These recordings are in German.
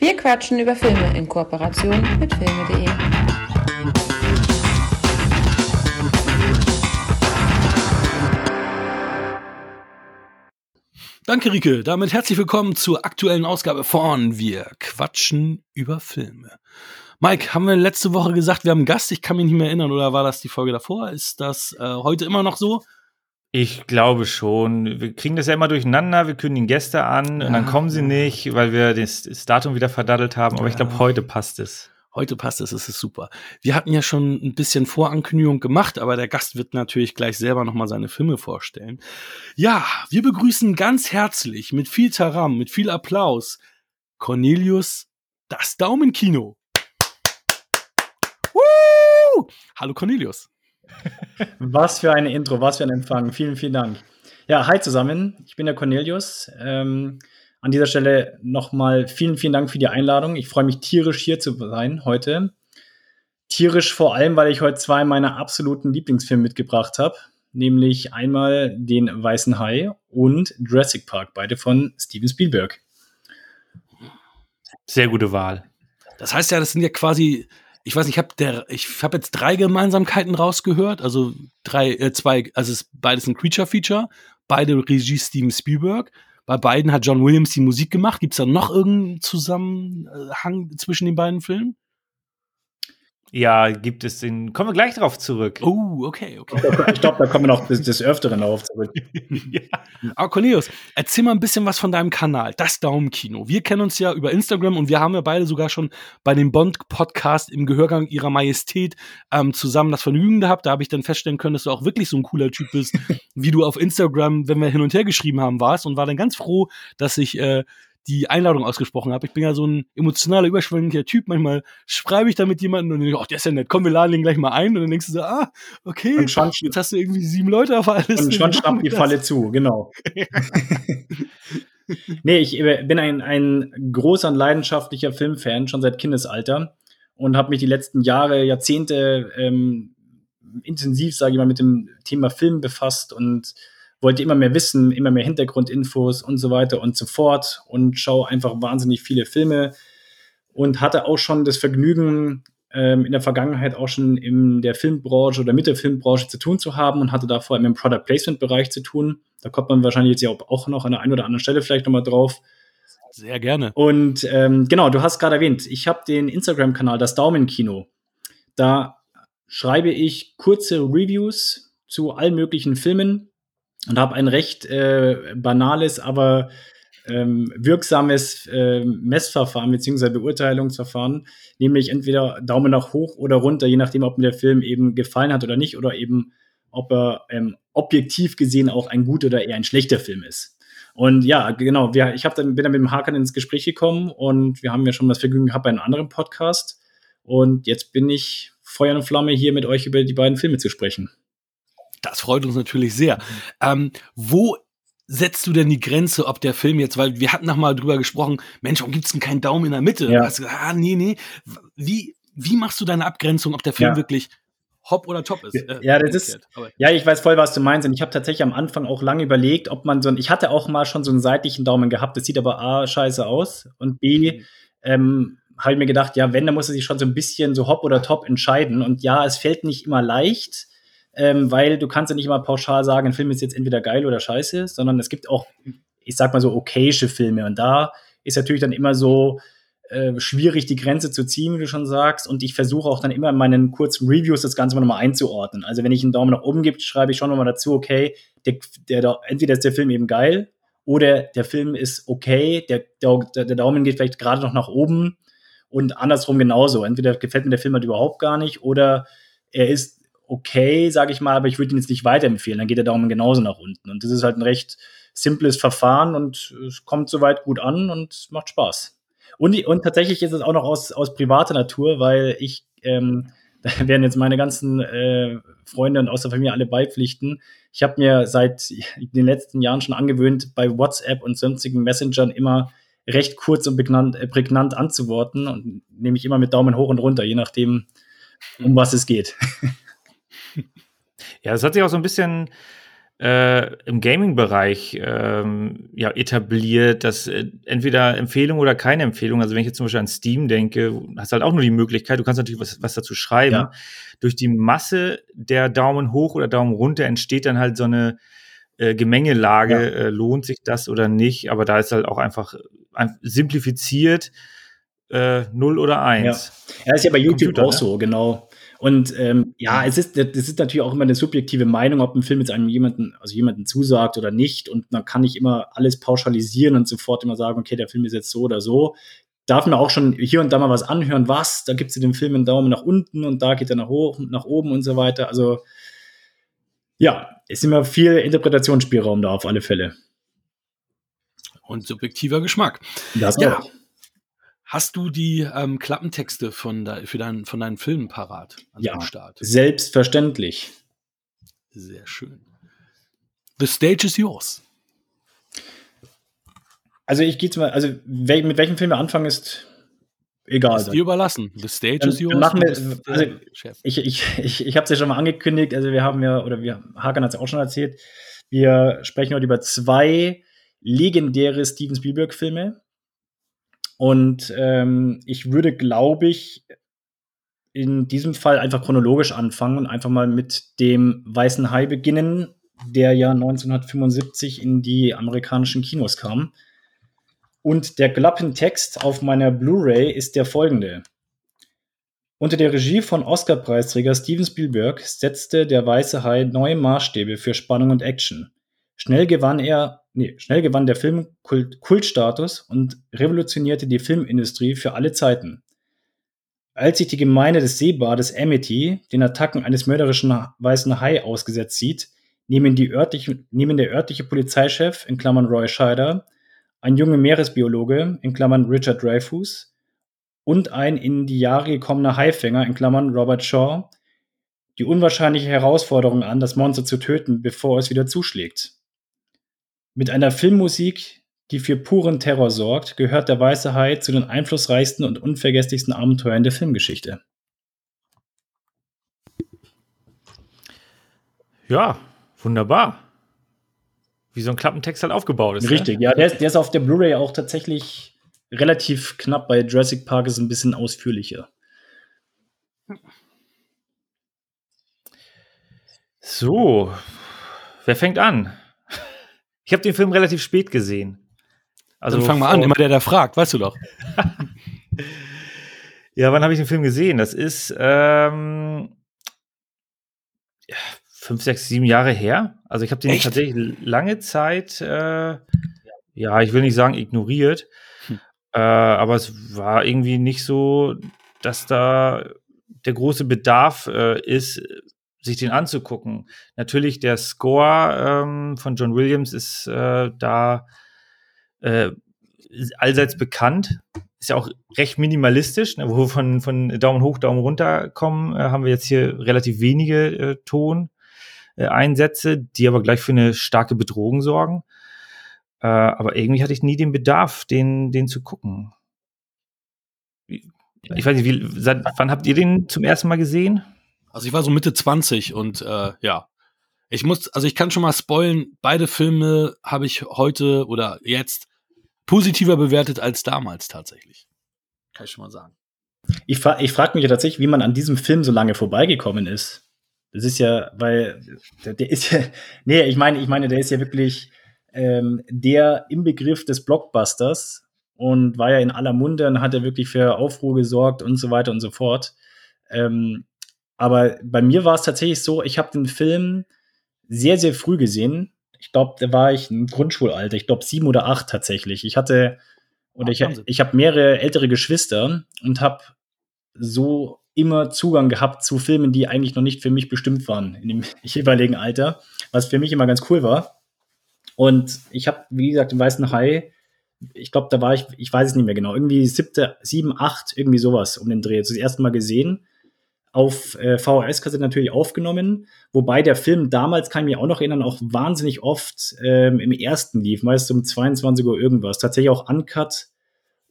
Wir quatschen über Filme in Kooperation mit filme.de. Danke, Rike. Damit herzlich willkommen zur aktuellen Ausgabe von Wir quatschen über Filme. Mike, haben wir letzte Woche gesagt, wir haben einen Gast? Ich kann mich nicht mehr erinnern, oder war das die Folge davor? Ist das äh, heute immer noch so? Ich glaube schon. Wir kriegen das ja immer durcheinander. Wir kündigen Gäste an ja. und dann kommen sie nicht, weil wir das, das Datum wieder verdattelt haben. Aber ja. ich glaube, heute passt es. Heute passt es, es ist super. Wir hatten ja schon ein bisschen Vorankündigung gemacht, aber der Gast wird natürlich gleich selber nochmal seine Filme vorstellen. Ja, wir begrüßen ganz herzlich, mit viel Taram, mit viel Applaus, Cornelius, das Daumenkino. Woo! Hallo Cornelius. Was für eine Intro, was für ein Empfang. Vielen, vielen Dank. Ja, hi zusammen. Ich bin der Cornelius. Ähm, an dieser Stelle nochmal vielen, vielen Dank für die Einladung. Ich freue mich tierisch hier zu sein heute. Tierisch vor allem, weil ich heute zwei meiner absoluten Lieblingsfilme mitgebracht habe. Nämlich einmal den Weißen Hai und Jurassic Park, beide von Steven Spielberg. Sehr gute Wahl. Das heißt ja, das sind ja quasi ich weiß nicht, ich habe habe jetzt drei Gemeinsamkeiten rausgehört, also drei, äh, zwei, also es ist beides ein Creature-Feature, beide Regie Steven Spielberg. Bei beiden hat John Williams die Musik gemacht. Gibt es da noch irgendeinen Zusammenhang zwischen den beiden Filmen? Ja, gibt es den. Kommen wir gleich darauf zurück. Oh, okay, okay. Ich glaube, da kommen wir noch des, des Öfteren darauf zurück. ja. Aber Cornelius, erzähl mal ein bisschen was von deinem Kanal, das Daumenkino. Wir kennen uns ja über Instagram und wir haben ja beide sogar schon bei dem Bond-Podcast im Gehörgang ihrer Majestät ähm, zusammen das Vergnügen gehabt. Da habe ich dann feststellen können, dass du auch wirklich so ein cooler Typ bist, wie du auf Instagram, wenn wir hin und her geschrieben haben, warst und war dann ganz froh, dass ich äh, die Einladung ausgesprochen habe. Ich bin ja so ein emotionaler, überschwänglicher Typ. Manchmal schreibe ich da mit jemandem und denke ich, oh, der ist ja nett, komm, wir laden den gleich mal ein. Und dann denkst du so, ah, okay, und schon, jetzt hast du irgendwie sieben Leute auf alles. Und schon schnappt die Falle zu, genau. nee, ich äh, bin ein, ein großer und leidenschaftlicher Filmfan, schon seit Kindesalter. Und habe mich die letzten Jahre, Jahrzehnte ähm, intensiv, sage ich mal, mit dem Thema Film befasst und wollte immer mehr wissen, immer mehr Hintergrundinfos und so weiter und so fort und schaue einfach wahnsinnig viele Filme und hatte auch schon das Vergnügen, ähm, in der Vergangenheit auch schon in der Filmbranche oder mit der Filmbranche zu tun zu haben und hatte da vor allem im Product Placement Bereich zu tun. Da kommt man wahrscheinlich jetzt ja auch noch an der einen oder anderen Stelle vielleicht nochmal drauf. Sehr gerne. Und ähm, genau, du hast gerade erwähnt, ich habe den Instagram-Kanal, das Daumenkino. Da schreibe ich kurze Reviews zu allen möglichen Filmen, und habe ein recht äh, banales, aber ähm, wirksames äh, Messverfahren bzw. Beurteilungsverfahren, nämlich entweder Daumen nach hoch oder runter, je nachdem, ob mir der Film eben gefallen hat oder nicht, oder eben, ob er ähm, objektiv gesehen auch ein guter oder eher ein schlechter Film ist. Und ja, genau, wir, ich hab dann, bin dann mit dem Hakan ins Gespräch gekommen und wir haben ja schon das Vergnügen gehabt bei einem anderen Podcast. Und jetzt bin ich Feuer und Flamme hier mit euch über die beiden Filme zu sprechen. Das freut uns natürlich sehr. Ähm, wo setzt du denn die Grenze, ob der Film jetzt, weil wir hatten noch mal drüber gesprochen, Mensch, warum gibt's denn keinen Daumen in der Mitte? Ja. Hast du gesagt, ah, nee, nee. Wie, wie machst du deine Abgrenzung, ob der Film ja. wirklich hopp oder top ist? Äh, ja, das ist, ja, ich weiß voll, was du meinst. Und ich habe tatsächlich am Anfang auch lange überlegt, ob man so ein, ich hatte auch mal schon so einen seitlichen Daumen gehabt, das sieht aber A, scheiße aus und B, mhm. ähm, habe ich mir gedacht, ja, wenn, dann muss er sich schon so ein bisschen so hopp oder top entscheiden. Und ja, es fällt nicht immer leicht, ähm, weil du kannst ja nicht immer pauschal sagen, ein Film ist jetzt entweder geil oder scheiße, sondern es gibt auch, ich sag mal so, okayische Filme. Und da ist natürlich dann immer so äh, schwierig, die Grenze zu ziehen, wie du schon sagst. Und ich versuche auch dann immer in meinen kurzen Reviews das Ganze mal nochmal einzuordnen. Also wenn ich einen Daumen nach oben gibt, schreibe ich schon nochmal dazu, okay, der, der, entweder ist der Film eben geil oder der Film ist okay, der, der, der Daumen geht vielleicht gerade noch nach oben und andersrum genauso. Entweder gefällt mir der Film halt überhaupt gar nicht oder er ist okay, sage ich mal, aber ich würde ihn jetzt nicht weiterempfehlen. Dann geht der Daumen genauso nach unten. Und das ist halt ein recht simples Verfahren und es kommt soweit gut an und macht Spaß. Und, und tatsächlich ist es auch noch aus, aus privater Natur, weil ich, ähm, da werden jetzt meine ganzen äh, Freunde und aus der Familie alle beipflichten. Ich habe mir seit den letzten Jahren schon angewöhnt, bei WhatsApp und sonstigen Messengern immer recht kurz und prägnant, äh, prägnant anzuworten und nehme ich immer mit Daumen hoch und runter, je nachdem, um was es geht. Ja, das hat sich auch so ein bisschen äh, im Gaming-Bereich ähm, ja, etabliert, dass äh, entweder Empfehlung oder keine Empfehlung. Also wenn ich jetzt zum Beispiel an Steam denke, hast du halt auch nur die Möglichkeit, du kannst natürlich was, was dazu schreiben. Ja. Durch die Masse der Daumen hoch oder Daumen runter entsteht dann halt so eine äh, Gemengelage, ja. äh, lohnt sich das oder nicht. Aber da ist halt auch einfach ein, simplifiziert äh, 0 oder 1. Ja. ja, ist ja bei YouTube Computer, auch ne? so, genau. Und ähm, ja, es ist, das ist natürlich auch immer eine subjektive Meinung, ob ein Film jetzt einem jemanden, also jemanden zusagt oder nicht. Und man kann nicht immer alles pauschalisieren und sofort immer sagen, okay, der Film ist jetzt so oder so. Darf man auch schon hier und da mal was anhören, was, da gibt es dem Film einen Daumen nach unten und da geht er nach hoch, nach oben und so weiter. Also ja, ist immer viel Interpretationsspielraum da auf alle Fälle. Und subjektiver Geschmack. Das ja. auch. Hast du die ähm, Klappentexte von, de, für dein, von deinen Filmen parat ja, Start? Selbstverständlich. Sehr schön. The stage is yours. Also ich gehe mal, also wel, mit welchem Film wir anfangen ist egal. Ist dir überlassen. The stage dann, is yours. Machen wir, also ich ich, ich, ich habe es ja schon mal angekündigt, also wir haben ja, oder wir, Hakan hat es auch schon erzählt, wir sprechen heute über zwei legendäre Steven Spielberg-Filme. Und ähm, ich würde, glaube ich, in diesem Fall einfach chronologisch anfangen und einfach mal mit dem Weißen Hai beginnen, der ja 1975 in die amerikanischen Kinos kam. Und der Glappentext auf meiner Blu-ray ist der folgende. Unter der Regie von Oscar-Preisträger Steven Spielberg setzte der Weiße Hai neue Maßstäbe für Spannung und Action. Schnell gewann er nee, schnell gewann der Film Kult, Kultstatus und revolutionierte die Filmindustrie für alle Zeiten. Als sich die Gemeinde des Seebades Amity den Attacken eines mörderischen weißen Hai ausgesetzt sieht, nehmen, die örtliche, nehmen der örtliche Polizeichef in Klammern Roy Scheider, ein junger Meeresbiologe in Klammern Richard Dreyfus und ein in die Jahre gekommener Haifänger in Klammern Robert Shaw die unwahrscheinliche Herausforderung an, das Monster zu töten, bevor es wieder zuschlägt. Mit einer Filmmusik, die für puren Terror sorgt, gehört der Weiße Hai zu den einflussreichsten und unvergesslichsten Abenteuern der Filmgeschichte. Ja, wunderbar. Wie so ein Klappentext halt aufgebaut ist. Ne? Richtig, ne? ja, der ist, der ist auf der Blu-ray auch tatsächlich relativ knapp. Bei Jurassic Park ist es ein bisschen ausführlicher. So, wer fängt an? Ich habe den Film relativ spät gesehen. Also Dann fang mal an, immer der, der fragt, weißt du doch. ja, wann habe ich den Film gesehen? Das ist ähm, ja, fünf, sechs, sieben Jahre her. Also ich habe den Echt? tatsächlich lange Zeit, äh, ja, ich will nicht sagen ignoriert, hm. äh, aber es war irgendwie nicht so, dass da der große Bedarf äh, ist, sich den anzugucken. Natürlich der Score ähm, von John Williams ist äh, da äh, allseits bekannt. Ist ja auch recht minimalistisch, ne, wo wir von, von Daumen hoch, Daumen runter kommen, äh, haben wir jetzt hier relativ wenige äh, Toneinsätze, die aber gleich für eine starke Bedrohung sorgen. Äh, aber irgendwie hatte ich nie den Bedarf, den, den zu gucken. Ich weiß nicht, wie, seit wann habt ihr den zum ersten Mal gesehen? Also ich war so Mitte 20 und äh, ja. Ich muss, also ich kann schon mal spoilen, beide Filme habe ich heute oder jetzt positiver bewertet als damals tatsächlich. Kann ich schon mal sagen. Ich, fra ich frage mich ja tatsächlich, wie man an diesem Film so lange vorbeigekommen ist. Das ist ja, weil der, der ist ja, nee, ich meine, ich meine, der ist ja wirklich ähm, der Inbegriff des Blockbusters und war ja in aller Munde und hat ja wirklich für Aufruhr gesorgt und so weiter und so fort. Ähm, aber bei mir war es tatsächlich so, ich habe den Film sehr, sehr früh gesehen. Ich glaube, da war ich im Grundschulalter. Ich glaube, sieben oder acht tatsächlich. Ich hatte, oder ich, ich habe mehrere ältere Geschwister und habe so immer Zugang gehabt zu Filmen, die eigentlich noch nicht für mich bestimmt waren in dem jeweiligen Alter, was für mich immer ganz cool war. Und ich habe, wie gesagt, den Weißen Hai, ich glaube, da war ich, ich weiß es nicht mehr genau, irgendwie siebte, sieben, acht, irgendwie sowas um den Dreh. Das erste Mal gesehen auf äh, VHS-Kassette natürlich aufgenommen, wobei der Film damals, kann ich mich auch noch erinnern, auch wahnsinnig oft ähm, im ersten lief, meist um 22 Uhr irgendwas, tatsächlich auch uncut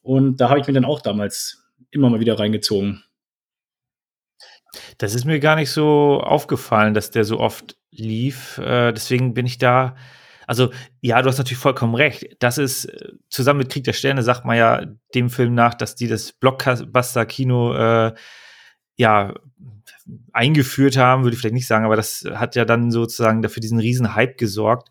und da habe ich mir dann auch damals immer mal wieder reingezogen. Das ist mir gar nicht so aufgefallen, dass der so oft lief. Äh, deswegen bin ich da. Also, ja, du hast natürlich vollkommen recht. Das ist äh, zusammen mit Krieg der Sterne, sagt man ja dem Film nach, dass die das Blockbuster-Kino äh, ja eingeführt haben, würde ich vielleicht nicht sagen, aber das hat ja dann sozusagen dafür diesen riesen Hype gesorgt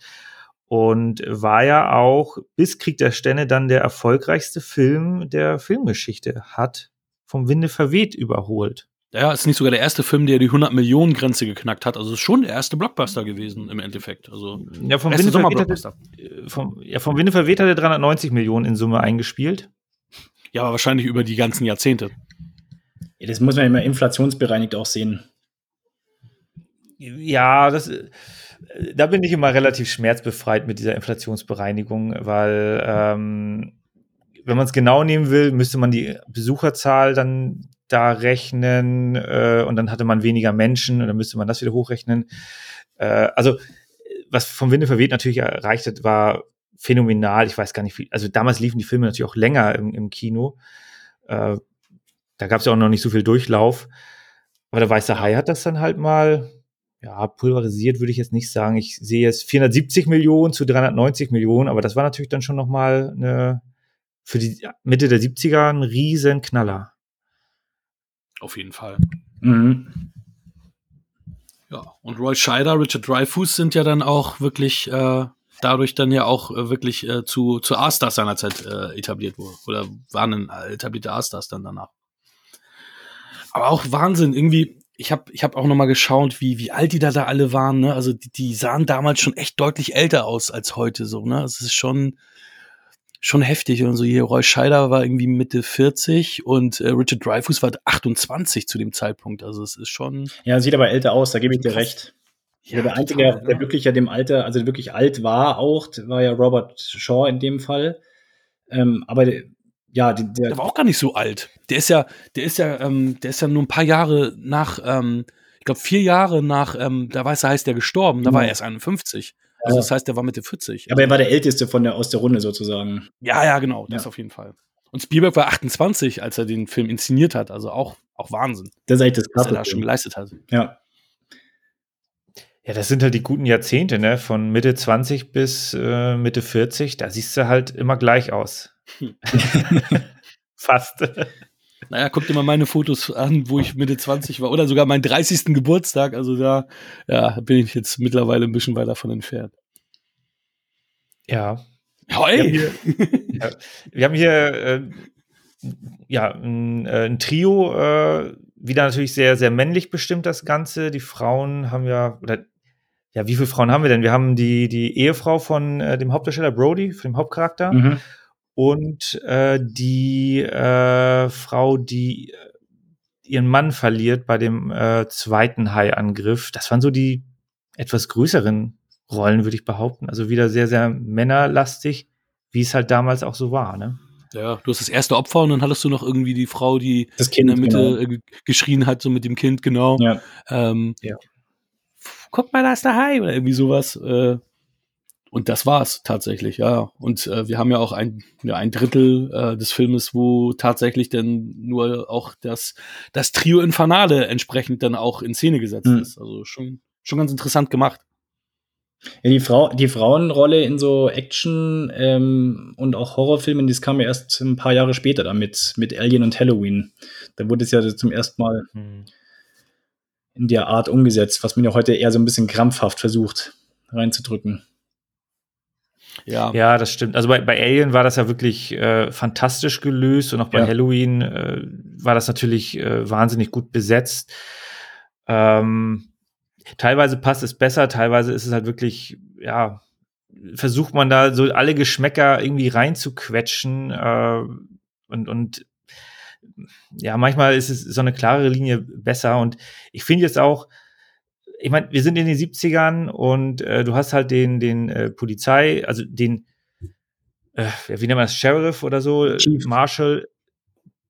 und war ja auch bis Krieg der Sterne dann der erfolgreichste Film der Filmgeschichte, hat vom Winde verweht überholt. Ja, ist nicht sogar der erste Film, der die 100 Millionen Grenze geknackt hat. Also ist schon der erste Blockbuster gewesen im Endeffekt. Also ja, vom Winde verweht hat, vom, ja, vom Winde verweht hat er 390 Millionen in Summe eingespielt. Ja, aber wahrscheinlich über die ganzen Jahrzehnte. Ja, das muss man immer inflationsbereinigt auch sehen. Ja, das, da bin ich immer relativ schmerzbefreit mit dieser Inflationsbereinigung, weil ähm, wenn man es genau nehmen will, müsste man die Besucherzahl dann da rechnen äh, und dann hatte man weniger Menschen und dann müsste man das wieder hochrechnen. Äh, also was vom Winde verweht natürlich erreicht hat, war phänomenal. Ich weiß gar nicht, wie, also damals liefen die Filme natürlich auch länger im, im Kino. Äh, da gab es ja auch noch nicht so viel Durchlauf. Aber der Weiße Hai hat das dann halt mal, ja, pulverisiert würde ich jetzt nicht sagen. Ich sehe jetzt 470 Millionen zu 390 Millionen, aber das war natürlich dann schon noch mal eine, für die Mitte der 70er ein riesen Knaller. Auf jeden Fall. Mhm. Ja, und Roy Scheider, Richard Dreyfuss sind ja dann auch wirklich äh, dadurch dann ja auch äh, wirklich äh, zu, zu A-Stars seinerzeit äh, etabliert wurde. Oder waren dann etablierte A-Stars dann danach. Aber auch Wahnsinn, irgendwie, ich habe ich hab auch noch mal geschaut, wie, wie alt die da, da alle waren. Ne? Also die, die sahen damals schon echt deutlich älter aus als heute so. Ne? Es ist schon, schon heftig. Und so hier Roy Scheider war irgendwie Mitte 40 und äh, Richard Dreyfuss war 28 zu dem Zeitpunkt. Also es ist schon. Ja, sieht aber älter aus, da gebe ich dir recht. Ja, der Einzige, total, der ne? wirklich ja dem Alter, also wirklich alt war auch, war ja Robert Shaw in dem Fall. Ähm, aber ja, der, der, war auch gar nicht so alt. Der ist ja, der ist ja, ähm, der ist ja nur ein paar Jahre nach, ähm, ich glaube vier Jahre nach, ähm, da weiß er, heißt der gestorben, da war er erst 51. Also das heißt, der war Mitte 40. Aber er war der Älteste von der, aus der Runde sozusagen. Ja, ja, genau, das ja. auf jeden Fall. Und Spielberg war 28, als er den Film inszeniert hat. Also auch, auch Wahnsinn. Das ist eigentlich das Was er da schon geleistet hat. Ja. Ja, das sind halt die guten Jahrzehnte, ne? Von Mitte 20 bis äh, Mitte 40. Da siehst du halt immer gleich aus. Fast. Naja, guck dir mal meine Fotos an, wo ich Mitte 20 war. Oder sogar meinen 30. Geburtstag. Also da ja, bin ich jetzt mittlerweile ein bisschen weiter von entfernt. Ja. Hey. Wir, haben hier, ja, wir haben hier äh, ja, ein, äh, ein Trio, äh, wieder natürlich sehr, sehr männlich bestimmt, das Ganze. Die Frauen haben ja, oder ja, wie viele Frauen haben wir denn? Wir haben die, die Ehefrau von äh, dem Hauptdarsteller Brody, von dem Hauptcharakter. Mhm und äh, die äh, Frau, die äh, ihren Mann verliert bei dem äh, zweiten Hai-Angriff. Das waren so die etwas größeren Rollen, würde ich behaupten. Also wieder sehr, sehr männerlastig, wie es halt damals auch so war, ne? Ja, du hast das erste Opfer und dann hattest du noch irgendwie die Frau, die das kind, in der Mitte genau. geschrien hat, so mit dem Kind, genau. Ja. Ähm, ja. Guck mal, da ist der Hai oder irgendwie sowas. Äh, und das war's tatsächlich, ja. Und äh, wir haben ja auch ein, ja, ein Drittel äh, des Filmes, wo tatsächlich dann nur auch das, das Trio Infernale entsprechend dann auch in Szene gesetzt mhm. ist. Also schon, schon ganz interessant gemacht. Ja, die, Frau, die Frauenrolle in so Action ähm, und auch Horrorfilmen, das kam ja erst ein paar Jahre später damit, mit Alien und Halloween. Da wurde es ja zum ersten Mal mhm. in der Art umgesetzt, was man ja heute eher so ein bisschen krampfhaft versucht reinzudrücken. Ja. ja, das stimmt. Also bei, bei Alien war das ja wirklich äh, fantastisch gelöst und auch bei ja. Halloween äh, war das natürlich äh, wahnsinnig gut besetzt. Ähm, teilweise passt es besser, teilweise ist es halt wirklich, ja, versucht man da so alle Geschmäcker irgendwie reinzuquetschen äh, und, und ja, manchmal ist es so eine klarere Linie besser und ich finde jetzt auch, ich meine, wir sind in den 70ern und äh, du hast halt den, den äh, Polizei, also den, äh, wie nennt man das, Sheriff oder so, Chief. Marshall,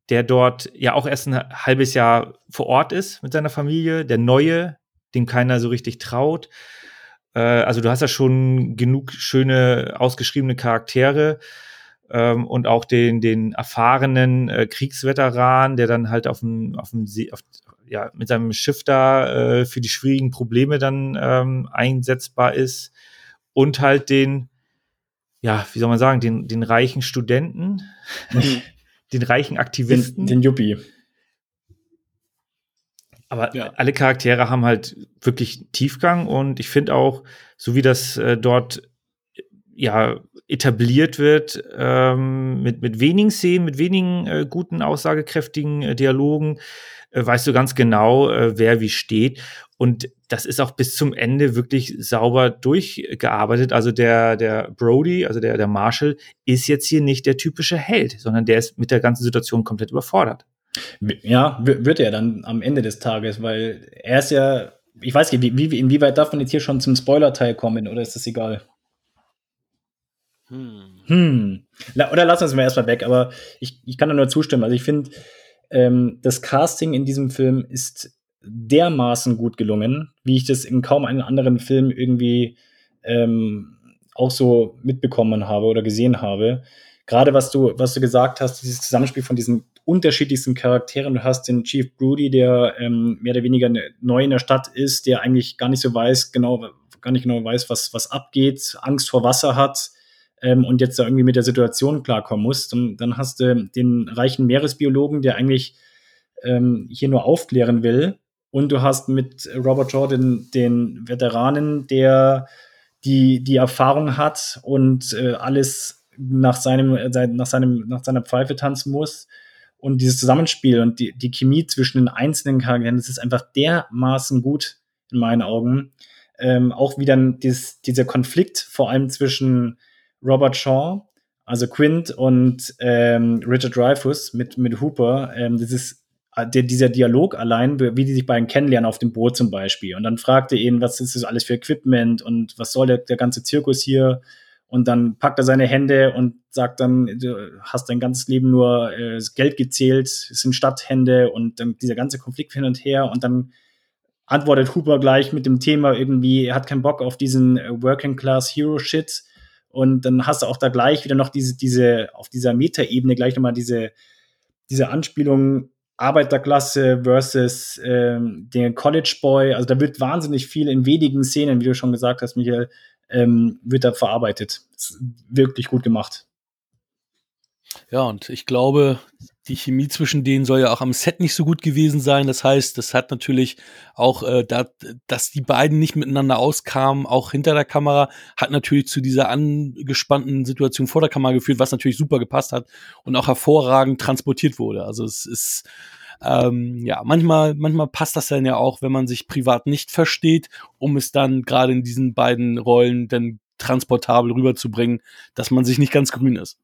der dort ja auch erst ein halbes Jahr vor Ort ist mit seiner Familie, der Neue, dem keiner so richtig traut. Äh, also du hast ja schon genug schöne, ausgeschriebene Charaktere ähm, und auch den, den erfahrenen äh, Kriegsveteran, der dann halt auf dem, auf dem See, auf, ja, mit seinem Schiff da äh, für die schwierigen Probleme dann ähm, einsetzbar ist und halt den, ja, wie soll man sagen, den, den reichen Studenten, mhm. den reichen Aktivisten. Den, den Yuppie. Aber ja. alle Charaktere haben halt wirklich Tiefgang und ich finde auch, so wie das äh, dort ja etabliert wird, ähm, mit, mit wenigen Szenen, mit wenigen äh, guten, aussagekräftigen äh, Dialogen, äh, weißt du ganz genau, äh, wer wie steht. Und das ist auch bis zum Ende wirklich sauber durchgearbeitet. Also der, der Brody, also der, der Marshall, ist jetzt hier nicht der typische Held, sondern der ist mit der ganzen Situation komplett überfordert. Ja, wird er dann am Ende des Tages, weil er ist ja, ich weiß nicht, wie, wie, inwieweit darf man jetzt hier schon zum Spoiler-Teil kommen oder ist das egal? Hm. hm. Oder lassen wir es mal erstmal weg, aber ich, ich kann da nur zustimmen. Also ich finde, ähm, das Casting in diesem Film ist dermaßen gut gelungen, wie ich das in kaum einem anderen Film irgendwie ähm, auch so mitbekommen habe oder gesehen habe. Gerade was du, was du gesagt hast, dieses Zusammenspiel von diesen unterschiedlichsten Charakteren. Du hast den Chief Broody, der ähm, mehr oder weniger ne, neu in der Stadt ist, der eigentlich gar nicht so weiß, genau, gar nicht genau weiß, was, was abgeht, Angst vor Wasser hat ähm, und jetzt da irgendwie mit der Situation klarkommen muss. Und dann hast du den reichen Meeresbiologen, der eigentlich ähm, hier nur aufklären will. Und du hast mit Robert Jordan den Veteranen, der die, die Erfahrung hat und äh, alles nach seinem, äh, nach seinem, nach seiner Pfeife tanzen muss und dieses Zusammenspiel und die, die Chemie zwischen den einzelnen Charakteren, das ist einfach dermaßen gut in meinen Augen. Ähm, auch wie dann dies, dieser Konflikt vor allem zwischen Robert Shaw, also Quint und ähm, Richard Dreyfuss mit, mit Hooper, ähm, ist äh, der, dieser Dialog allein, wie die sich beiden kennenlernen auf dem Boot zum Beispiel. Und dann fragt er ihn, was ist das alles für Equipment und was soll der, der ganze Zirkus hier? Und dann packt er seine Hände und sagt dann, du hast dein ganzes Leben nur äh, Geld gezählt, es sind Stadthände und dann dieser ganze Konflikt hin und her und dann antwortet Hooper gleich mit dem Thema irgendwie, er hat keinen Bock auf diesen äh, Working Class Hero Shit und dann hast du auch da gleich wieder noch diese, diese, auf dieser Metaebene gleich nochmal diese, diese Anspielung Arbeiterklasse versus ähm, den College Boy. Also da wird wahnsinnig viel in wenigen Szenen, wie du schon gesagt hast, Michael, ähm, wird da verarbeitet. Ist wirklich gut gemacht. Ja, und ich glaube, die Chemie zwischen denen soll ja auch am Set nicht so gut gewesen sein. Das heißt, das hat natürlich auch, äh, da, dass die beiden nicht miteinander auskamen, auch hinter der Kamera, hat natürlich zu dieser angespannten Situation vor der Kamera geführt, was natürlich super gepasst hat und auch hervorragend transportiert wurde. Also es ist ähm, ja, manchmal, manchmal passt das dann ja auch, wenn man sich privat nicht versteht, um es dann gerade in diesen beiden Rollen dann transportabel rüberzubringen, dass man sich nicht ganz grün ist.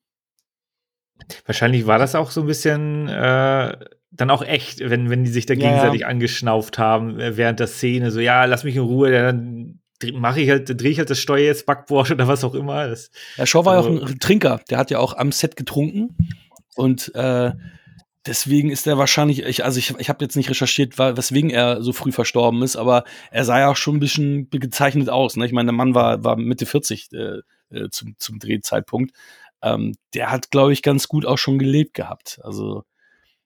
Wahrscheinlich war das auch so ein bisschen äh, dann auch echt, wenn, wenn die sich da gegenseitig ja. angeschnauft haben äh, während der Szene. So, ja, lass mich in Ruhe, dann mache ich halt, drehe ich halt das Steuer jetzt Backboard oder was auch immer. Das, ja, Shaw war ja also, auch ein Trinker, der hat ja auch am Set getrunken und äh, deswegen ist er wahrscheinlich, ich, also ich, ich habe jetzt nicht recherchiert, weswegen er so früh verstorben ist, aber er sah ja auch schon ein bisschen gezeichnet aus. Ne? Ich meine, der Mann war, war Mitte 40 äh, äh, zum, zum Drehzeitpunkt. Ähm, der hat, glaube ich, ganz gut auch schon gelebt gehabt. Also,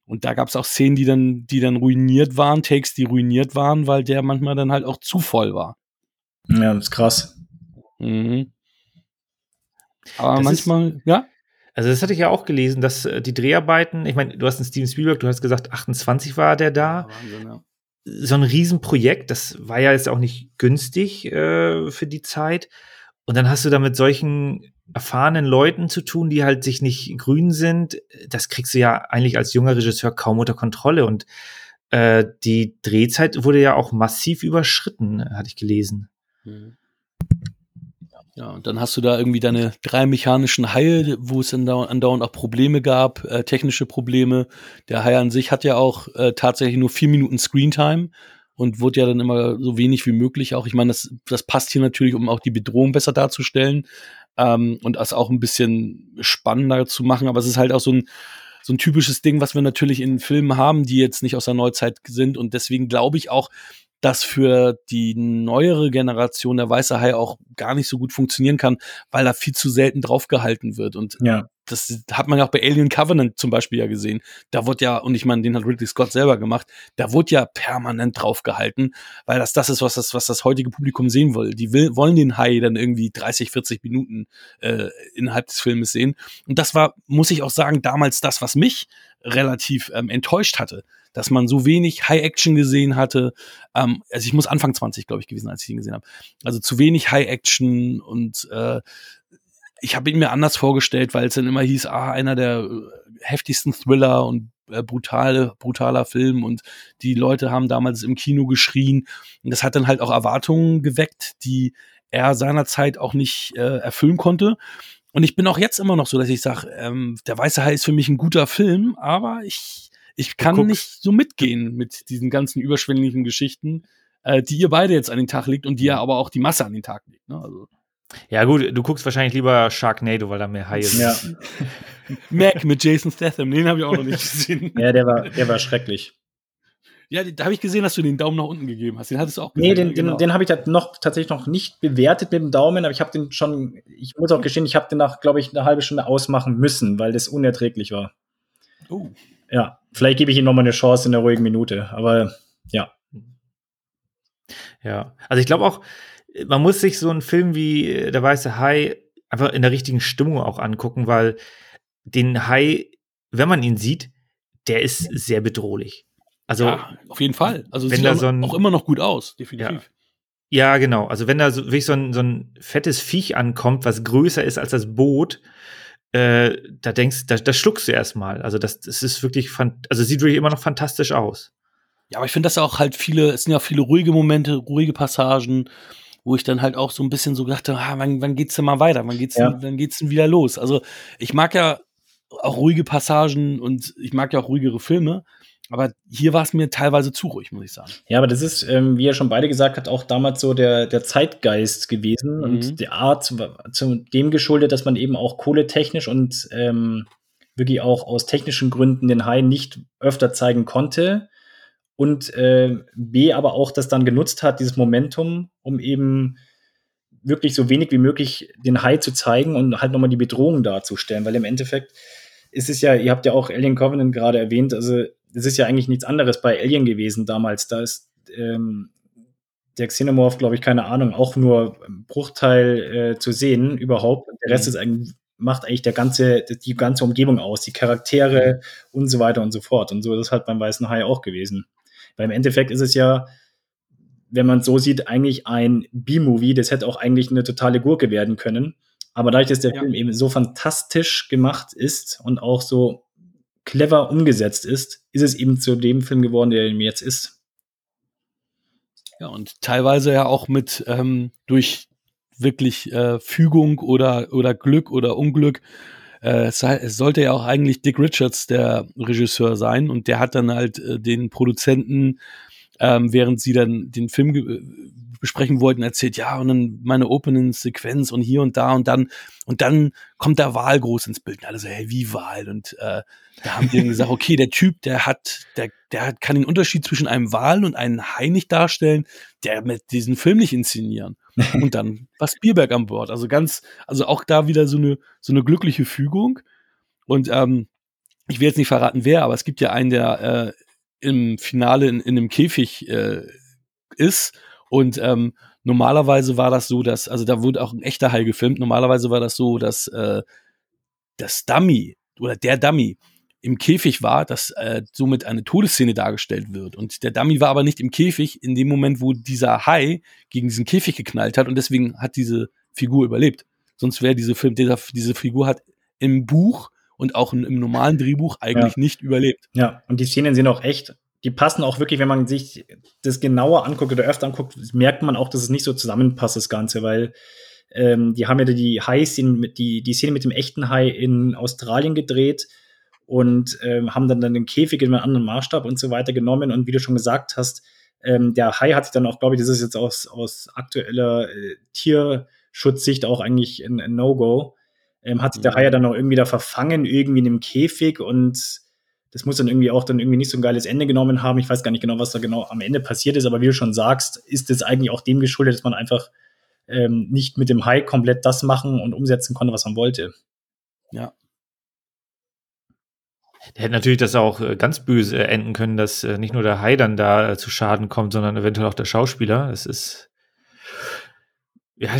und da gab es auch Szenen, die dann, die dann ruiniert waren, Takes, die ruiniert waren, weil der manchmal dann halt auch zu voll war. Ja, das ist krass. Mhm. Aber das manchmal, ist, ja? Also das hatte ich ja auch gelesen, dass äh, die Dreharbeiten, ich meine, du hast einen Steven Spielberg, du hast gesagt, 28 war der da. Wahnsinn, ja. So ein Riesenprojekt, das war ja jetzt auch nicht günstig äh, für die Zeit. Und dann hast du da mit solchen erfahrenen Leuten zu tun, die halt sich nicht grün sind. Das kriegst du ja eigentlich als junger Regisseur kaum unter Kontrolle. Und äh, die Drehzeit wurde ja auch massiv überschritten, hatte ich gelesen. Mhm. Ja, und dann hast du da irgendwie deine drei mechanischen Haie, wo es andauernd auch Probleme gab, äh, technische Probleme. Der Hai an sich hat ja auch äh, tatsächlich nur vier Minuten Screentime und wurde ja dann immer so wenig wie möglich auch. Ich meine, das, das passt hier natürlich, um auch die Bedrohung besser darzustellen ähm, und das auch ein bisschen spannender zu machen. Aber es ist halt auch so ein, so ein typisches Ding, was wir natürlich in Filmen haben, die jetzt nicht aus der Neuzeit sind. Und deswegen glaube ich auch, das für die neuere Generation der Weiße Hai auch gar nicht so gut funktionieren kann, weil da viel zu selten draufgehalten wird. Und ja. Das hat man ja auch bei Alien Covenant zum Beispiel ja gesehen. Da wurde ja, und ich meine, den hat Ridley Scott selber gemacht, da wurde ja permanent drauf gehalten, weil das das ist, was das, was das heutige Publikum sehen will. Die will, wollen den Hai dann irgendwie 30, 40 Minuten äh, innerhalb des Filmes sehen. Und das war, muss ich auch sagen, damals das, was mich relativ ähm, enttäuscht hatte, dass man so wenig High-Action gesehen hatte. Ähm, also ich muss Anfang 20, glaube ich, gewesen, als ich ihn gesehen habe. Also zu wenig High-Action und äh, ich habe ihn mir anders vorgestellt, weil es dann immer hieß, ah, einer der äh, heftigsten Thriller und äh, brutale, brutaler Film und die Leute haben damals im Kino geschrien und das hat dann halt auch Erwartungen geweckt, die er seinerzeit auch nicht äh, erfüllen konnte. Und ich bin auch jetzt immer noch so, dass ich sage, ähm, der Weiße Hai ist für mich ein guter Film, aber ich, ich kann nicht so mitgehen mit diesen ganzen überschwänglichen Geschichten, äh, die ihr beide jetzt an den Tag legt und die ja aber auch die Masse an den Tag legt. Ne? Also. Ja, gut, du guckst wahrscheinlich lieber Sharknado, weil da mehr Haie sind. Ja. Mac mit Jason Statham, den habe ich auch noch nicht gesehen. ja, der war, der war schrecklich. Ja, da habe ich gesehen, dass du den Daumen nach unten gegeben hast. Den hattest du auch gesehen. Nee, den, genau. den, den habe ich noch, tatsächlich noch nicht bewertet mit dem Daumen, aber ich habe den schon, ich muss auch gestehen, ich habe den nach, glaube ich, eine halbe Stunde ausmachen müssen, weil das unerträglich war. Oh. Ja, vielleicht gebe ich ihm noch mal eine Chance in der ruhigen Minute, aber ja. Ja, also ich glaube auch, man muss sich so einen Film wie äh, Der Weiße Hai einfach in der richtigen Stimmung auch angucken, weil den Hai, wenn man ihn sieht, der ist sehr bedrohlich. Also ja, auf jeden Fall. Also wenn sieht da so ein, auch immer noch gut aus, definitiv. Ja, ja genau. Also wenn da so, wirklich so ein, so ein fettes Viech ankommt, was größer ist als das Boot, äh, da denkst, da, da schluckst du erstmal. Also das, das ist wirklich, also sieht wirklich immer noch fantastisch aus. Ja, aber ich finde das auch halt viele, es sind ja viele ruhige Momente, ruhige Passagen wo ich dann halt auch so ein bisschen so dachte, ah, wann, wann geht's denn mal weiter? Wann geht's, ja. denn, wann geht's denn wieder los? Also ich mag ja auch ruhige Passagen und ich mag ja auch ruhigere Filme. Aber hier war es mir teilweise zu ruhig, muss ich sagen. Ja, aber das ist, ähm, wie er schon beide gesagt hat, auch damals so der, der Zeitgeist gewesen mhm. und die Art zu, zu, dem geschuldet, dass man eben auch kohletechnisch und ähm, wirklich auch aus technischen Gründen den Hai nicht öfter zeigen konnte und äh, B aber auch das dann genutzt hat, dieses Momentum, um eben wirklich so wenig wie möglich den Hai zu zeigen und halt nochmal die Bedrohung darzustellen, weil im Endeffekt ist es ja, ihr habt ja auch Alien Covenant gerade erwähnt, also es ist ja eigentlich nichts anderes bei Alien gewesen damals, da ist ähm, der Xenomorph, glaube ich, keine Ahnung, auch nur ein Bruchteil äh, zu sehen überhaupt. Der Rest mhm. ist eigentlich, macht eigentlich der ganze, die ganze Umgebung aus, die Charaktere mhm. und so weiter und so fort. Und so ist es halt beim Weißen Hai auch gewesen. Weil im Endeffekt ist es ja, wenn man es so sieht, eigentlich ein B-Movie. Das hätte auch eigentlich eine totale Gurke werden können. Aber dadurch, dass der ja. Film eben so fantastisch gemacht ist und auch so clever umgesetzt ist, ist es eben zu dem Film geworden, der ihm jetzt ist. Ja, und teilweise ja auch mit ähm, durch wirklich äh, Fügung oder, oder Glück oder Unglück äh, es, sollte ja auch eigentlich Dick Richards der Regisseur sein und der hat dann halt äh, den Produzenten, ähm, während sie dann den Film äh, besprechen wollten, erzählt, ja, und dann meine Opening-Sequenz und hier und da und dann, und dann kommt der Wahl groß ins Bild. Und alle so, hey, wie Wahl? Und äh, da haben die dann gesagt, okay, der Typ, der hat, der, der kann den Unterschied zwischen einem Wahl und einem Hai nicht darstellen, der mit diesen Film nicht inszenieren. Und dann war Spielberg an Bord. Also ganz, also auch da wieder so eine, so eine glückliche Fügung. Und ähm, ich will jetzt nicht verraten, wer, aber es gibt ja einen, der äh, im Finale in, in einem Käfig äh, ist. Und ähm, normalerweise war das so, dass, also da wurde auch ein echter Hai gefilmt. Normalerweise war das so, dass äh, das Dummy oder der Dummy im Käfig war, dass äh, somit eine Todesszene dargestellt wird. Und der Dummy war aber nicht im Käfig in dem Moment, wo dieser Hai gegen diesen Käfig geknallt hat und deswegen hat diese Figur überlebt. Sonst wäre diese Film, dieser, diese Figur hat im Buch und auch im normalen Drehbuch eigentlich ja. nicht überlebt. Ja, und die Szenen sind auch echt, die passen auch wirklich, wenn man sich das genauer anguckt oder öfter anguckt, merkt man auch, dass es nicht so zusammenpasst, das Ganze, weil ähm, die haben ja die Hai-Szene, die, die Szene mit dem echten Hai in Australien gedreht und ähm, haben dann, dann den Käfig in einen anderen Maßstab und so weiter genommen. Und wie du schon gesagt hast, ähm, der Hai hat sich dann auch, glaube ich, das ist jetzt aus, aus aktueller äh, Tierschutzsicht auch eigentlich ein, ein No-Go. Ähm, hat sich der Hai ja dann auch irgendwie da verfangen, irgendwie in einem Käfig und das muss dann irgendwie auch dann irgendwie nicht so ein geiles Ende genommen haben. Ich weiß gar nicht genau, was da genau am Ende passiert ist, aber wie du schon sagst, ist das eigentlich auch dem geschuldet, dass man einfach ähm, nicht mit dem Hai komplett das machen und umsetzen konnte, was man wollte. Ja, hätte natürlich das auch äh, ganz böse enden können, dass äh, nicht nur der Hai dann da äh, zu Schaden kommt, sondern eventuell auch der Schauspieler. Das ist. Ja,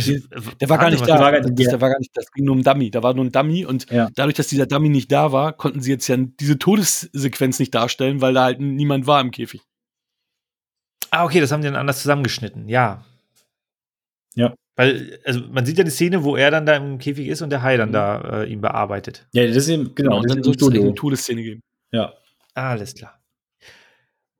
der war gar nicht da. War, das, der war gar nicht, das ging nur um Dummy. Da war nur ein Dummy und ja. dadurch, dass dieser Dummy nicht da war, konnten sie jetzt ja diese Todessequenz nicht darstellen, weil da halt niemand war im Käfig. Ah, okay, das haben die dann anders zusammengeschnitten. Ja. Ja. Weil, also man sieht ja die Szene, wo er dann da im Käfig ist und der Hai dann mhm. da äh, ihn bearbeitet. Ja, das ist eben, genau, genau das dann soll es eine Todesszene geben. Ja. Alles klar.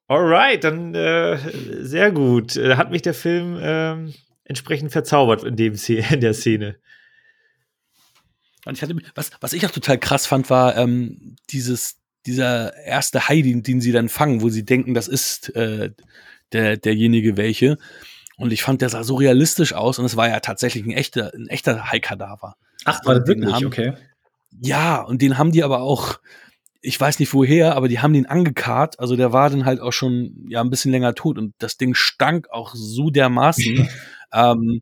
Alright, dann äh, sehr gut. Da hat mich der Film ähm, entsprechend verzaubert in, dem, in der Szene. Und ich hatte, was, was ich auch total krass fand, war ähm, dieses, dieser erste Hai, den, den sie dann fangen, wo sie denken, das ist äh, der, derjenige welche. Und ich fand, der sah so realistisch aus und es war ja tatsächlich ein echter, ein echter Haikadaver. Ach, war das wirklich? Haben, okay. Ja, und den haben die aber auch, ich weiß nicht woher, aber die haben den angekarrt. Also der war dann halt auch schon ja ein bisschen länger tot und das Ding stank auch so dermaßen, ähm,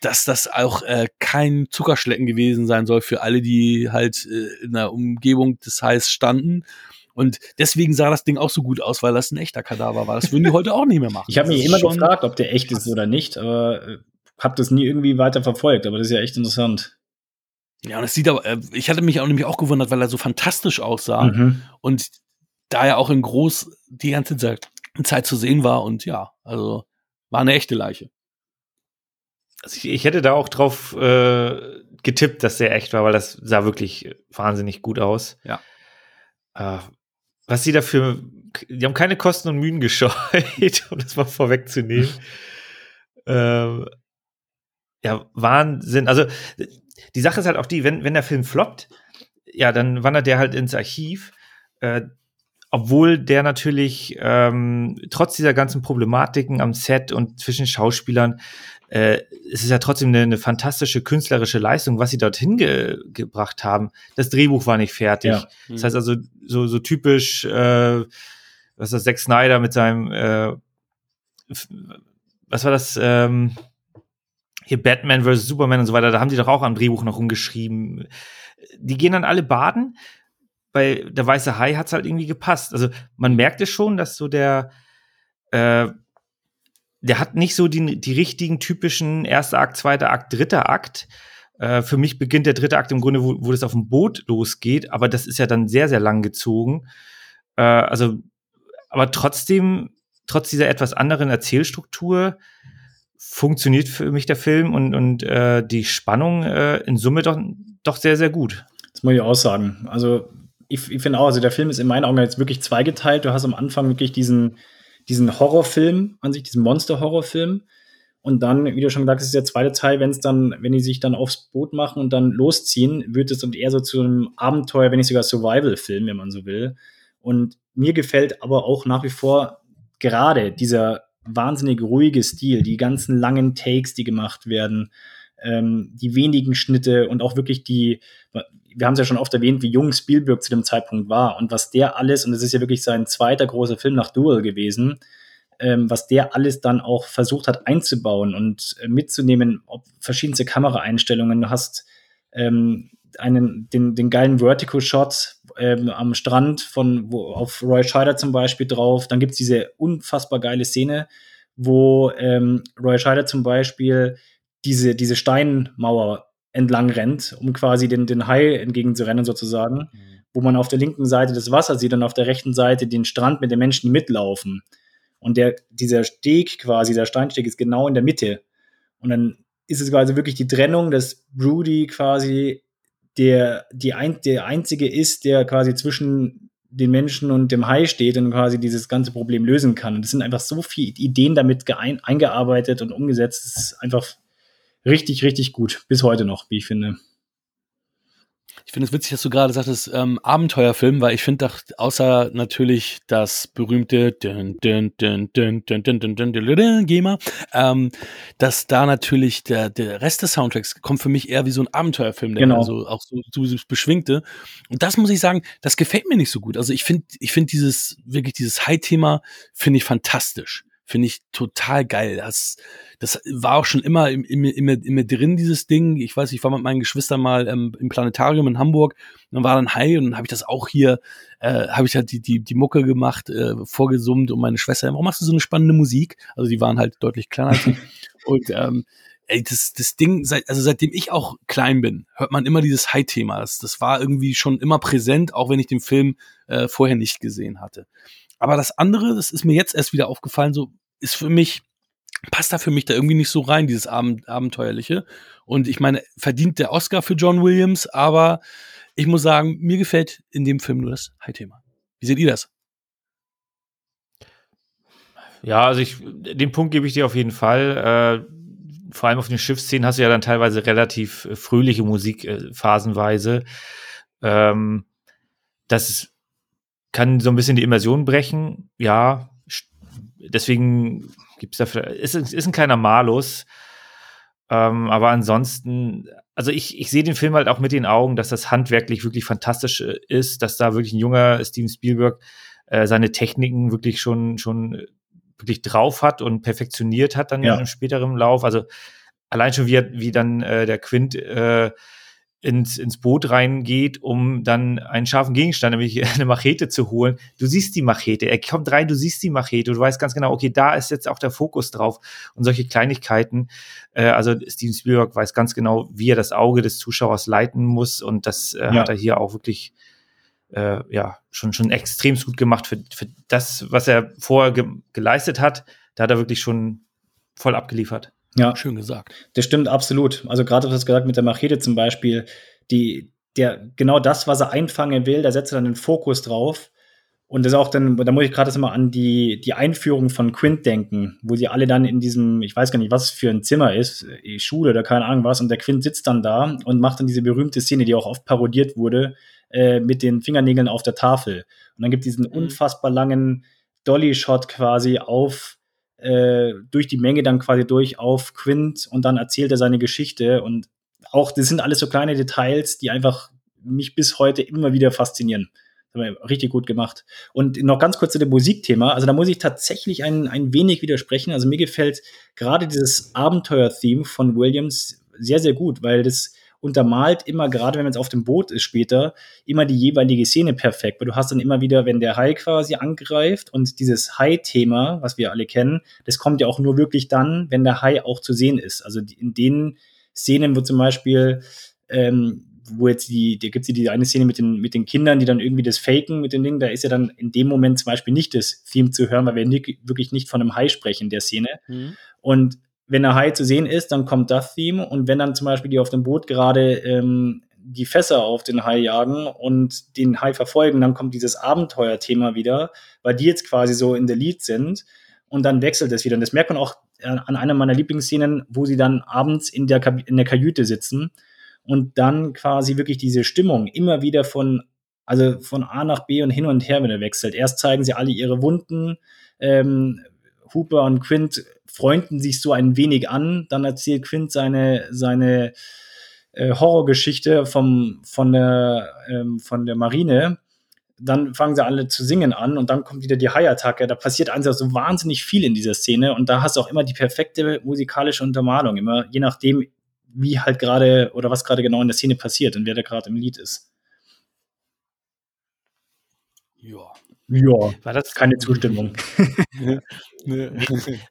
dass das auch äh, kein Zuckerschlecken gewesen sein soll für alle, die halt äh, in der Umgebung des Hais standen. Und deswegen sah das Ding auch so gut aus, weil das ein echter Kadaver war. Das würden die heute auch nicht mehr machen. Ich habe mich immer gefragt, ob der echt ist oder nicht, aber äh, habe das nie irgendwie weiter verfolgt. Aber das ist ja echt interessant. Ja, und es sieht aber, äh, ich hatte mich auch nämlich auch gewundert, weil er so fantastisch aussah mhm. und da er auch in groß die ganze Zeit zu sehen war und ja, also war eine echte Leiche. Also ich, ich hätte da auch drauf äh, getippt, dass der echt war, weil das sah wirklich wahnsinnig gut aus. Ja. Äh, was sie dafür, die haben keine Kosten und Mühen gescheut, um das mal vorwegzunehmen. ähm, ja, Wahnsinn. Also, die Sache ist halt auch die, wenn, wenn der Film floppt, ja, dann wandert der halt ins Archiv. Äh, obwohl der natürlich ähm, trotz dieser ganzen Problematiken am Set und zwischen Schauspielern, äh, es ist ja trotzdem eine, eine fantastische künstlerische Leistung, was sie dorthin ge gebracht haben. Das Drehbuch war nicht fertig. Ja. Mhm. Das heißt also so, so typisch, äh, was ist das, Zack Snyder mit seinem, äh, was war das, ähm, hier Batman vs. Superman und so weiter, da haben die doch auch am Drehbuch noch rumgeschrieben. Die gehen dann alle baden, bei der weiße Hai hat's halt irgendwie gepasst. Also man merkte schon, dass so der, äh, der hat nicht so die, die richtigen typischen erster Akt, zweiter Akt, dritter Akt. Äh, für mich beginnt der dritte Akt im Grunde, wo, wo das auf dem Boot losgeht, aber das ist ja dann sehr, sehr lang gezogen. Äh, also, aber trotzdem, trotz dieser etwas anderen Erzählstruktur, funktioniert für mich der Film und, und äh, die Spannung äh, in Summe doch, doch sehr, sehr gut. Das muss ich auch sagen. Also ich, ich finde auch, also der Film ist in meinen Augen jetzt wirklich zweigeteilt. Du hast am Anfang wirklich diesen, diesen Horrorfilm an sich, diesen Monster-Horrorfilm. Und dann, wie du schon gesagt hast, ist der zweite Teil, wenn es dann, wenn die sich dann aufs Boot machen und dann losziehen, wird es und eher so zu einem Abenteuer, wenn nicht sogar Survival-Film, wenn man so will. Und mir gefällt aber auch nach wie vor gerade dieser wahnsinnig ruhige Stil, die ganzen langen Takes, die gemacht werden, ähm, die wenigen Schnitte und auch wirklich die, wir haben es ja schon oft erwähnt, wie jung Spielberg zu dem Zeitpunkt war und was der alles, und es ist ja wirklich sein zweiter großer Film nach Duel gewesen, ähm, was der alles dann auch versucht hat einzubauen und äh, mitzunehmen, ob verschiedenste Kameraeinstellungen. Du hast ähm, einen, den, den geilen Vertical-Shot ähm, am Strand von wo, auf Roy Scheider zum Beispiel drauf. Dann gibt es diese unfassbar geile Szene, wo ähm, Roy Scheider zum Beispiel diese, diese Steinmauer entlang rennt, um quasi den, den Hai entgegenzurennen sozusagen, mhm. wo man auf der linken Seite das Wasser sieht und auf der rechten Seite den Strand mit den Menschen, die mitlaufen. Und der, dieser Steg quasi, der Steinsteg ist genau in der Mitte. Und dann ist es quasi wirklich die Trennung, dass Broody quasi der, die ein, der einzige ist, der quasi zwischen den Menschen und dem Hai steht und quasi dieses ganze Problem lösen kann. Und es sind einfach so viele Ideen damit eingearbeitet und umgesetzt. Es ist einfach richtig, richtig gut. Bis heute noch, wie ich finde. Ich finde es witzig, dass du gerade sagtest, ähm, Abenteuerfilm, weil ich finde, doch, außer natürlich das berühmte GEMA, ähm, dass da natürlich der, der Rest des Soundtracks kommt für mich eher wie so ein Abenteuerfilm, der genau. also auch so, so beschwingte. Und das muss ich sagen, das gefällt mir nicht so gut. Also ich finde, ich finde dieses, wirklich dieses High-Thema, finde ich fantastisch. Finde ich total geil. Das, das war auch schon immer im, im, immer, immer drin, dieses Ding. Ich weiß, ich war mit meinen Geschwistern mal ähm, im Planetarium in Hamburg. Und dann war dann Hai und dann habe ich das auch hier, äh, habe ich halt die, die, die Mucke gemacht, äh, vorgesummt und meine Schwester, warum machst du so eine spannende Musik? Also die waren halt deutlich kleiner als ich. und ähm, ey, das, das Ding, seit, also seitdem ich auch klein bin, hört man immer dieses High-Thema. Das, das war irgendwie schon immer präsent, auch wenn ich den Film äh, vorher nicht gesehen hatte. Aber das andere, das ist mir jetzt erst wieder aufgefallen, so ist für mich, passt da für mich da irgendwie nicht so rein, dieses Abend, Abenteuerliche. Und ich meine, verdient der Oscar für John Williams, aber ich muss sagen, mir gefällt in dem Film nur das High-Thema. Wie seht ihr das? Ja, also ich, den Punkt gebe ich dir auf jeden Fall. Äh, vor allem auf den Schiffsszenen hast du ja dann teilweise relativ äh, fröhliche Musik äh, phasenweise. Ähm, das ist, kann so ein bisschen die Immersion brechen. Ja, deswegen gibt es dafür, ist, ist ein kleiner Malus. Ähm, aber ansonsten, also ich, ich sehe den Film halt auch mit den Augen, dass das handwerklich wirklich fantastisch äh, ist, dass da wirklich ein junger Steven Spielberg äh, seine Techniken wirklich schon, schon wirklich drauf hat und perfektioniert hat dann ja. im späteren Lauf. Also allein schon wie, wie dann äh, der Quint äh, ins, ins Boot reingeht, um dann einen scharfen Gegenstand, nämlich eine Machete zu holen. Du siehst die Machete, er kommt rein, du siehst die Machete, du weißt ganz genau, okay, da ist jetzt auch der Fokus drauf und solche Kleinigkeiten. Äh, also Steven Spielberg weiß ganz genau, wie er das Auge des Zuschauers leiten muss und das äh, ja. hat er hier auch wirklich äh, ja, schon, schon extrem gut gemacht für, für das, was er vorher ge geleistet hat. Da hat er wirklich schon voll abgeliefert. Ja, schön gesagt. Das stimmt absolut. Also gerade was gesagt mit der Machete zum Beispiel, die, der, genau das, was er einfangen will, da setzt er dann den Fokus drauf. Und das ist auch dann, da muss ich gerade mal an die, die Einführung von Quint denken, wo sie alle dann in diesem, ich weiß gar nicht, was für ein Zimmer ist, Schule oder keine Ahnung was, und der Quint sitzt dann da und macht dann diese berühmte Szene, die auch oft parodiert wurde, äh, mit den Fingernägeln auf der Tafel. Und dann gibt es diesen mhm. unfassbar langen Dolly-Shot quasi auf, äh, durch die Menge dann quasi durch auf Quint und dann erzählt er seine Geschichte und auch, das sind alles so kleine Details, die einfach mich bis heute immer wieder faszinieren. Richtig gut gemacht. Und noch ganz kurz zu dem Musikthema. Also da muss ich tatsächlich ein, ein wenig widersprechen. Also mir gefällt gerade dieses Abenteuer-Theme von Williams sehr, sehr gut, weil das untermalt immer, gerade wenn man jetzt auf dem Boot ist später, immer die jeweilige Szene perfekt. Weil du hast dann immer wieder, wenn der Hai quasi angreift und dieses Hai-Thema, was wir alle kennen, das kommt ja auch nur wirklich dann, wenn der Hai auch zu sehen ist. Also in den Szenen, wo zum Beispiel ähm, wo jetzt die, da gibt es die eine Szene mit den, mit den Kindern, die dann irgendwie das faken mit dem Ding, da ist ja dann in dem Moment zum Beispiel nicht das Theme zu hören, weil wir nicht, wirklich nicht von einem Hai sprechen in der Szene. Mhm. Und wenn der Hai zu sehen ist, dann kommt das Theme und wenn dann zum Beispiel die auf dem Boot gerade ähm, die Fässer auf den Hai jagen und den Hai verfolgen, dann kommt dieses Abenteuerthema wieder, weil die jetzt quasi so in der Lead sind und dann wechselt es wieder. Und das merkt man auch an einer meiner Lieblingsszenen, wo sie dann abends in der, in der Kajüte sitzen und dann quasi wirklich diese Stimmung immer wieder von, also von A nach B und hin und her wieder wechselt. Erst zeigen sie alle ihre Wunden, ähm, Hooper und Quint freunden sich so ein wenig an. Dann erzählt Quint seine, seine äh, Horrorgeschichte vom, von, der, ähm, von der Marine. Dann fangen sie alle zu singen an und dann kommt wieder die High-Attacke. Da passiert einfach so wahnsinnig viel in dieser Szene und da hast du auch immer die perfekte musikalische Untermalung, immer je nachdem, wie halt gerade oder was gerade genau in der Szene passiert und wer da gerade im Lied ist. Ja. War das keine Zustimmung.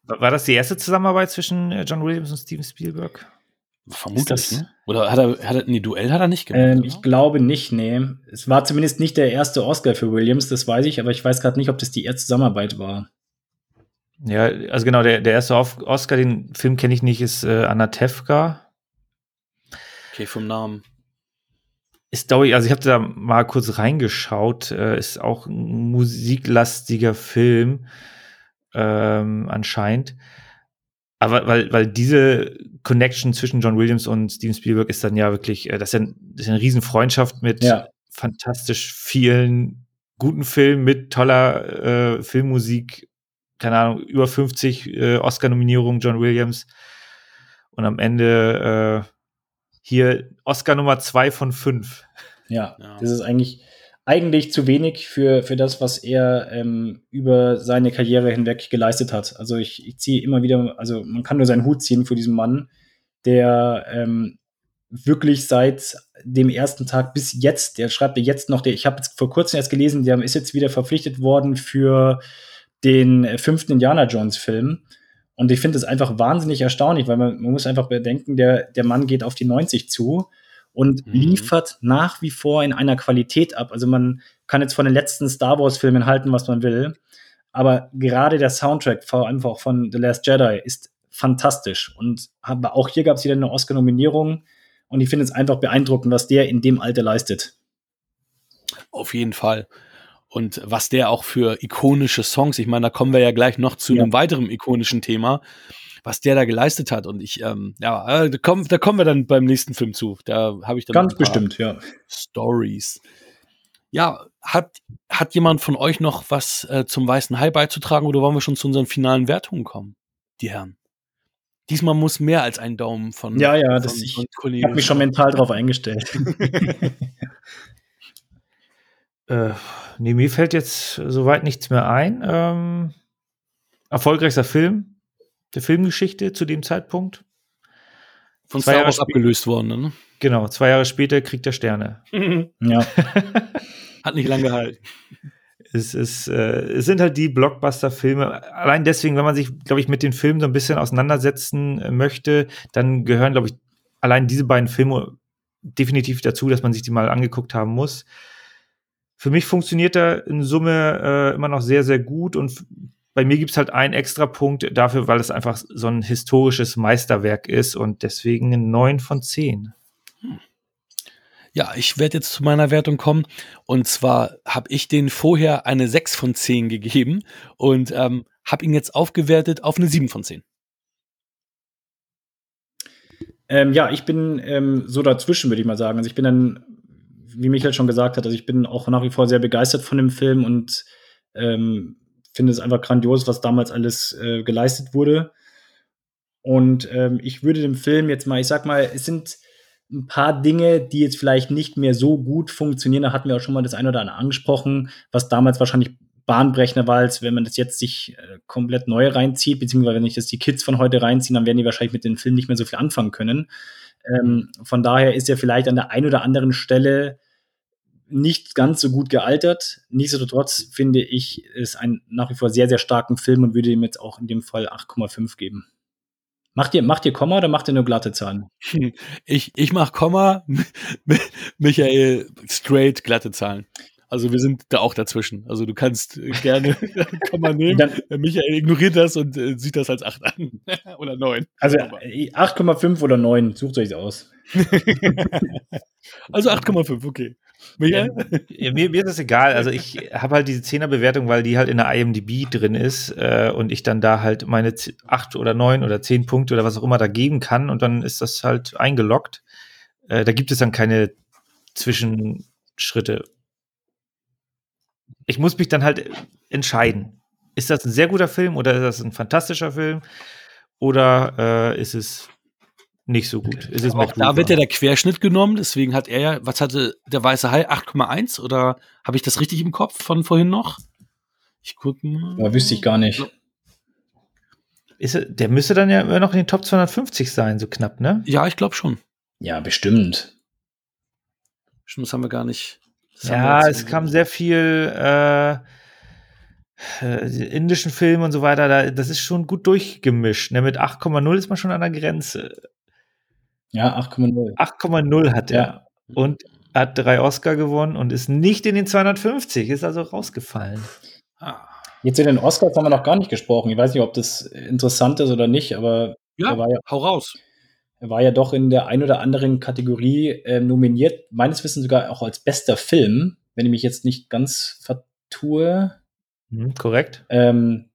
war das die erste Zusammenarbeit zwischen äh, John Williams und Steven Spielberg? Vermutlich, das, ne? Oder hat er, hat er, nee, Duell hat er nicht gemacht? Ähm, ich glaube nicht, nee. Es war zumindest nicht der erste Oscar für Williams, das weiß ich, aber ich weiß gerade nicht, ob das die erste Zusammenarbeit war. Ja, also genau, der, der erste Oscar, den Film kenne ich nicht, ist äh, Anatevka. Okay, vom Namen. Story, also ich habe da mal kurz reingeschaut, äh, ist auch ein musiklastiger Film ähm, anscheinend. Aber weil, weil diese Connection zwischen John Williams und Steven Spielberg ist dann ja wirklich, äh, das, ist ja, das ist eine Riesenfreundschaft mit ja. fantastisch vielen guten Filmen, mit toller äh, Filmmusik, keine Ahnung, über 50 äh, Oscar-Nominierungen John Williams. Und am Ende äh, hier Oscar Nummer zwei von fünf. Ja, ja, das ist eigentlich, eigentlich zu wenig für, für das, was er ähm, über seine Karriere hinweg geleistet hat. Also ich, ich ziehe immer wieder, also man kann nur seinen Hut ziehen für diesen Mann, der ähm, wirklich seit dem ersten Tag bis jetzt, der schreibt ja jetzt noch, der, ich habe jetzt vor kurzem erst gelesen, der ist jetzt wieder verpflichtet worden für den fünften Indiana Jones Film. Und ich finde es einfach wahnsinnig erstaunlich, weil man, man muss einfach bedenken, der, der Mann geht auf die 90 zu und mhm. liefert nach wie vor in einer Qualität ab. Also man kann jetzt von den letzten Star Wars-Filmen halten, was man will. Aber gerade der Soundtrack, vor allem auch von The Last Jedi, ist fantastisch. Und aber auch hier gab es wieder eine Oscar-Nominierung. Und ich finde es einfach beeindruckend, was der in dem Alter leistet. Auf jeden Fall. Und was der auch für ikonische Songs, ich meine, da kommen wir ja gleich noch zu ja. einem weiteren ikonischen Thema, was der da geleistet hat. Und ich, ähm, ja, äh, da kommen, da kommen wir dann beim nächsten Film zu. Da habe ich dann ganz bestimmt, ja. Stories. Ja, hat, hat jemand von euch noch was äh, zum Weißen Hai beizutragen oder wollen wir schon zu unseren finalen Wertungen kommen, die Herren? Diesmal muss mehr als ein Daumen von. Ja, ja, von, das, ich habe mich schon mental drauf eingestellt. Äh, nee, mir fällt jetzt soweit nichts mehr ein. Ähm, erfolgreichster Film der Filmgeschichte zu dem Zeitpunkt. Von zwei Star Wars abgelöst worden, ne? Genau, zwei Jahre später kriegt er Sterne. ja. Hat nicht lange gehalten. Es, ist, äh, es sind halt die Blockbuster-Filme. Allein deswegen, wenn man sich, glaube ich, mit den Filmen so ein bisschen auseinandersetzen äh, möchte, dann gehören, glaube ich, allein diese beiden Filme definitiv dazu, dass man sich die mal angeguckt haben muss für mich funktioniert er in Summe äh, immer noch sehr, sehr gut und bei mir gibt es halt einen extra Punkt dafür, weil es einfach so ein historisches Meisterwerk ist und deswegen ein 9 von 10. Ja, ich werde jetzt zu meiner Wertung kommen. Und zwar habe ich den vorher eine 6 von 10 gegeben und ähm, habe ihn jetzt aufgewertet auf eine 7 von 10. Ähm, ja, ich bin ähm, so dazwischen, würde ich mal sagen. Also ich bin dann wie Michael schon gesagt hat, also ich bin auch nach wie vor sehr begeistert von dem Film und ähm, finde es einfach grandios, was damals alles äh, geleistet wurde. Und ähm, ich würde dem Film jetzt mal, ich sag mal, es sind ein paar Dinge, die jetzt vielleicht nicht mehr so gut funktionieren. Da hatten wir auch schon mal das eine oder andere angesprochen, was damals wahrscheinlich bahnbrechender war, als wenn man das jetzt sich äh, komplett neu reinzieht, beziehungsweise wenn ich das die Kids von heute reinziehen, dann werden die wahrscheinlich mit dem Film nicht mehr so viel anfangen können. Ähm, von daher ist er vielleicht an der einen oder anderen Stelle nicht ganz so gut gealtert. Nichtsdestotrotz finde ich es einen nach wie vor sehr, sehr starken Film und würde ihm jetzt auch in dem Fall 8,5 geben. Macht ihr, macht ihr Komma oder macht ihr nur glatte Zahlen? Ich, ich mach Komma, Michael straight glatte Zahlen. Also wir sind da auch dazwischen. Also du kannst gerne Komma nehmen. Dann, Michael ignoriert das und äh, sieht das als 8 an. oder 9. Also 8,5 äh, oder 9, sucht euch aus. also 8,5, okay. Ja, mir, mir, ist das egal. Also ich habe halt diese Zehnerbewertung, weil die halt in der IMDb drin ist äh, und ich dann da halt meine acht oder neun oder zehn Punkte oder was auch immer da geben kann und dann ist das halt eingeloggt. Äh, da gibt es dann keine Zwischenschritte. Ich muss mich dann halt entscheiden. Ist das ein sehr guter Film oder ist das ein fantastischer Film oder äh, ist es nicht so gut. Ist es auch da wird ja der Querschnitt genommen, deswegen hat er ja, was hatte der weiße Hai 8,1 oder habe ich das richtig im Kopf von vorhin noch? Ich gucke mal. Ja, wüsste ich gar nicht. Ist, der müsste dann ja immer noch in den Top 250 sein, so knapp, ne? Ja, ich glaube schon. Ja, bestimmt. Stimmt, das haben wir gar nicht. Ja, es kam sehr viel äh, äh, indischen Film und so weiter. Da, das ist schon gut durchgemischt. Ne? Mit 8,0 ist man schon an der Grenze. Ja, 8,0. 8,0 hat er. Ja. Und hat drei Oscar gewonnen und ist nicht in den 250, ist also rausgefallen. Ah. Jetzt in den Oscars haben wir noch gar nicht gesprochen. Ich weiß nicht, ob das interessant ist oder nicht, aber ja, ja hau raus. Er war ja doch in der ein oder anderen Kategorie äh, nominiert, meines Wissens sogar auch als bester Film, wenn ich mich jetzt nicht ganz vertue. Mhm, korrekt. Ähm,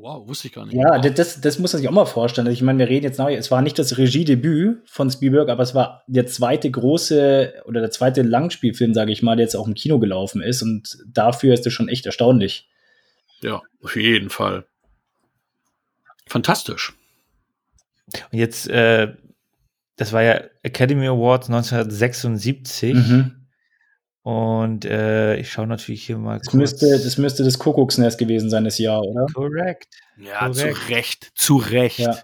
Wow, wusste ich gar nicht. Ja, das, das muss man sich auch mal vorstellen. Also ich meine, wir reden jetzt neu, es war nicht das Regiedebüt von Spielberg, aber es war der zweite große oder der zweite Langspielfilm, sage ich mal, der jetzt auch im Kino gelaufen ist. Und dafür ist es schon echt erstaunlich. Ja, auf jeden Fall. Fantastisch. Und jetzt, äh, das war ja Academy Awards 1976. Mhm. Und äh, ich schaue natürlich hier mal das Müsste, das müsste das Kuckucksnest gewesen sein, das Jahr, oder? Korrekt. Ja, Korrekt. zu Recht. Zu Recht. Ja.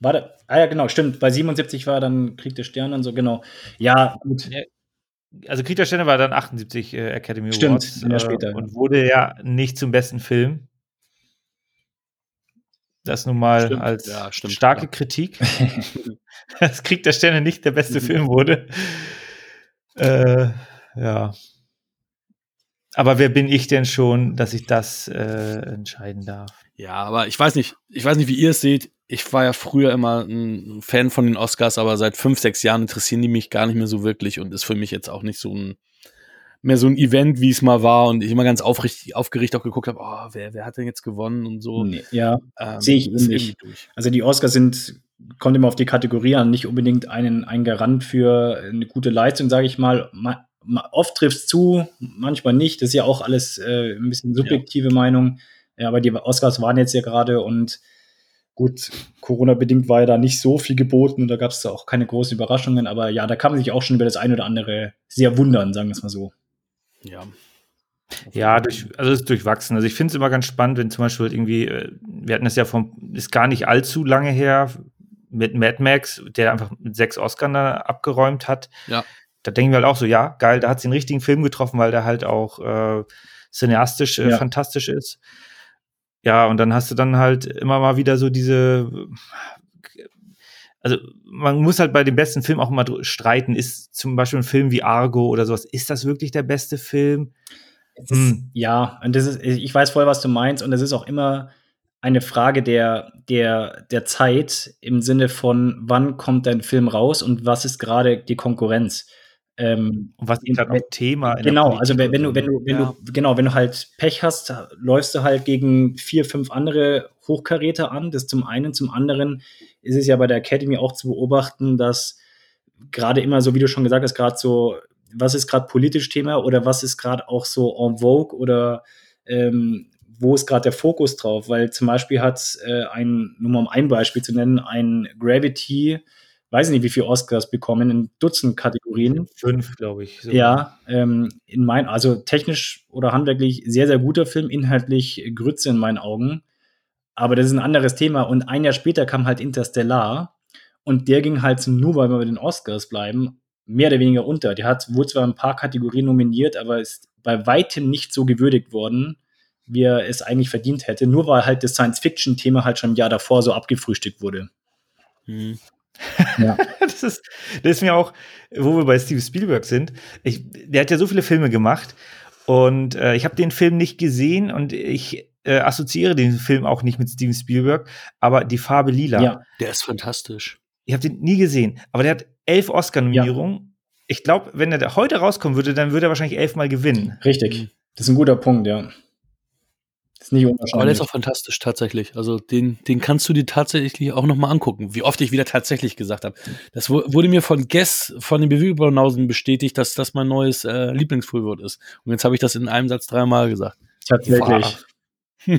War da, ah ja, genau, stimmt. Bei 77 war dann Krieg der Sterne und so, genau. Ja, gut. Also Krieg der Sterne war dann 78 äh, Academy Stimmt, Awards ein Jahr äh, später. und wurde ja nicht zum besten Film. Das nun mal Stimmt, als ja, stimmt, starke ja. Kritik. dass Krieg der Sterne nicht der Mhm. beste Film wurde. Äh, ja. Aber wer bin ich denn schon, dass ich das äh, entscheiden darf? Ja, aber ich weiß nicht, ich weiß nicht, wie ihr es seht. Ich war ja früher immer ein Fan von den Oscars, aber seit fünf, sechs Jahren interessieren die mich gar nicht mehr so wirklich und ist für mich jetzt auch nicht so ein mehr so ein Event, wie es mal war und ich immer ganz aufrichtig, aufgeregt auch geguckt habe, oh, wer, wer hat denn jetzt gewonnen und so. Nee, ja, Ähm, Sehe ich ähnlich. also die Oscars sind, kommt immer auf die Kategorie an, nicht unbedingt einen, ein Garant für eine gute Leistung, sage ich mal. Ma, ma, oft trifft es zu, manchmal nicht. Das ist ja auch alles äh, ein bisschen subjektive Meinung. Ja, aber die Oscars waren jetzt ja gerade und gut, Corona-bedingt war ja da nicht so viel geboten und da gab es auch keine großen Überraschungen, aber ja, da kann man sich auch schon über das eine oder andere sehr wundern, sagen wir es mal so. Ja. Ja, durch, also es ist durchwachsen. Also ich finde es immer ganz spannend, wenn zum Beispiel irgendwie, äh, wir hatten das ja vom, ist gar nicht allzu lange her mit Mad Max, der einfach mit sechs Oscars abgeräumt hat. Ja. Da denken wir halt auch so, ja, geil, da hat sie den richtigen Film getroffen, weil der halt auch äh, cineastisch äh, Ja. fantastisch ist. Ja, und dann hast du dann halt immer mal wieder so diese, also man muss halt bei dem besten Film auch immer dr- streiten, ist zum Beispiel ein Film wie Argo oder sowas, ist das wirklich der beste Film? Ist, Hm. Ja, und das ist, ich weiß voll, was du meinst, und es ist auch immer eine Frage der, der, der Zeit im Sinne von, wann kommt dein Film raus und was ist gerade die Konkurrenz. Ähm, Und was ist gerade auch Thema? genau, also wenn, wenn du, wenn du, wenn Ja. du, genau, wenn du halt Pech hast, läufst du halt gegen vier, fünf andere Hochkaräter an. Das zum einen, zum anderen ist es ja bei der Academy auch zu beobachten, dass gerade immer so, wie du schon gesagt hast, gerade so, was ist gerade politisch Thema oder was ist gerade auch so en vogue oder ähm, wo ist gerade der Fokus drauf? Weil zum Beispiel hat äh, ein, nur mal um ein Beispiel zu nennen, ein Gravity, weiß ich nicht, wie viele Oscars bekommen in Dutzend Kategorien. Fünf, glaube ich. so. Ja, ähm, in mein, also technisch oder handwerklich sehr, sehr guter Film, inhaltlich Grütze in meinen Augen. Aber das ist ein anderes Thema. Und ein Jahr später kam halt Interstellar und der ging halt zum, nur weil wir bei den Oscars bleiben, mehr oder weniger unter. Der hat, wurde zwar in ein paar Kategorien nominiert, aber ist bei weitem nicht so gewürdigt worden, wie er es eigentlich verdient hätte, nur weil halt das Science-Fiction-Thema halt schon ein Jahr davor so abgefrühstückt wurde. Mhm. Ja. das, ist, das ist mir auch, wo wir bei Steven Spielberg sind. Ich, der hat ja so viele Filme gemacht und äh, ich habe den Film nicht gesehen und ich äh, assoziiere den Film auch nicht mit Steven Spielberg, aber die Farbe Lila. ja. Der ist fantastisch. Ich habe den nie gesehen, aber der hat elf Oscar-Nominierungen. Ich glaube, wenn er heute rauskommen würde, dann würde er wahrscheinlich elfmal gewinnen. Richtig. Mhm. Das ist ein guter Punkt, ja. Das ist nicht Aber der unwahrscheinlich. ist auch fantastisch, tatsächlich. Also den, den kannst du dir tatsächlich auch noch mal angucken. Wie oft ich wieder tatsächlich gesagt habe. Das wu- wurde mir von Guess, von den Bewegungsbanausen bestätigt, dass das mein neues äh, Lieblingsfrühwort ist. Und jetzt habe ich das in einem Satz dreimal gesagt. Tatsächlich.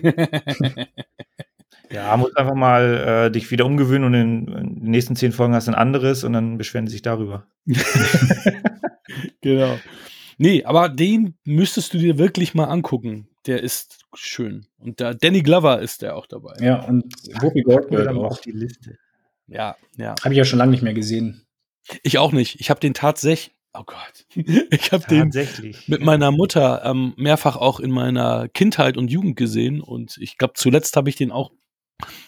Ja, muss einfach mal äh, dich wieder umgewöhnen und in, in den nächsten zehn Folgen hast du ein anderes und dann beschweren sie sich darüber. genau. Nee, aber den müsstest du dir wirklich mal angucken. Der ist schön. Und da Danny Glover ist der auch dabei. Ja, und Whoopi Goldberg auch. auf die Liste. Ja, ja. Habe ich ja schon lange nicht mehr gesehen. Ich auch nicht. Ich habe den tatsächlich. Oh Gott. Ich habe den mit meiner Mutter ähm, mehrfach auch in meiner Kindheit und Jugend gesehen. Und ich glaube, zuletzt habe ich den auch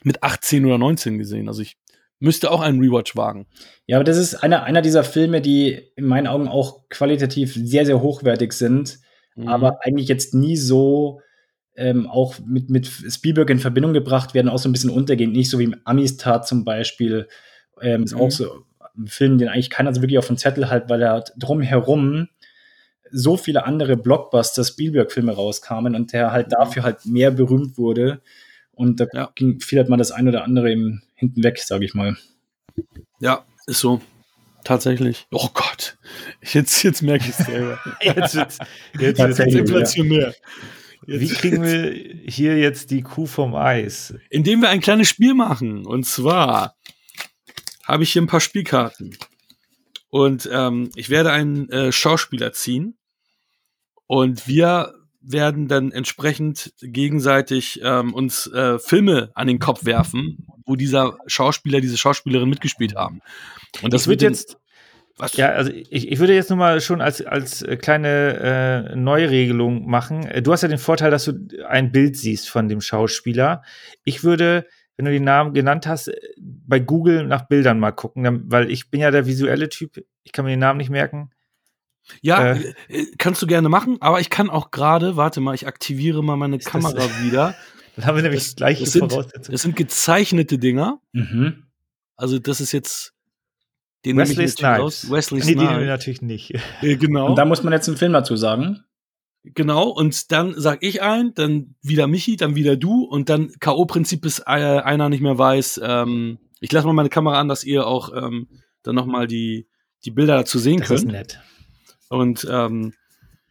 mit 18 oder 19 gesehen. Also ich müsste auch einen Rewatch wagen. Ja, aber das ist einer, einer dieser Filme, die in meinen Augen auch qualitativ sehr, sehr hochwertig sind, Mhm. aber eigentlich jetzt nie so ähm, auch mit, mit Spielberg in Verbindung gebracht werden, auch so ein bisschen untergehen. Nicht so wie Amistad zum Beispiel. Ähm, Ist Mhm. auch so ein Film, den eigentlich keiner so wirklich auf dem Zettel hat, weil er drumherum so viele andere Blockbuster Spielberg-Filme rauskamen und der halt dafür halt mehr berühmt wurde. Und da Ja. ging, fiel halt mal das ein oder andere im, hinten weg, sage ich mal. Ja, ist so. Tatsächlich. Oh Gott. Jetzt, jetzt merke ich es selber. Jetzt jetzt gut. ja. inflationär. Wie kriegen wir hier jetzt die Kuh vom Eis? Indem wir ein kleines Spiel machen. Und zwar habe ich hier ein paar Spielkarten. Und ähm, ich werde einen äh, Schauspieler ziehen. Und wir werden dann entsprechend gegenseitig ähm, uns äh, Filme an den Kopf werfen, wo dieser Schauspieler, diese Schauspielerin mitgespielt haben. Und das wird jetzt was? Ja, also ich, ich würde jetzt nur mal schon als, als äh, kleine äh, Neuregelung machen. Äh, du hast ja den Vorteil, dass du ein Bild siehst von dem Schauspieler. Ich würde, wenn du den Namen genannt hast, äh, bei Google nach Bildern mal gucken, weil ich bin ja der visuelle Typ. Ich kann mir den Namen nicht merken. Ja, äh, kannst du gerne machen, aber ich kann auch gerade, warte mal, ich aktiviere mal meine Kamera das, wieder. Dann haben wir nämlich das, gleiche das sind, Das sind gezeichnete Dinger. Mhm. Also das ist jetzt den Wesley Snipes. Wesley nee, Snipes. den natürlich nicht. Äh, genau. Und da muss man jetzt einen Film dazu sagen. Genau, und dann sag ich ein, dann wieder Michi, dann wieder du und dann K.O.-Prinzip, bis einer nicht mehr weiß. Ähm, ich lasse mal meine Kamera an, dass ihr auch ähm, dann nochmal die, die Bilder dazu sehen das könnt. Das ist nett. Und ähm,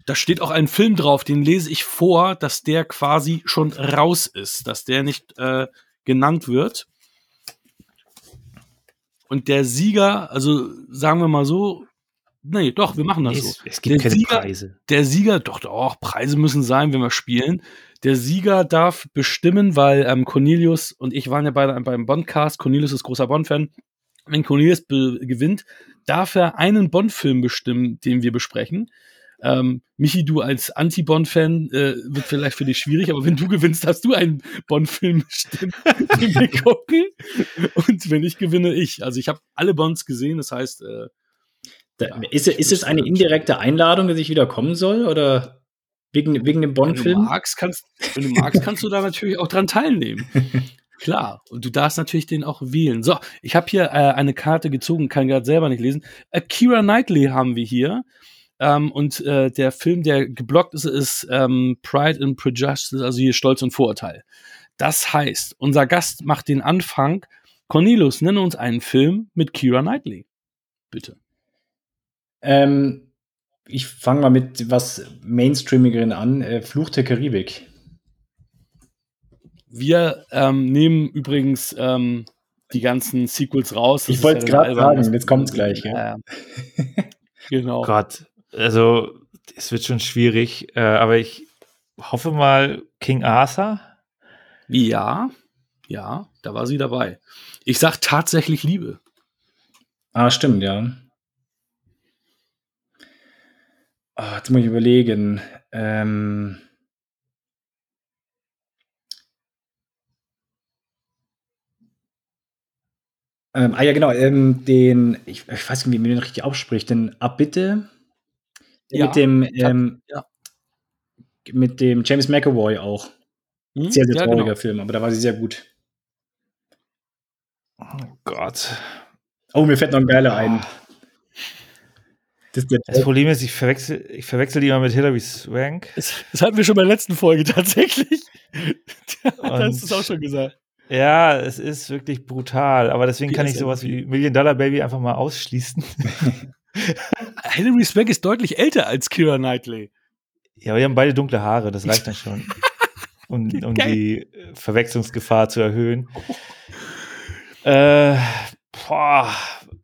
da steht auch ein Film drauf, den lese ich vor, dass der quasi schon raus ist, dass der nicht äh, genannt wird. Und der Sieger, also sagen wir mal so, nee, doch, wir machen das es, so. Es gibt der keine Sieger, Preise. Der Sieger, doch, doch, Preise müssen sein, wenn wir spielen. Der Sieger darf bestimmen, weil ähm, Cornelius und ich waren ja beide beim Bondcast. Cornelius ist großer Bond-Fan. Wenn Cornelius gewinnt, darf er einen Bond-Film bestimmen, den wir besprechen. Ähm, Michi, du als Anti-Bond-Fan äh, wird vielleicht für dich schwierig, aber wenn du gewinnst, hast du einen Bond-Film bestimmt, den wir gucken. Und wenn ich gewinne, ich. Also ich habe alle Bonds gesehen, das heißt. Äh, da, ja, ist, ist es eine indirekte Einladung, dass ich wieder kommen soll? Oder wegen, wegen dem Bond-Film? Wenn, du magst, kannst, wenn du magst, kannst du da natürlich auch dran teilnehmen. Klar, und du darfst natürlich den auch wählen. So, ich habe hier äh, eine Karte gezogen, kann gerade selber nicht lesen. Akira Knightley haben wir hier. Ähm, und äh, der Film, der geblockt ist, ist ähm, Pride and Prejudice, also hier Stolz und Vorurteil. Das heißt, unser Gast macht den Anfang. Cornelius, nenne uns einen Film mit Kira Knightley. Bitte. Ähm, ich fange mal mit was Mainstreamigeren an. Äh, Fluch der Karibik. Wir ähm, nehmen übrigens ähm, die ganzen Sequels raus. Das ich wollte ja gerade sagen, jetzt kommt es gleich. Ja. genau. Gott, also es wird schon schwierig, äh, aber ich hoffe mal King Arthur. Ja, ja, da war sie dabei. Ich sag tatsächlich Liebe. Ah, stimmt, ja. Oh, jetzt muss ich überlegen. Ähm ähm, ah ja, genau. Ähm, den, ich, ich, weiß nicht, wie man den richtig ausspricht. Den Abbitte ja, mit dem, ähm, ja. mit dem James McAvoy auch. Hm? Sehr, sehr trauriger genau. Film, aber da war sie sehr gut. Oh Gott. Oh, mir fällt noch ein geiler ein. Das, das, Problem ist, ich verwechsel, ich verwechsel die immer mit Hilary Swank. Das, das, hatten wir schon bei der letzten Folge tatsächlich. da hast du es auch schon gesagt. Ja, es ist wirklich brutal, aber deswegen die kann ich sowas wie Million Dollar Baby einfach mal ausschließen. Hilary Swank ist deutlich älter als Kira Knightley. Ja, wir haben beide dunkle Haare, das reicht dann schon. um, um die Verwechslungsgefahr zu erhöhen. Äh, boah,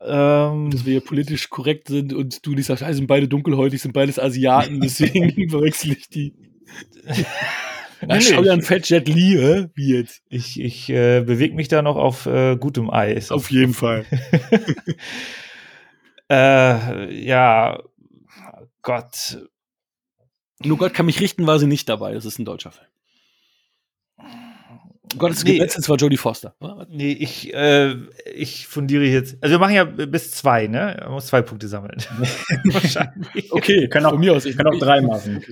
ähm, Dass wir ja politisch korrekt sind und du nicht sagst, ah, sind beide dunkelhäutig, sind beides Asiaten, deswegen verwechsel ich die. nee, schau dir an Fat Jet Lee, äh? wie jetzt. Ich, ich äh, bewege mich da noch auf äh, gutem Eis. Auf jeden Fall. Äh, ja, Gott. Nur Gott kann mich richten, war sie nicht dabei. Das ist ein deutscher Film. Gottes nee, Gesetz war Jodie Foster. Nee, ich, äh, ich fundiere jetzt. Also wir machen ja bis zwei, ne? Man muss zwei Punkte sammeln. Wahrscheinlich. Okay, können auch mir aus. Ich kann auch drei machen.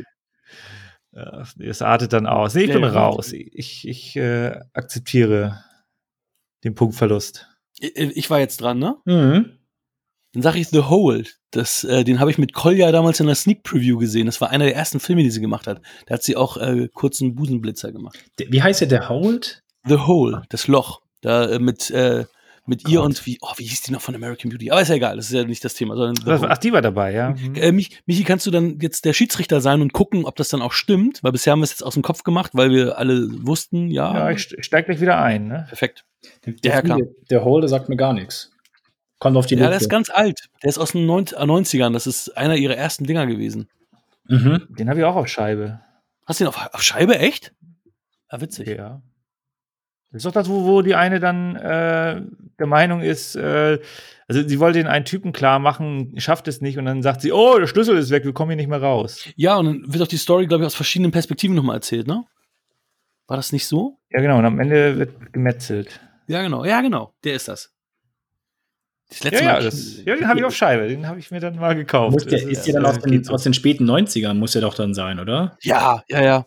Es artet dann aus. Nee, ich bin ja, raus. Ich, ich äh, akzeptiere den Punktverlust. Ich, ich war jetzt dran, ne? Mhm. Dann sage ich The Hole. Das, äh, den habe ich mit Kolja damals in der Sneak Preview gesehen. Das war einer der ersten Filme, die sie gemacht hat. Da hat sie auch äh, kurzen Busenblitzer gemacht. Wie heißt der, der Hold? The Hole, das Loch. Da äh, mit, äh, mit ihr und wie, oh, wie hieß die noch von American Beauty? Aber ist ja egal, das ist ja nicht das Thema. Sondern Ach, die war dabei, ja. Mhm. Äh, Mich, Michi, kannst du dann jetzt der Schiedsrichter sein und gucken, ob das dann auch stimmt? Weil bisher haben wir es jetzt aus dem Kopf gemacht, weil wir alle wussten, ja. Ja, ich steig gleich wieder ein, ne? Perfekt. Der, der, der, der Hole sagt mir gar nichts. Kommt auf die Ja, der ist ganz alt. Der ist aus den 90ern. Das ist einer ihrer ersten Dinger gewesen. Mhm. Den habe ich auch auf Scheibe. Hast du den auf, auf Scheibe, echt? Ja, witzig. Ja. Das ist doch das, wo, wo die eine dann äh, der Meinung ist, äh, also sie wollte den einen Typen klar machen, schafft es nicht und dann sagt sie, oh, der Schlüssel ist weg, wir kommen hier nicht mehr raus. Ja, und dann wird auch die Story, glaube ich, aus verschiedenen Perspektiven nochmal erzählt, ne? War das nicht so? Ja, genau, und am Ende wird gemetzelt. Ja, genau. Ja, genau. Der ist das. Das letzte Ja, ja, Mal. das, ja den habe ich auf Scheibe, den habe ich mir dann mal gekauft. Muss der, ist der dann aus den, aus den späten 90ern, muss der doch dann sein, oder? ja, ja, ja.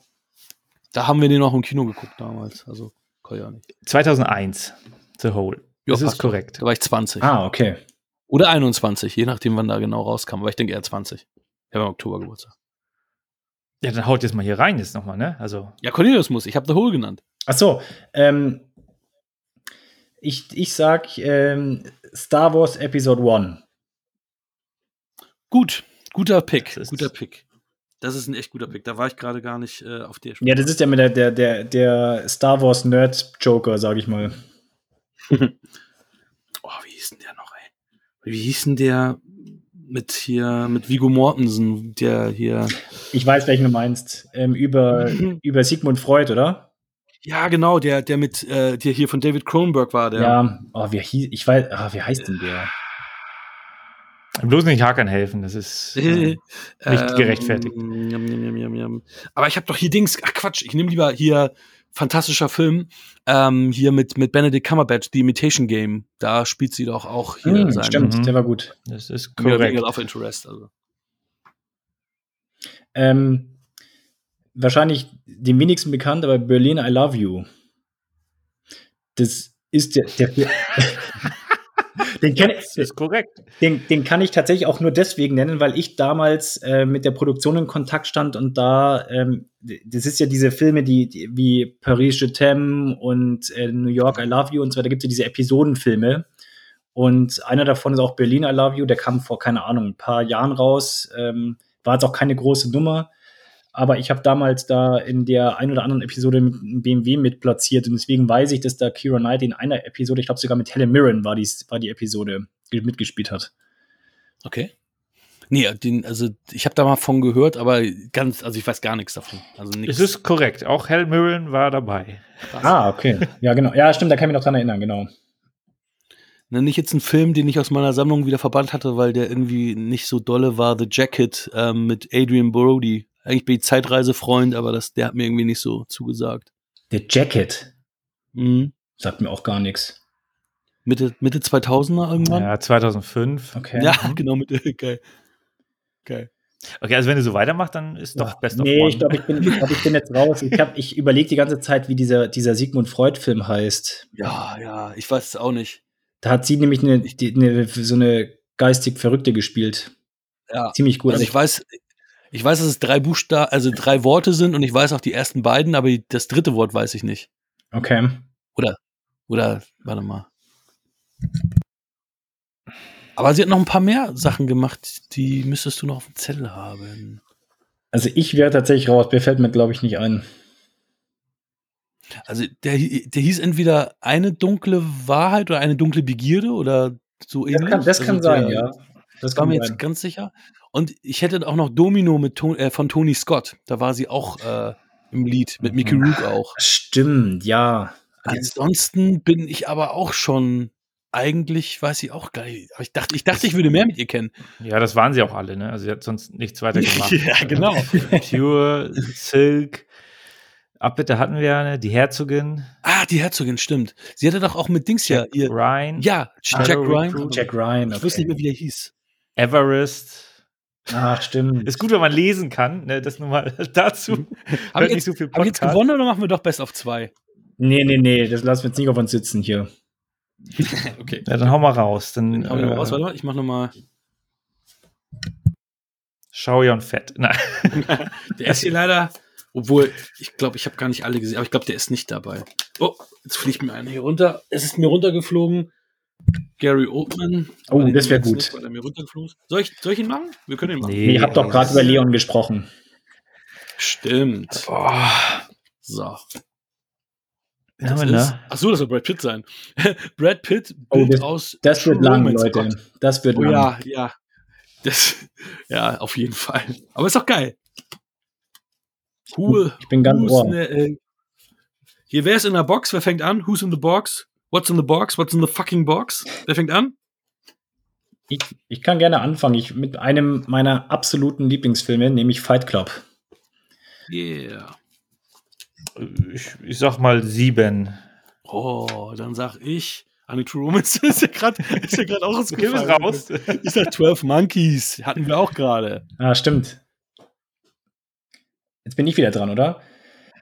Da haben wir den noch im Kino geguckt damals. Also, kann ja nicht. 2001, The Hole. Ja, das ist korrekt. Da war ich 20. Ah, okay. Oder 21, je nachdem, wann da genau rauskam. Aber ich denke eher 20. Ich habe im Oktober Geburtstag. Ja, dann haut jetzt mal hier rein jetzt nochmal, ne? Also, Ja, Cornelius muss. Ich habe The Hole genannt. Ach so, ähm, ich, ich sag ähm, Star Wars Episode 1. Gut. Guter Pick. Das ist- Guter Pick. Das ist ein echt guter Pick. Da war ich gerade gar nicht äh, auf der Ja, das ist ja mit der, der, der, der Star Wars Nerd Joker, sag ich mal. Oh, wie hieß denn der noch, ey? Wie hieß denn der mit hier, mit Vigo Mortensen, der hier. Ich weiß, welchen du meinst. Ähm, über, über Sigmund Freud, oder? Ja, genau, der, der mit, äh, der hier von David Cronenberg war, der. Ja. Oh, wie, hieß, ich weiß, ah, wie heißt denn der? bloß nicht Hakan helfen, das ist. Äh, Nicht gerechtfertigt. Ähm, jam, jam, jam, jam. Aber ich habe doch hier Dings, ach Quatsch, ich nehme lieber hier fantastischer Film, ähm, hier mit, mit Benedict Cumberbatch, The Imitation Game. Da spielt sie doch auch hier Hm, seinen stimmt, Mhm. der war gut. das ist korrekt. Love Interest. Also. Ähm, wahrscheinlich dem wenigsten bekannt, aber Berlin, I Love You. Das ist der. der den, kenn, Das ist korrekt. den, den kann ich tatsächlich auch nur deswegen nennen, weil ich damals äh, mit der Produktion in Kontakt stand und da, ähm, das ist ja diese Filme, die, die wie Paris Je t'aime und äh, New York I Love You und so weiter, gibt es ja diese Episodenfilme. Und einer davon ist auch Berlin I Love You, der kam vor, keine Ahnung, ein paar Jahren raus. Ähm, war jetzt auch keine große Nummer. Aber ich habe damals da in der ein oder anderen Episode mit einem BMW mit platziert und deswegen weiß ich, dass da Kira Knight in einer Episode, ich glaube sogar mit Helen Mirren war die, war die Episode, mitgespielt hat. Okay. Nee, den, also ich habe da mal von gehört, aber ganz, also ich weiß gar nichts davon. Also nichts. Es ist korrekt. Auch Hal Mirren war dabei. Krass. Ah, okay. Ja, genau. Ja, stimmt, da kann ich mich noch dran erinnern, genau. Ne, nicht jetzt ein Film, den ich aus meiner Sammlung wieder verbannt hatte, weil der irgendwie nicht so dolle war. The Jacket ähm, mit Adrian Brody. Eigentlich bin ich Zeitreisefreund, aber das, der hat mir irgendwie nicht so zugesagt. The Jacket Mhm. sagt mir auch gar nichts. Mitte, Mitte 2000er irgendwann? Ja, 2005. Okay. Ja, genau, Mitte. Geil. Geil. Okay, also wenn du so weitermachst, dann ist doch Best of nee, One. ich glaube, ich bin, ich, glaub, ich bin jetzt raus. Ich, hab- ich überlege die ganze Zeit, wie dieser, dieser Sigmund Freud-Film heißt. Ja, ja, ich weiß es auch nicht. Da hat sie nämlich eine, die, eine, so eine geistig Verrückte gespielt. Ja. Ziemlich gut. Also ich weiß, ich weiß, dass es drei Buchstaben, also drei Worte sind und ich weiß auch die ersten beiden, aber das dritte Wort weiß ich nicht. okay. Oder, warte mal. Aber sie hat noch ein paar mehr Sachen gemacht, die müsstest du noch auf dem Zettel haben. Also ich wäre tatsächlich raus. Mir fällt mir, glaube ich, nicht ein. Also der, der hieß entweder eine dunkle Wahrheit oder eine dunkle Begierde oder so Das ähnlich. kann, das kann also sein, der, ja. Das war kann mir jetzt ganz sicher. Und ich hätte auch noch Domino mit Ton, äh, von Tony Scott. Da war sie auch äh, im Lied, mit Mickey Mhm. Rourke auch. Stimmt, ja. Ansonsten bin ich aber auch schon, eigentlich weiß ich auch gar nicht. Aber ich dachte, ich dachte, ich würde mehr mit ihr kennen. Ja, das waren sie auch alle, ne? Also sie hat sonst nichts weiter gemacht. Ja, genau. Pure, Silk, Abbitte hatten wir ja, ne? Die Herzogin, Ah, die Herzogin, stimmt. Sie hatte doch auch mit Dings ja Jack ihr. Ryan, Ja, Jack Ryan. Jack Ryan. Ich wusste nicht mehr, wie der hieß. Everest. Ach, stimmt. Ist gut, wenn man lesen kann, ne? Das nur mal dazu. Haben Hört wir nicht jetzt, so viel haben wir jetzt gewonnen oder machen wir doch Best of zwei? Nee, nee, nee, das lassen wir jetzt nicht auf uns sitzen hier. Okay. Ja, dann hau mal raus. Dann, Dann hauen wir mal äh, raus. Warte mal, ich mach nochmal. Schau Jon Fett. Nein. Der ist hier leider, obwohl, ich glaube, ich habe gar nicht alle gesehen, aber ich glaube, der ist nicht dabei. Oh, jetzt fliegt mir einer hier runter. Es ist mir runtergeflogen. Gary Oldman. Oh, das den wär jetzt gut. nicht, er. Soll ich, soll ich ihn machen? Wir können ihn machen. Nee, ihr habt doch gerade über Leon gesprochen. Stimmt. Boah. So. Das wir ist, da? ach so, das war Brad Pitt sein. Brad Pitt, Oh, das- aus Das wird lang, Romance. Leute. Gott. Das wird Oh lang. ja, ja. Das, ja, auf jeden Fall. Aber ist doch geil. Who, Ich bin ganz ohr. äh, hier, wer ist in der Box? Wer fängt an? Who's in the box? What's in the box? What's in the fucking box? Wer fängt an? Ich, ich kann gerne anfangen. Ich, mit einem meiner absoluten Lieblingsfilme, nämlich Fight Club. Yeah. Ich, ich sag mal sieben. Oh, dann sag ich. Nee, True Romance ist ja gerade ja auch rausgefallen. bist raus. Ich sag 12 Monkeys. Hatten wir auch gerade. Ah, stimmt. Jetzt bin ich wieder dran, oder?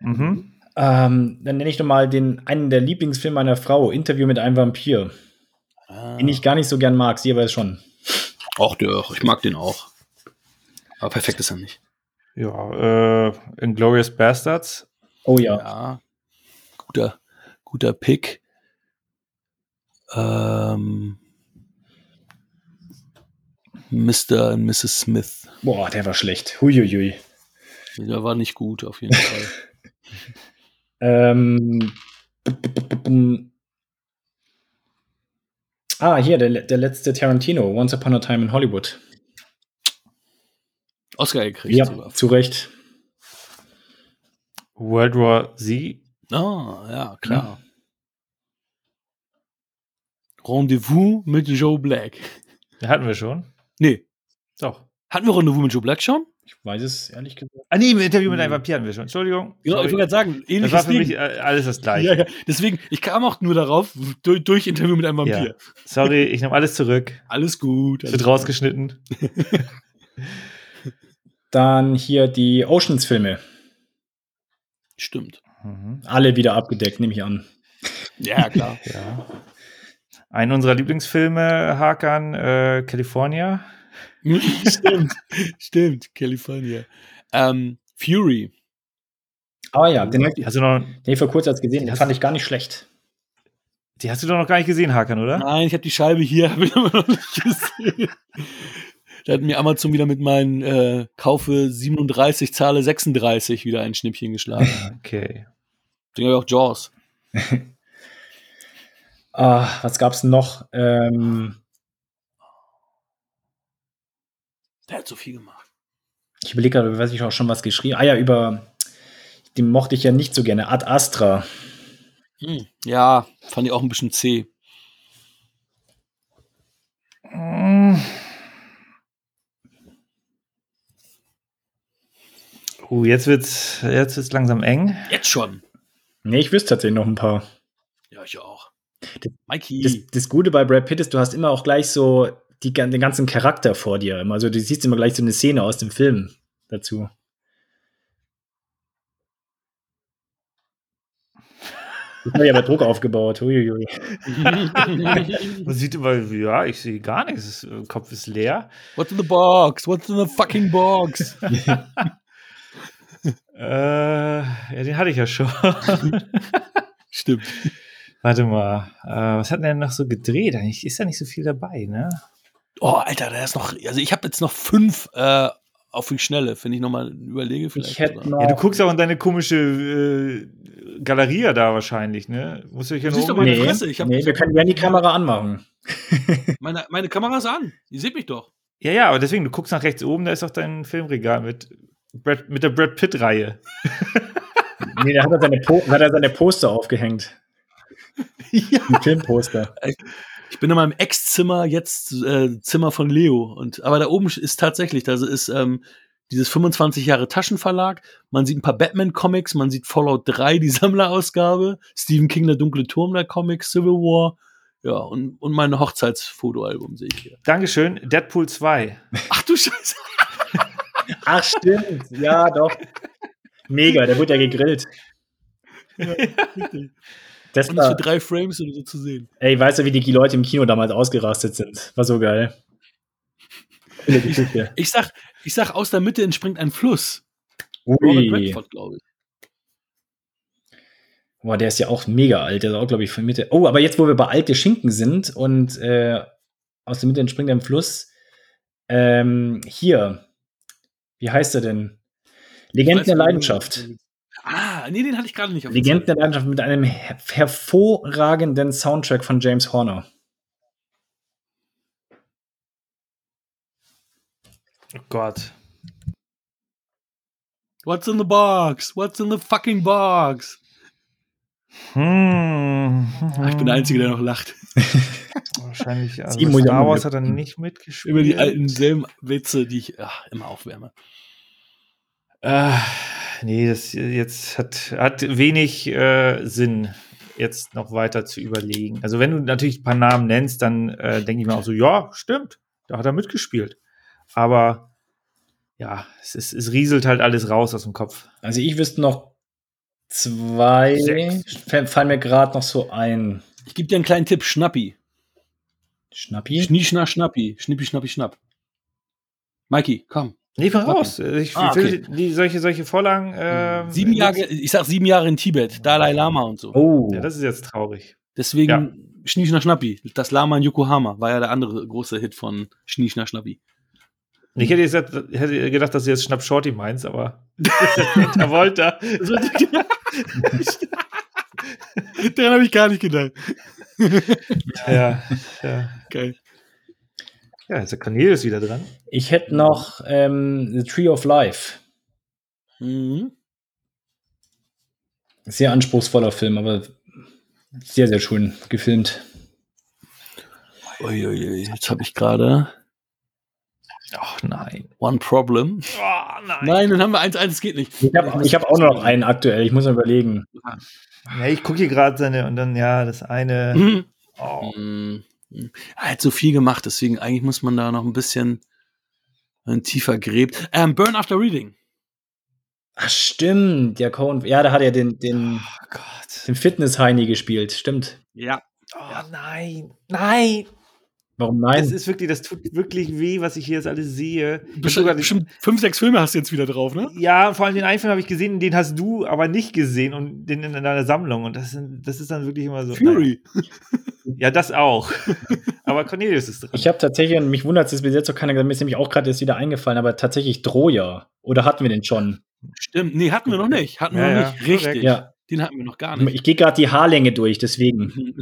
mhm. Ähm, dann nenne ich noch mal den einen der Lieblingsfilme meiner Frau, Interview mit einem Vampir, den ich gar nicht so gern mag, sie aber es schon. Auch der, ich mag den auch. Aber perfekt ist er nicht. Ja, äh, Inglourious Bastards. Oh ja. Ja. Guter, guter Pick. Ähm, Mr. und Mrs. Smith. Boah, der war schlecht. Huiuiui. Der war nicht gut, auf jeden Fall. Ähm, ah, hier, der, der letzte Tarantino, Once Upon a Time in Hollywood. Oscar gekriegt Ja, sogar. zu Recht. World War Z. Ah, ja, klar. Rendezvous mit Joe Black. Hatten wir schon. Nee. Doch. Hatten wir Rendezvous mit Joe Black schon? Ich weiß es ehrlich gesagt. Ah, nee, im Interview mit einem Vampir hatten wir schon. Entschuldigung. Genau, ich wollte gerade sagen, das ähnliches war für Ding. mich äh, alles das gleiche. ja, ja. Deswegen, ich kam auch nur darauf, durch, durch Interview mit einem Vampir. Ja. Sorry, ich nehme alles zurück. Alles gut. Es Alles wird rausgeschnitten. Dann hier die Oceans-Filme. Stimmt. Mhm. Alle wieder abgedeckt, nehme ich an. Ja, klar. Ja. Ein unserer Lieblingsfilme, Hakan, äh, California. stimmt. Stimmt. California. Ähm, Fury. Ah ja, den ich, Hast du noch, den hab ich vor kurzem erst gesehen. Den Hast- fand ich gar nicht schlecht. die hast du doch noch gar nicht gesehen, Hakan, oder? Nein, ich habe die Scheibe hier, habe ich aber noch nicht gesehen. Da hat mir Amazon wieder mit meinen äh, Kaufe 37, Zahle 36 wieder ein Schnippchen geschlagen. Okay. Den habe ich auch Jaws. Ah, was gab's noch? Ähm, Der hat so viel gemacht. ich überlege gerade, weiß ich auch schon was geschrieben. Ah ja, über den mochte ich ja nicht so gerne. Ad Astra. Hm. Ja, fand ich auch ein bisschen zäh. Mm. Uh, jetzt wird's, jetzt wird's langsam eng. Jetzt schon. Nee, ich wüsste tatsächlich noch ein paar. Ja, ich auch. Das- Mikey. Das, das Gute bei Brad Pitt ist, du hast immer auch gleich so die, den ganzen Charakter vor dir. Immer. Also du siehst immer gleich so eine Szene aus dem Film dazu. Ich habe ja aber Druck aufgebaut. Uiuiui. Man sieht immer, ja, ich sehe gar nichts. Der Kopf ist leer. What's in the box? What's in the fucking box? Äh, ja, den hatte ich ja schon. Stimmt. Warte mal, äh, was hat denn der noch so gedreht? Eigentlich ist da nicht so viel dabei, ne? Oh, Alter, da ist noch. Also, ich habe jetzt noch fünf äh, auf die Schnelle, wenn ich nochmal überlege. Vielleicht Ich hätte noch. Ja, du guckst auch in deine komische äh, Galerie da wahrscheinlich, ne? Musst du dich ja Du siehst doch um- meine nee, Fresse, ich hab- nee, wir können gerne die Kamera anmachen. Meine, meine Kamera ist an. Ihr seht mich doch. Ja, ja, aber deswegen, du guckst nach rechts oben, da ist auch dein Filmregal mit, Brad, mit der Brad Pitt-Reihe. Nee, da hat er seine, po hat er seine Poster aufgehängt. ja. Ein Filmposter. Ich bin in meinem Ex-Zimmer, jetzt äh, Zimmer von Leo. Und, aber da oben ist tatsächlich, da ist ähm, dieses 25 Jahre Taschenverlag. Man sieht ein paar Batman-Comics, man sieht Fallout 3, die Sammlerausgabe, Stephen King, der dunkle Turm, der Comic, Civil War. Ja, und, und mein Hochzeitsfotoalbum sehe ich hier. Dankeschön, Deadpool 2. Ach du Scheiße. Ach, stimmt. Ja, doch. Mega, der wurde ja gegrillt. Das Und das für war, drei Frames oder so zu sehen. ey, weißt du, wie die Leute im Kino damals ausgerastet sind? War so geil. Ich sag, ich sag, aus der Mitte entspringt ein Fluss. Ui. Redford, glaube ich. Boah, der ist ja auch mega alt. Der ist auch, glaube ich, von Mitte. Oh, aber jetzt, wo wir bei alte Schinken sind und äh, aus der Mitte entspringt ein Fluss. Ähm, hier. Wie heißt er denn? Legenden der Leidenschaft. Ah, nee, den hatte ich gerade nicht auf Zettel. der Leidenschaft mit einem her hervorragenden Soundtrack von James Horner. Oh Gott. What's in the box? What's in the fucking box? Hm. Ach, ich bin der Einzige, der noch lacht. Wahrscheinlich. Also Star Wars hat er nicht mitgespielt. Über die alten selben Witze, die ich ach, immer aufwärme. Ah, nee, das jetzt hat, hat wenig äh, Sinn, jetzt noch weiter zu überlegen. Also, wenn du natürlich ein paar Namen nennst, dann äh, denke ich mir auch so, ja, stimmt, da hat er mitgespielt. Aber ja, es, ist, es rieselt halt alles raus aus dem Kopf. Also ich wüsste noch zwei, Sechs. Fa- fallen mir gerade noch so ein. Ich gebe dir einen kleinen Tipp: Schnappi. Schnappi? Schnie, schna, schnappi. Schnippi, schnappi, schnapp. Mikey, komm. Nee, von Okay. raus. Ich Ah, will die, solche, solche Vorlagen. ähm, sieben Jahre, ich sag sieben Jahre in Tibet, Dalai Lama und so. Oh, Ja, das ist jetzt traurig. Deswegen Ja. Schnie, schna, schnappi. Das Lama in Yokohama war ja der andere große Hit von Schnie, schna, schnappi. Ich hätte, jetzt, hätte gedacht, dass du jetzt Schnapp Shorty meinst, aber Travolta. Daran habe ich gar nicht gedacht. ja, ja. Geil. Ja, jetzt ist der Cornelius wieder dran. ich hätte noch ähm, The Tree of Life. Mhm. Sehr anspruchsvoller Film, aber sehr, sehr schön gefilmt. Uiuiui, jetzt habe ich gerade Ach nein. One Problem. Oh nein. Nein, dann haben wir eins, eins, es geht nicht. Ich habe hab auch noch einen aktuell, ich muss mal überlegen. Ja, ich gucke hier gerade seine und dann, ja, das eine. Mhm. Oh. Mm. Er hat so viel gemacht, deswegen eigentlich muss man da noch ein bisschen äh, tiefer gräbt. Ähm, Burn After Reading. Ach, stimmt, der Cohen. Ja, da hat er den, den, oh Gott. den Fitness-Heini gespielt, stimmt. Ja. Oh nein. Nein. Warum Das nein? ist wirklich, das tut wirklich weh, was ich hier jetzt alles sehe. Bestimmt, bestimmt fünf, sechs Filme hast du jetzt wieder drauf, ne? Ja, vor allem den einen Film habe ich gesehen, den hast du aber nicht gesehen und den in deiner Sammlung. Und das, das ist dann wirklich immer so. Fury. Ja, das auch. aber Cornelius ist dran. Ich habe tatsächlich, und mich wundert es bis jetzt noch keiner gesagt, mir ist nämlich auch gerade jetzt wieder eingefallen, aber tatsächlich Troja. Oder hatten wir den schon? Stimmt. Nee, hatten wir noch nicht. Hatten Ja, wir ja, noch nicht. Richtig. korrekt. Ja, Den hatten wir noch gar nicht. ich gehe gerade die Haarlänge durch, deswegen.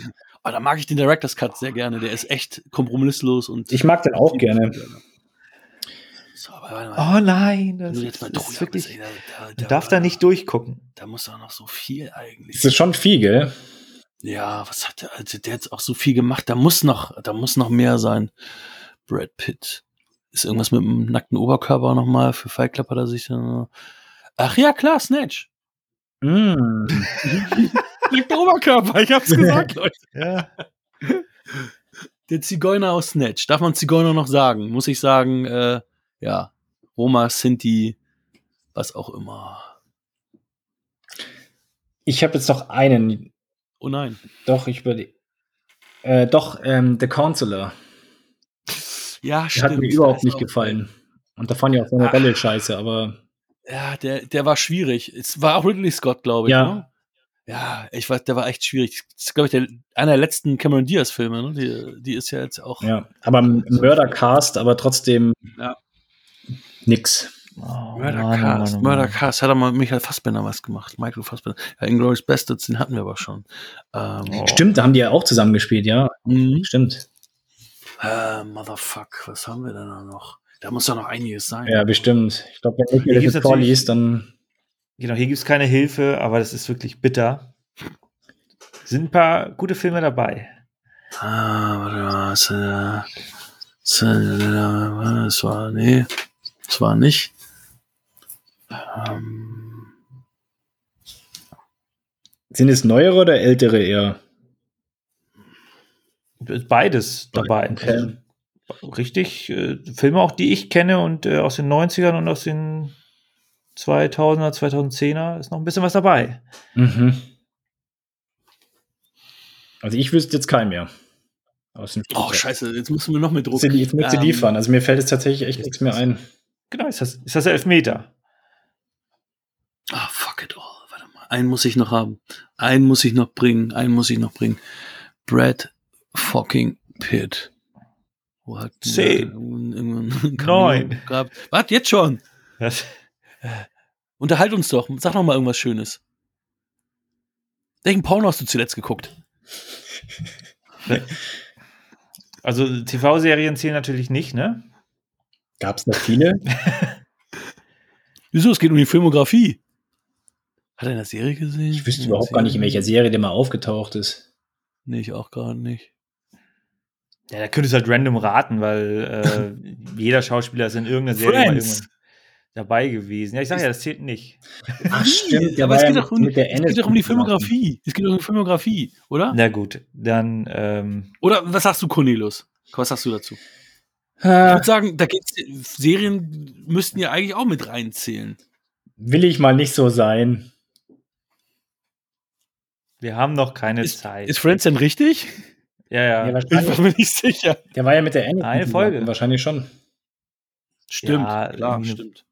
Aber da mag ich den Director's Cut sehr gerne. Der ist echt kompromisslos und. Ich mag den auch gerne. So, aber warte mal. oh nein, das, Troja ist wirklich. bist, ey, da, da, Man darf da nicht durchgucken. Da muss doch noch so viel eigentlich. Das ist schon viel, gell? Ja, was hat der, also der hat jetzt auch so viel gemacht. Da muss noch, da muss noch mehr sein. Brad Pitt. Ist irgendwas mit dem nackten Oberkörper nochmal? Für Fight Club hat er sich dann. Ach ja, klar, Snatch. Mm. Nackter Oberkörper, ich hab's gesagt, Leute. Ja. Der Zigeuner aus Snatch. Darf man Zigeuner noch sagen? Muss ich sagen, äh, ja. Roma, Sinti, was auch immer. Ich habe jetzt noch einen. Oh nein. Doch, ich würde. Äh, doch, ähm, The Counselor. Ja, Der stimmt. hat mir überhaupt nicht gefallen. Und da fand ich auch seine Ach. Rolle scheiße, aber Ja, der, der war schwierig. Es war auch Ridley Scott, glaube ich. Ja. Ne? Ja, ich weiß, der war echt schwierig. Das ist, glaube ich, der, einer der letzten Cameron Diaz-Filme. Ne? Die, die ist ja jetzt auch. ja. Aber ein Mördercast, aber trotzdem Ja. nix. Oh, Murder Mann, Cast, Mann, Mann, Mann. Murder Cast. Hat er mal mit Michael Fassbender was gemacht. Michael Fassbender. Ja, Inglourious Bastards, den hatten wir aber schon. Ähm, Oh. Stimmt, da haben die ja auch zusammen gespielt, ja. mhm. Stimmt. äh, Motherfuck, was haben wir denn da noch? Da muss doch noch einiges sein. Ja, bestimmt. Ich glaube, wenn mir das vorliest, dann. Genau, hier gibt es keine Hilfe, aber das ist wirklich bitter. Sind ein paar gute Filme dabei. Ah, warte mal, was, äh, was, äh, das war, nee, das war nicht. Ähm, Sind es neuere oder ältere eher? Beides dabei. Okay. Richtig, äh, Filme auch, die ich kenne und äh, aus den 90ern und aus den 2000er, 2010er ist noch ein bisschen was dabei. Mhm. Also ich wüsste jetzt keinen mehr. Aus dem oh, scheiße, jetzt müssen wir noch mit Druck. Jetzt, müsst ihr Ähm, liefern. Also mir fällt jetzt tatsächlich echt nichts mehr ein. Genau, ist das, ist das Elfmeter? Ah, fuck it all. Warte mal. Einen muss ich noch haben. Einen muss ich noch bringen. Einen muss ich noch bringen. Brad fucking Pitt. Wo hat Zehn. Neun. Was? Jetzt schon? Das, Unterhalt uns doch. Sag noch mal irgendwas Schönes. Welchen Porno hast du zuletzt geguckt? also TV-Serien zählen natürlich nicht, ne? Gab es noch viele? Wieso? Es geht um die Filmografie. Hat er in der Serie gesehen? Ich wüsste überhaupt gar nicht, in welcher Serie der mal aufgetaucht ist. Nee, ich auch gerade nicht. Ja, da könntest du halt random raten, weil äh, jeder Schauspieler ist in irgendeiner Serie dabei gewesen. Ja, ich sag ja, das zählt nicht. Ach, stimmt. aber war es geht ja doch um, mit der es geht doch um die Filmografie. Es geht doch um die Filmografie, oder? Na gut, dann ähm, Oder was sagst du, Cornelius? Was sagst du dazu? Ich Ah, würde sagen, da geht's, Serien müssten ja eigentlich auch mit reinzählen. Will ich mal nicht so sein. Wir haben noch keine Ist, Zeit. ist Friends denn richtig? ja, ja. Ja, Ich wahrscheinlich, mir nicht sicher. der war ja mit der Aniston Eine Folge. Wahrscheinlich schon. Stimmt, Ja, klar, stimmt.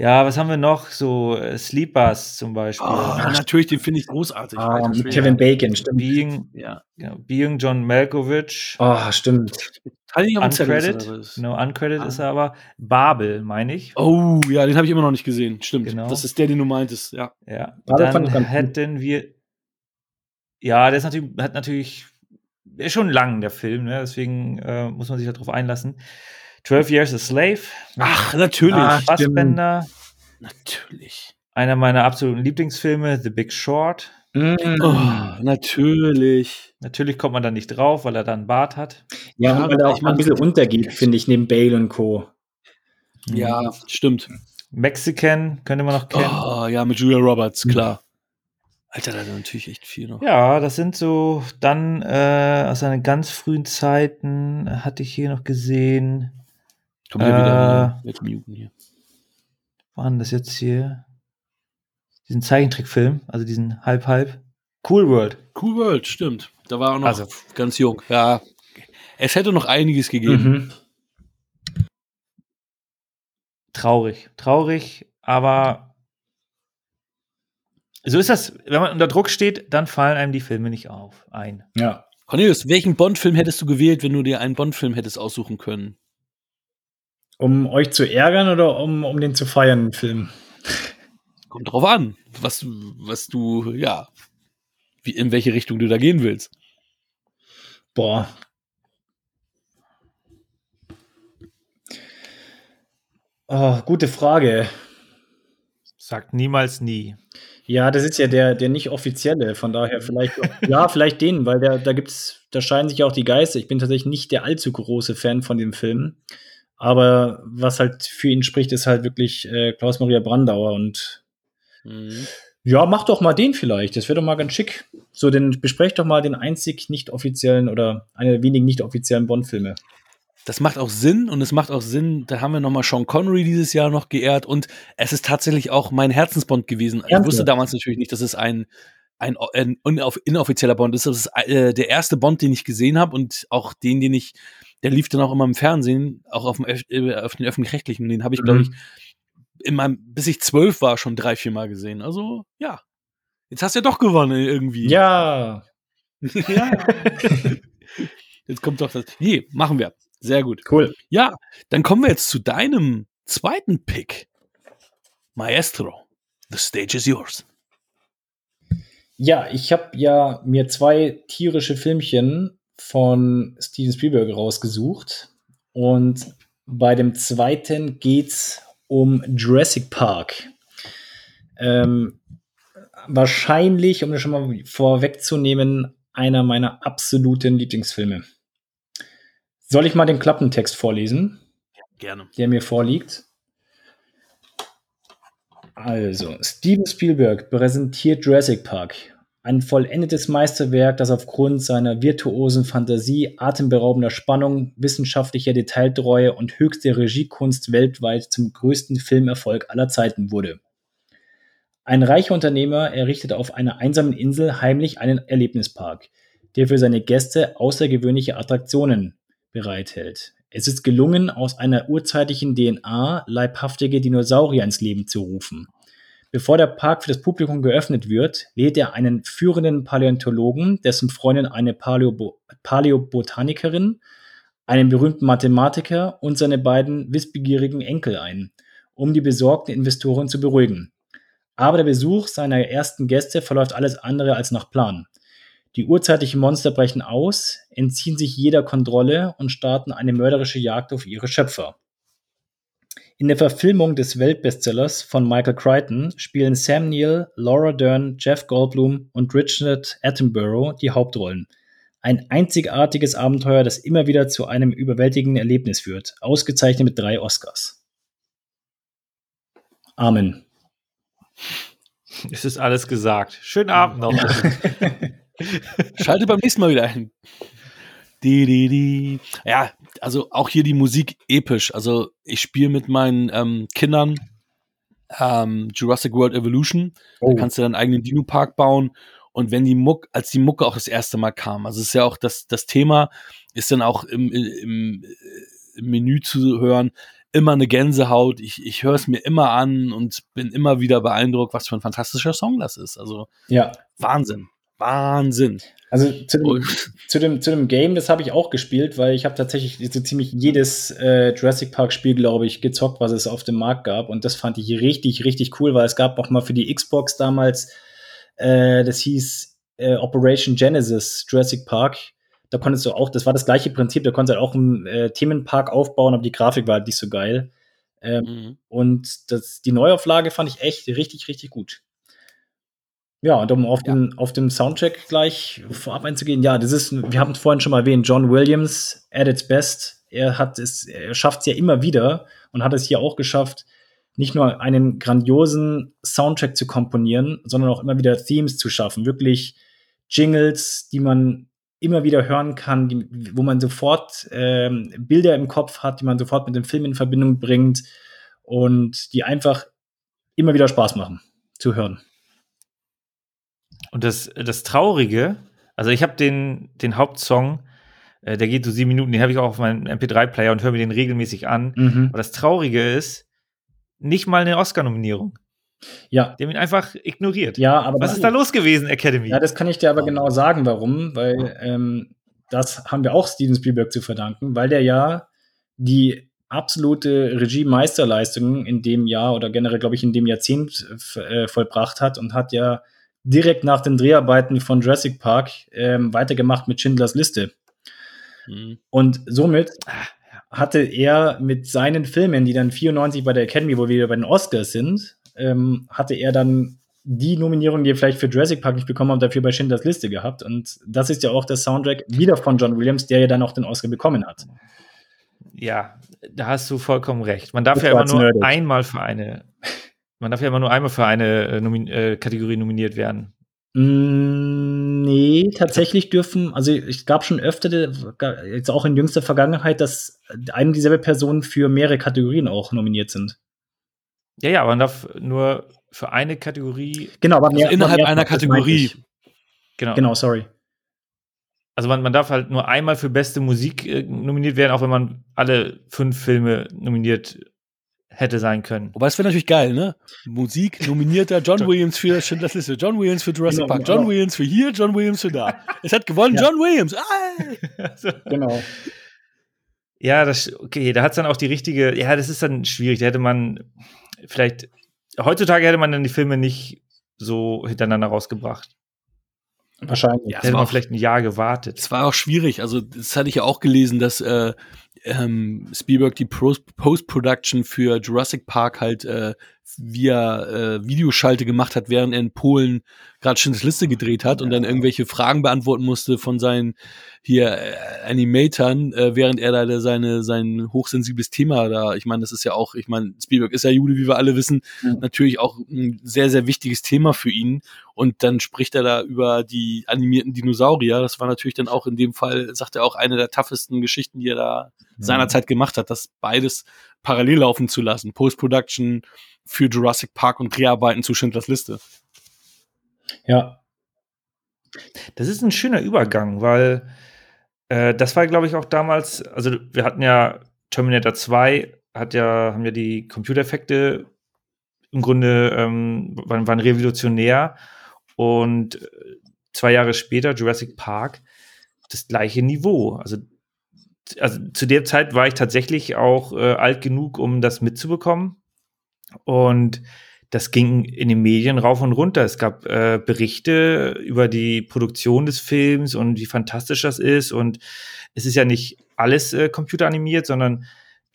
Ja, was haben wir noch? So äh, Sleepers zum Beispiel. Ah, natürlich, den finde ich großartig. Ah, Alter mit. Kevin Bacon, stimmt. Being, Ja. ja, Being John Malkovich. Oh, stimmt. Das- No, uncredited Ah. ist er aber. Babel, meine ich. Oh, ja, den habe ich immer noch nicht gesehen. Stimmt. Genau. Das ist der, den du meintest. Ja. Ja. Babel Dann hätten wir. Ja, der ist natürlich, hat natürlich. Der ist schon lang, der Film, ne? deswegen äh, muss man sich darauf einlassen. 12 Years a Slave. Ach, natürlich. Ah, Fassbender. natürlich. Einer meiner absoluten Lieblingsfilme, The Big Short. Mm. Oh, natürlich. Natürlich kommt man da nicht drauf, weil er dann einen Bart hat. Ja, Ja, und weil er ich auch mein- ein bisschen untergeht, finde ich, neben Bale und Co. Ja, stimmt. Mexican könnte man noch kennen. Oh, ja, mit Julia Roberts, klar. Alter, da ist natürlich echt viel noch. Ja, das sind so, dann äh, aus seinen ganz frühen Zeiten hatte ich hier noch gesehen. Kommt ja Äh, wieder, wieder muten hier. Wo war denn das jetzt hier? Diesen Zeichentrickfilm, also diesen Halb-Halb. Cool World. Cool World, stimmt. Da war er noch Also- ganz jung. Ja. Es hätte noch einiges gegeben. Mhm. Traurig. Traurig, aber so ist das. Wenn man unter Druck steht, dann fallen einem die Filme nicht auf ein. Ja. Cornelius, welchen Bond-Film hättest du gewählt, wenn du dir einen Bond-Film hättest aussuchen können? Um euch zu ärgern oder um, um den zu feiern, den Film? Kommt drauf an, was du, was du, ja, wie, in welche Richtung du da gehen willst. Boah. Oh, gute Frage. Sagt niemals nie. Ja, das ist ja der, der nicht offizielle, von daher vielleicht, ja, vielleicht den, weil der, da gibt's, da scheinen sich ja auch die Geister. Ich bin tatsächlich nicht der allzu große Fan von dem Film. Aber was halt für ihn spricht, ist halt wirklich äh, Klaus-Maria Brandauer und ja, mach doch mal den vielleicht. Das wäre doch mal ganz schick. So, den besprecht doch mal den einzig nicht offiziellen oder einer der wenigen nicht offiziellen Bond-Filme. Das macht auch Sinn und es macht auch Sinn, da haben wir nochmal Sean Connery dieses Jahr noch geehrt und es ist tatsächlich auch mein Herzensbond gewesen. Ich wusste damals natürlich nicht, dass es ein, ein, ein inoffizieller Bond ist. Das ist äh, der erste Bond, den ich gesehen habe und auch den, den ich, der lief dann auch immer im Fernsehen, auch auf, dem, Öff- äh, auf den öffentlich-rechtlichen. Den habe ich, glaube ich, in meinem, bis ich zwölf war, schon drei, vier Mal gesehen. Also, ja. Jetzt hast du ja doch gewonnen irgendwie. Ja, ja. Jetzt kommt doch das. Nee, machen wir. Sehr gut. cool. Ja, dann kommen wir jetzt zu deinem zweiten Pick. Maestro, the stage is yours. Ja, ich habe ja mir zwei tierische Filmchen von Steven Spielberg rausgesucht. Und bei dem zweiten geht's um Jurassic Park. Ähm, wahrscheinlich, um das schon mal vorwegzunehmen, einer meiner absoluten Lieblingsfilme. Soll ich mal den Klappentext vorlesen? Gerne. der mir vorliegt. Also, Steven Spielberg präsentiert Jurassic Park. Ein vollendetes Meisterwerk, das aufgrund seiner virtuosen Fantasie, atemberaubender Spannung, wissenschaftlicher Detailtreue und höchster Regiekunst weltweit zum größten Filmerfolg aller Zeiten wurde. Ein reicher Unternehmer errichtet auf einer einsamen Insel heimlich einen Erlebnispark, der für seine Gäste außergewöhnliche Attraktionen bereithält. Es ist gelungen, aus einer urzeitlichen DNA leibhaftige Dinosaurier ins Leben zu rufen. Bevor der Park für das Publikum geöffnet wird, lädt er einen führenden Paläontologen, dessen Freundin eine Paläobo Paläobotanikerin, einen berühmten Mathematiker und seine beiden wissbegierigen Enkel ein, um die besorgten Investoren zu beruhigen. Aber der Besuch seiner ersten Gäste verläuft alles andere als nach Plan. Die urzeitlichen Monster brechen aus, entziehen sich jeder Kontrolle und starten eine mörderische Jagd auf ihre Schöpfer. In der Verfilmung des Weltbestsellers von Michael Crichton spielen Sam Neill, Laura Dern, Jeff Goldblum und Richard Attenborough die Hauptrollen. Ein einzigartiges Abenteuer, das immer wieder zu einem überwältigenden Erlebnis führt. Ausgezeichnet mit drei Oscars. Amen. Es ist alles gesagt. Schönen Abend noch. Schalte beim nächsten Mal wieder ein. Die, die, die. Ja, also auch hier die Musik episch. Also ich spiele mit meinen ähm, Kindern ähm, Jurassic World Evolution. Oh. Da kannst du deinen eigenen Dino-Park bauen. Und wenn die Muck, als die Mucke auch das erste Mal kam, also es ist ja auch das, das Thema, ist dann auch im, im, im Menü zu hören, immer eine Gänsehaut. Ich, ich höre es mir immer an und bin immer wieder beeindruckt, was für ein fantastischer Song das ist. Also ja. Wahnsinn. Wahnsinn. Also zu dem, zu dem, zu dem Game, das habe ich auch gespielt, weil ich habe tatsächlich so ziemlich jedes äh, Jurassic Park Spiel, glaube ich, gezockt, was es auf dem Markt gab. Und das fand ich richtig, richtig cool, weil es gab auch mal für die Xbox damals, äh, das hieß äh, Operation Genesis Jurassic Park. Da konntest du auch, das war das gleiche Prinzip, da konntest du halt auch einen äh, Themenpark aufbauen, aber die Grafik war halt nicht so geil. Ähm, mhm. Und das, die Neuauflage fand ich echt richtig, richtig gut. Ja, und um auf, ja. den, auf den Soundtrack gleich vorab einzugehen, ja, das ist, wir haben es vorhin schon mal erwähnt, John Williams at its best. Er hat es, er schafft es ja immer wieder und hat es hier auch geschafft, nicht nur einen grandiosen Soundtrack zu komponieren, sondern auch immer wieder Themes zu schaffen. Wirklich Jingles, die man immer wieder hören kann, die, wo man sofort ähm, Bilder im Kopf hat, die man sofort mit dem Film in Verbindung bringt und die einfach immer wieder Spaß machen zu hören. Und das, das Traurige, also ich habe den, den Hauptsong, äh, der geht so sieben Minuten, den habe ich auch auf meinem MP3-Player und höre mir den regelmäßig an. Mhm. Aber das Traurige ist, nicht mal eine Oscar-Nominierung. Ja. Die haben ihn einfach ignoriert. Ja, aber was ist da los gewesen, Academy? Ja, das kann ich dir aber genau sagen, warum, weil ähm, das haben wir auch Steven Spielberg zu verdanken, weil der ja die absolute Regie-Meisterleistung in dem Jahr oder generell, glaube ich, in dem Jahrzehnt äh, vollbracht hat und hat ja direkt nach den Dreharbeiten von Jurassic Park ähm, weitergemacht mit Schindlers Liste. Mhm. Und somit ah, hatte er mit seinen Filmen, die dann 94 bei der Academy, wo wir bei den Oscars sind, ähm, hatte er dann die Nominierung, die er vielleicht für Jurassic Park nicht bekommen hat, dafür bei Schindlers Liste gehabt. Und das ist ja auch der Soundtrack wieder von John Williams, der ja dann auch den Oscar bekommen hat. Ja, da hast du vollkommen recht. Man darf das ja immer nur nerdig. einmal für eine man darf ja immer nur einmal für eine äh, Nomin äh, Kategorie nominiert werden. Mm, nee, tatsächlich dürfen, also ich gab schon öfter, jetzt auch in jüngster Vergangenheit, dass eine dieselbe Personen für mehrere Kategorien auch nominiert sind. Ja, ja, aber man darf nur für eine Kategorie. Genau, aber mehr, also innerhalb einer Kategorie. Genau. Genau, sorry. Also man, man darf halt nur einmal für beste Musik äh, nominiert werden, auch wenn man alle fünf Filme nominiert hätte sein können. Wobei es wäre natürlich geil, ne? Musik nominierter John Williams für Schindlers Liste, John Williams für Jurassic genau, Park, John genau. Williams für hier, John Williams für da. Es hat gewonnen ja. John Williams. Ah! genau. Ja, das okay, da hat es dann auch die richtige, ja, das ist dann schwierig. Da hätte man vielleicht heutzutage hätte man dann die Filme nicht so hintereinander rausgebracht. Wahrscheinlich. Ja, hätte man vielleicht ein Jahr gewartet. Es war auch schwierig. Also, das hatte ich ja auch gelesen, dass äh, ähm, Spielberg die Post-Production für Jurassic Park halt äh, via äh, Videoschalte gemacht hat, während er in Polen gerade Schindlers Liste gedreht hat und dann irgendwelche Fragen beantworten musste von seinen hier äh, Animatoren, äh, während er da seine sein hochsensibles Thema da, ich meine, das ist ja auch, ich meine, Spielberg ist ja Jude, wie wir alle wissen, mhm. natürlich auch ein sehr sehr wichtiges Thema für ihn und dann spricht er da über die animierten Dinosaurier, das war natürlich dann auch in dem Fall, sagt er auch eine der toughesten Geschichten, die er da mhm. seinerzeit gemacht hat, das beides parallel laufen zu lassen, Post-Production für Jurassic Park und Dreharbeiten zu Schindlers Liste. Ja. Das ist ein schöner Übergang, weil äh, das war, glaube ich, auch damals, also wir hatten ja Terminator 2, hat ja, haben ja die Computereffekte im Grunde ähm, waren, waren revolutionär und äh, zwei Jahre später Jurassic Park das gleiche Niveau. Also, also zu der Zeit war ich tatsächlich auch äh, alt genug, um das mitzubekommen. Und das ging in den Medien rauf und runter. Es gab äh, Berichte über die Produktion des Films und wie fantastisch das ist. Und es ist ja nicht alles äh, computeranimiert, sondern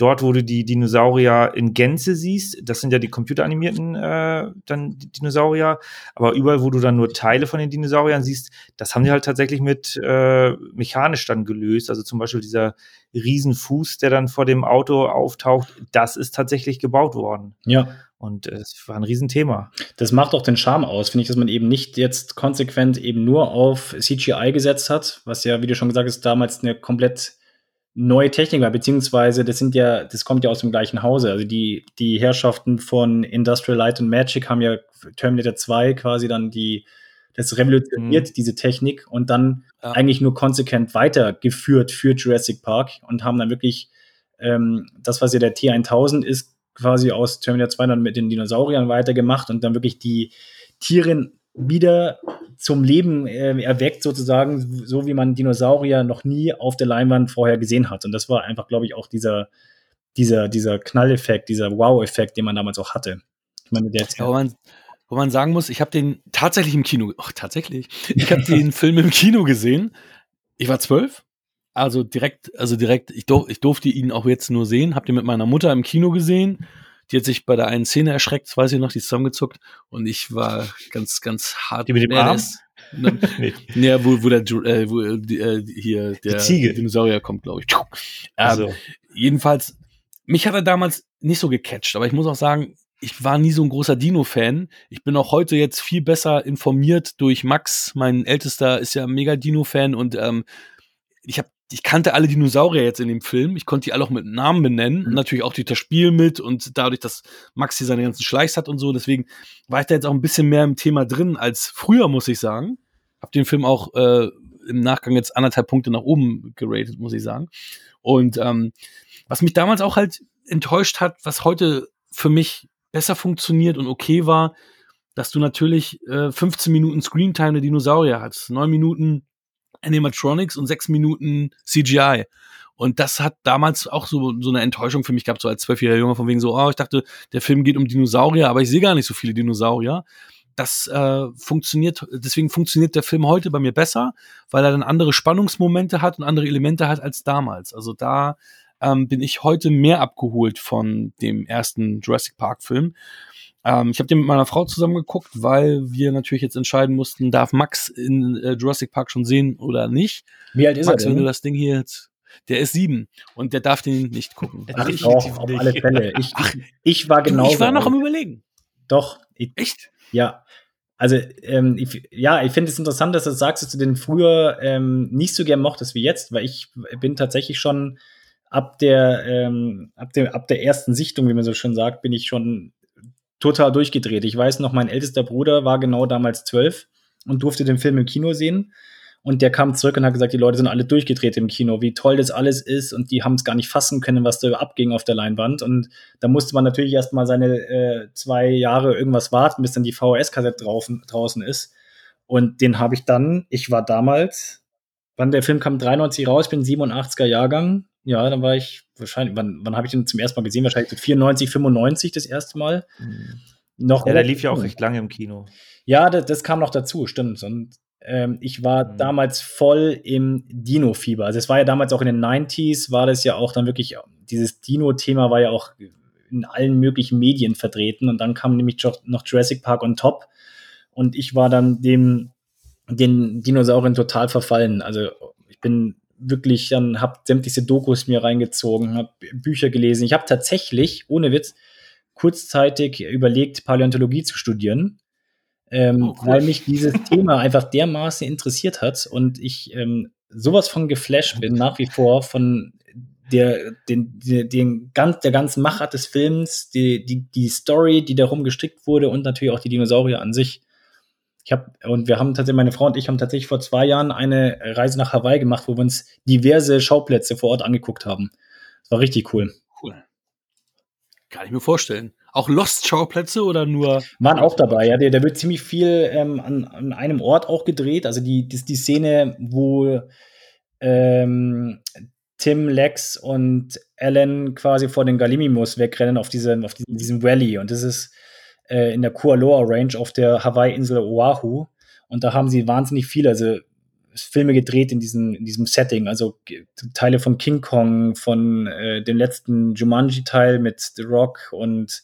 dort, wo du die Dinosaurier in Gänze siehst, das sind ja die computeranimierten äh, dann Dinosaurier, aber überall, wo du dann nur Teile von den Dinosauriern siehst, das haben die halt tatsächlich mit äh, mechanisch dann gelöst. Also zum Beispiel dieser Riesenfuß, der dann vor dem Auto auftaucht, das ist tatsächlich gebaut worden. Ja. Und äh, es war ein Riesenthema. Das macht auch den Charme aus, finde ich, dass man eben nicht jetzt konsequent eben nur auf CGI gesetzt hat, was ja, wie du schon gesagt hast, damals eine komplett neue Technik war, beziehungsweise das sind ja, das kommt ja aus dem gleichen Hause. Also die, die Herrschaften von Industrial Light and Magic haben ja Terminator 2 quasi dann die, das revolutioniert mhm. diese Technik und dann ja. eigentlich nur konsequent weitergeführt für Jurassic Park und haben dann wirklich ähm, das, was ja der T1000 ist, quasi aus Terminator 2 dann mit den Dinosauriern weitergemacht und dann wirklich die Tiere wieder zum Leben äh, erweckt, sozusagen, so wie man Dinosaurier noch nie auf der Leinwand vorher gesehen hat. Und das war einfach, glaube ich, auch dieser, dieser, dieser Knalleffekt, dieser Wow-Effekt, den man damals auch hatte. Ich meine, der ja, wo, man, wo man sagen muss, ich habe den tatsächlich im Kino, ach, tatsächlich, ich habe den Film im Kino gesehen. Ich war zwölf also direkt, also direkt, ich, durf, ich durfte ihn auch jetzt nur sehen, hab den mit meiner Mutter im Kino gesehen. Die hat sich bei der einen Szene erschreckt, das weiß ich noch, die ist zusammengezuckt und ich war ganz, ganz hart. Die mit dem nee, Arm? Ne, nee. nee, wo, wo der äh, wo, äh, hier der Dinosaurier kommt, glaube ich. Ähm, also. Jedenfalls, mich hat er damals nicht so gecatcht, aber ich muss auch sagen, ich war nie so ein großer Dino-Fan. Ich bin auch heute jetzt viel besser informiert durch Max. Mein Ältester ist ja mega Dino-Fan und ähm, ich habe ich kannte alle Dinosaurier jetzt in dem Film. Ich konnte die alle auch mit Namen benennen. Mhm. Und natürlich auch durch das Spiel mit und dadurch, dass Max hier seine ganzen Schleichs hat und so. Deswegen war ich da jetzt auch ein bisschen mehr im Thema drin als früher, muss ich sagen. Hab den Film auch äh, im Nachgang jetzt anderthalb Punkte nach oben geratet, muss ich sagen. Und ähm, was mich damals auch halt enttäuscht hat, was heute für mich besser funktioniert und okay war, dass du natürlich äh, 15 Minuten Screentime der Dinosaurier hast. Neun Minuten Animatronics und sechs Minuten CGI. Und das hat damals auch so, so eine Enttäuschung für mich gehabt, so als zwölfjähriger Junge, von wegen so, oh, ich dachte, der Film geht um Dinosaurier, aber ich sehe gar nicht so viele Dinosaurier. Das äh, funktioniert, deswegen funktioniert der Film heute bei mir besser, weil er dann andere Spannungsmomente hat und andere Elemente hat als damals. Also da ähm, bin ich heute mehr abgeholt von dem ersten Jurassic Park Film. Ähm, ich habe den mit meiner Frau zusammen geguckt, weil wir natürlich jetzt entscheiden mussten, darf Max in äh, Jurassic Park schon sehen oder nicht. Wie alt ist Max, er denn? wenn du das Ding hier jetzt der ist sieben und der darf den nicht gucken. Ach, ich doch, auf alle Fälle. Ich, Ach, ich war genau. Ich war noch am überlegen. Doch. Ich, Echt? Ja. Also, ähm, ich, ja, ich finde es interessant, dass du sagst, dass du den früher ähm, nicht so gern mochtest wie jetzt, weil ich bin tatsächlich schon ab der, ähm, ab, der, ab der ersten Sichtung, wie man so schön sagt, bin ich schon total durchgedreht. Ich weiß noch, mein ältester Bruder war genau damals zwölf und durfte den Film im Kino sehen. Und der kam zurück und hat gesagt, die Leute sind alle durchgedreht im Kino, wie toll das alles ist und die haben es gar nicht fassen können, was da abging auf der Leinwand. Und da musste man natürlich erst mal seine äh, zwei Jahre irgendwas warten, bis dann die VHS-Kassette draußen ist. Und den habe ich dann, ich war damals, wann der Film kam, 93 raus, bin 87er Jahrgang. Ja, dann war ich wahrscheinlich, wann, wann habe ich den zum ersten Mal gesehen? Wahrscheinlich so 94, 95 das erste Mal. Mhm. Noch ja, der lief ja auch recht lange im Kino. Ja, das, das kam noch dazu, stimmt. Und ähm, ich war mhm. damals voll im Dino-Fieber. Also es war ja damals auch in den 90s, war das ja auch dann wirklich, dieses Dino-Thema war ja auch in allen möglichen Medien vertreten. Und dann kam nämlich noch Jurassic Park on top. Und ich war dann dem, den Dinosauriern total verfallen. Also ich bin wirklich dann habe sämtliche Dokus mir reingezogen, habe Bücher gelesen. Ich habe tatsächlich, ohne Witz, kurzzeitig überlegt, Paläontologie zu studieren, ähm, oh, cool. weil mich dieses Thema einfach dermaßen interessiert hat und ich ähm, sowas von geflasht bin nach wie vor von der, den, den, den ganz, der ganzen Machart des Films, die, die, die Story, die darum gestrickt wurde und natürlich auch die Dinosaurier an sich. Ich habe und wir haben tatsächlich meine Frau und ich haben tatsächlich vor zwei Jahren eine Reise nach Hawaii gemacht, wo wir uns diverse Schauplätze vor Ort angeguckt haben. Das war richtig cool. Cool. Kann ich mir vorstellen. Auch Lost-Schauplätze oder nur? Waren auch dabei, ja. Da wird ziemlich viel ähm, an, an, einem Ort auch gedreht. Also die, die, die Szene, wo ähm, Tim, Lex und Alan quasi vor den Galimimus wegrennen auf, diese, auf diesem, diesem Valley. Und das ist äh, in der Kualoa Range auf der Hawaii-Insel Oahu. Und da haben sie wahnsinnig viel. Also Filme gedreht in, diesen, in diesem Setting. Also Teile von King Kong, von äh, dem letzten Jumanji-Teil mit The Rock und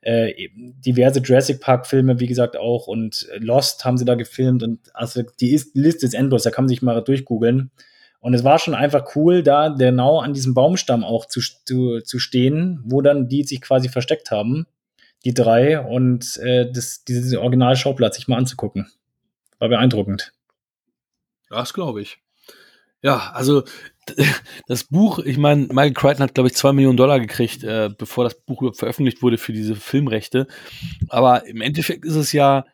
äh, diverse Jurassic Park-Filme, wie gesagt, auch. Und Lost haben sie da gefilmt. Und also die ist, Liste ist endlos, da kann man sich mal durchgoogeln. Und es war schon einfach cool, da genau an diesem Baumstamm auch zu, zu, zu stehen, wo dann die sich quasi versteckt haben, die drei, und äh, das, diesen Originalschauplatz sich mal anzugucken. War beeindruckend. Das glaube ich. Ja, also das Buch, ich meine, Michael Crichton hat, glaube ich, zwei Millionen Dollar gekriegt, äh, bevor das Buch überhaupt veröffentlicht wurde für diese Filmrechte. Aber im Endeffekt ist es ja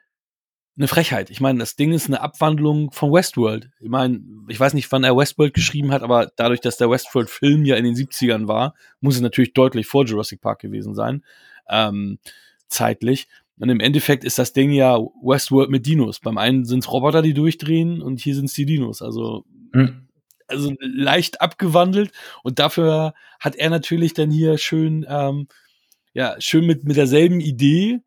eine Frechheit. Ich meine, das Ding ist eine Abwandlung von Westworld. Ich meine, ich weiß nicht, wann er Westworld geschrieben hat, aber dadurch, dass der Westworld-Film ja in den 70ern war, muss es natürlich deutlich vor Jurassic Park gewesen sein, ähm, zeitlich. Und im Endeffekt ist das Ding ja Westworld mit Dinos. Beim einen sind es Roboter, die durchdrehen, und hier sind es die Dinos. Also hm also leicht abgewandelt und dafür hat er natürlich dann hier schön, ähm, ja, schön mit, mit derselben Idee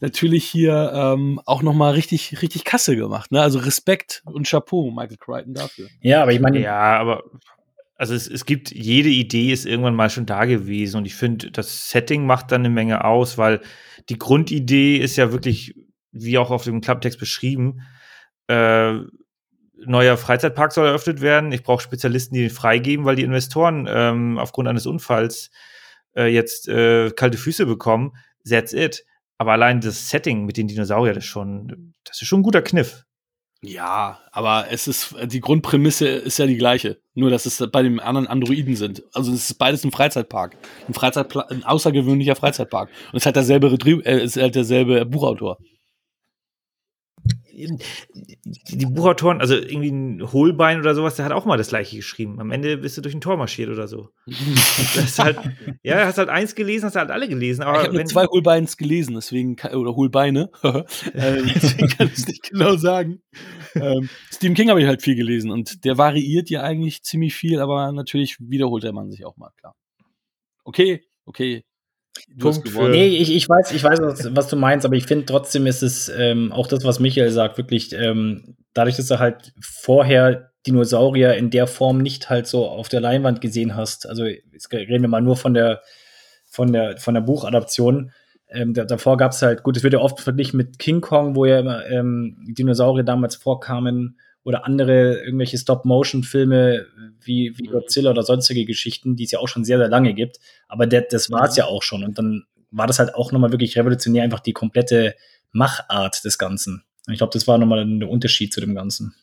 natürlich hier ähm, auch nochmal richtig, richtig Kasse gemacht. Ne? Also Respekt und Chapeau, Michael Crichton, dafür. Ja, aber ich meine. Ja, aber also es, es gibt, jede Idee ist irgendwann mal schon da gewesen und ich finde, das Setting macht dann eine Menge aus, weil die Grundidee ist ja wirklich, wie auch auf dem Klapptext beschrieben, äh, neuer Freizeitpark soll eröffnet werden. Ich brauche Spezialisten, die den freigeben, weil die Investoren ähm, aufgrund eines Unfalls äh, jetzt äh, kalte Füße bekommen. That's it. Aber allein das Setting mit den Dinosauriern, das ist schon, das ist schon ein guter Kniff. Ja, aber es ist, die Grundprämisse ist ja die gleiche. Nur, dass es bei den anderen Androiden sind. Also, es ist beides ein Freizeitpark. Ein Freizeitpla ein außergewöhnlicher Freizeitpark. Und es hat derselbe, äh, es hat derselbe Buchautor die Buchautoren, also irgendwie ein Hohlbein oder sowas, der hat auch mal das gleiche geschrieben. Am Ende bist du durch ein Tor marschiert oder so. halt, ja, hast halt eins gelesen, hast halt alle gelesen. Aber ich habe nur zwei Hohlbeins gelesen, deswegen oder Hohlbeine. ähm, deswegen kann ich es nicht genau sagen. Ähm, Stephen King habe ich halt viel gelesen und der variiert ja eigentlich ziemlich viel, aber natürlich wiederholt der Mann sich auch mal, klar. Okay, okay, Punkt für nee, ich, ich weiß, ich weiß, was, was du meinst, aber ich finde trotzdem ist es ähm, auch das, was Michael sagt, wirklich ähm, dadurch, dass du halt vorher Dinosaurier in der Form nicht halt so auf der Leinwand gesehen hast. Also jetzt reden wir mal nur von der von der von der Buchadaption. Ähm, davor gab es halt, gut, es wird ja oft verglichen mit King Kong, wo ja immer ähm, Dinosaurier damals vorkamen oder andere irgendwelche Stop-Motion-Filme wie, wie mhm. Godzilla oder sonstige Geschichten, die es ja auch schon sehr, sehr lange gibt. Aber der, das war es mhm. ja auch schon. Und dann war das halt auch nochmal wirklich revolutionär, einfach die komplette Machart des Ganzen. Und ich glaube, das war nochmal ein Unterschied zu dem Ganzen.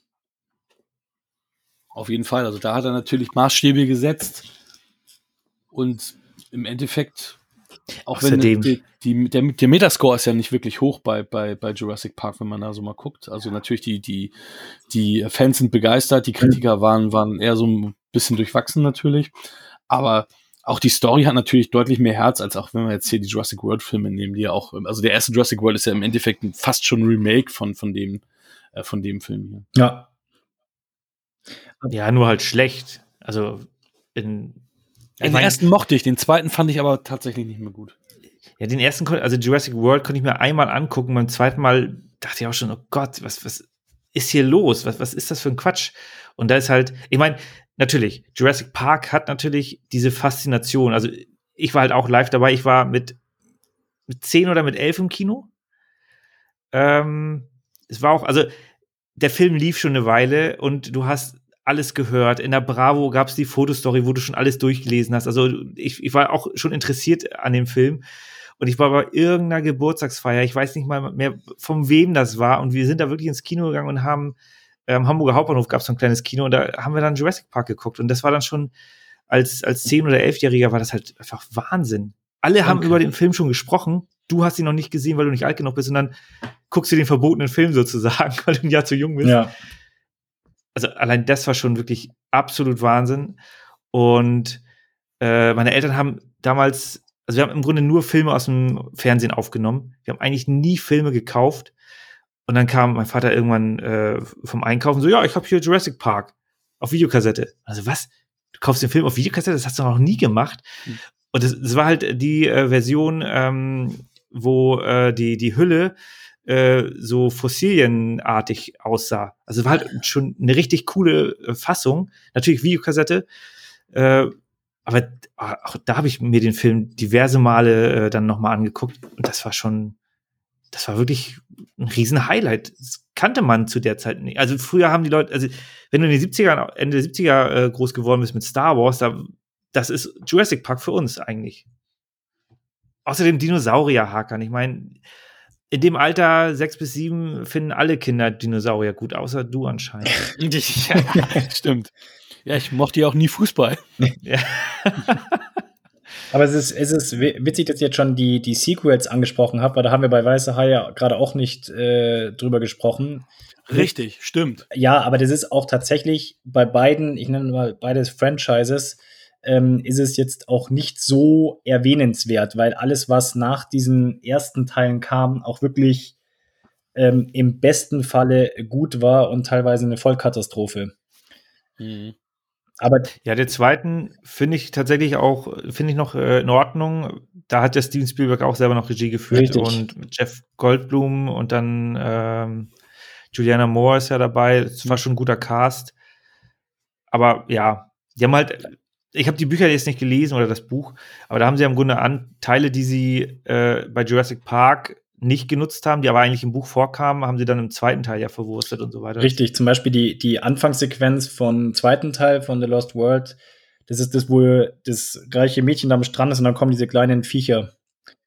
Auf jeden Fall. Also da hat er natürlich Maßstäbe gesetzt. Und im Endeffekt auch Außerdem. wenn die, die, der, der Metascore ist ja nicht wirklich hoch bei, bei, bei Jurassic Park, wenn man da so mal guckt. Also natürlich die, die, die Fans sind begeistert, die Kritiker waren, waren eher so ein bisschen durchwachsen natürlich. Aber auch die Story hat natürlich deutlich mehr Herz, als auch wenn wir jetzt hier die Jurassic World Filme nehmen, die ja auch, also der erste Jurassic World ist ja im Endeffekt fast schon ein Remake von, von dem, äh, von dem Film hier. Ja. Ja, nur halt schlecht. Also in den ersten mochte ich, den zweiten fand ich aber tatsächlich nicht mehr gut. Ja, den ersten, also Jurassic World konnte ich mir einmal angucken. Beim zweiten Mal dachte ich auch schon, oh Gott, was, was ist hier los? Was, was ist das für ein Quatsch? Und da ist halt, ich meine, natürlich, Jurassic Park hat natürlich diese Faszination. Also ich war halt auch live dabei. Ich war mit, mit zehn oder mit elf im Kino. Ähm, es war auch, also der Film lief schon eine Weile und du hast alles gehört. In der Bravo gab es die Fotostory, wo du schon alles durchgelesen hast. Also ich, ich war auch schon interessiert an dem Film. Und ich war bei irgendeiner Geburtstagsfeier, ich weiß nicht mal mehr, von wem das war. Und wir sind da wirklich ins Kino gegangen und haben am Hamburger Hauptbahnhof gab es so ein kleines Kino und da haben wir dann Jurassic Park geguckt. Und das war dann schon, als, als 10- oder 11-Jähriger war das halt einfach Wahnsinn. Alle haben okay. über den Film schon gesprochen. Du hast ihn noch nicht gesehen, weil du nicht alt genug bist. Und dann guckst du den verbotenen Film sozusagen, weil du ein Jahr zu jung bist. Ja also allein das war schon wirklich absolut Wahnsinn. Und äh, meine Eltern haben damals, also wir haben im Grunde nur Filme aus dem Fernsehen aufgenommen. Wir haben eigentlich nie Filme gekauft. Und dann kam mein Vater irgendwann äh, vom Einkaufen so, ja, ich habe hier Jurassic Park auf Videokassette. Also was? Du kaufst den Film auf Videokassette? Das hast du noch nie gemacht. Mhm. Und das, das, war halt die äh, Version, ähm, wo äh, die, die Hülle äh, so fossilienartig aussah. Also war halt schon eine richtig coole äh, Fassung. Natürlich Videokassette. Äh, aber auch da habe ich mir den Film diverse Male äh, dann nochmal angeguckt und das war schon, das war wirklich ein riesen Highlight. Das kannte man zu der Zeit nicht. Also früher haben die Leute, also wenn du in den 70ern, Ende der 70er äh, groß geworden bist mit Star Wars, da, das ist Jurassic Park für uns eigentlich. Außerdem Dinosaurierhakern. Ich meine, in dem Alter, sechs bis sieben, finden alle Kinder Dinosaurier gut, außer du anscheinend. ja, stimmt. Ja, ich mochte ja auch nie Fußball. ja. Aber es ist, es ist witzig, dass ich jetzt schon die, die Sequels angesprochen habe, weil da haben wir bei Weiße Hai ja gerade auch nicht äh, drüber gesprochen. Richtig, stimmt. Ja, aber das ist auch tatsächlich bei beiden, ich nenne mal beides Franchises, ähm, ist es jetzt auch nicht so erwähnenswert, weil alles, was nach diesen ersten Teilen kam, auch wirklich ähm, im besten Falle gut war und teilweise eine Vollkatastrophe. Mhm. Aber ja, der zweiten finde ich tatsächlich auch, finde ich noch äh, in Ordnung. Da hat der Steven Spielberg auch selber noch Regie geführt richtig. und Jeff Goldblum und dann ähm, Juliana Moore ist ja dabei. Das war schon ein guter Cast. Aber ja, die haben halt ich habe die Bücher jetzt nicht gelesen oder das Buch, aber da haben sie im Grunde Anteile, die sie äh, bei Jurassic Park nicht genutzt haben, die aber eigentlich im Buch vorkamen, haben sie dann im zweiten Teil ja verwurstet und so weiter. Richtig, zum Beispiel die, die Anfangssequenz vom zweiten Teil von The Lost World, das ist das, wo das reiche Mädchen da am Strand ist und dann kommen diese kleinen Viecher.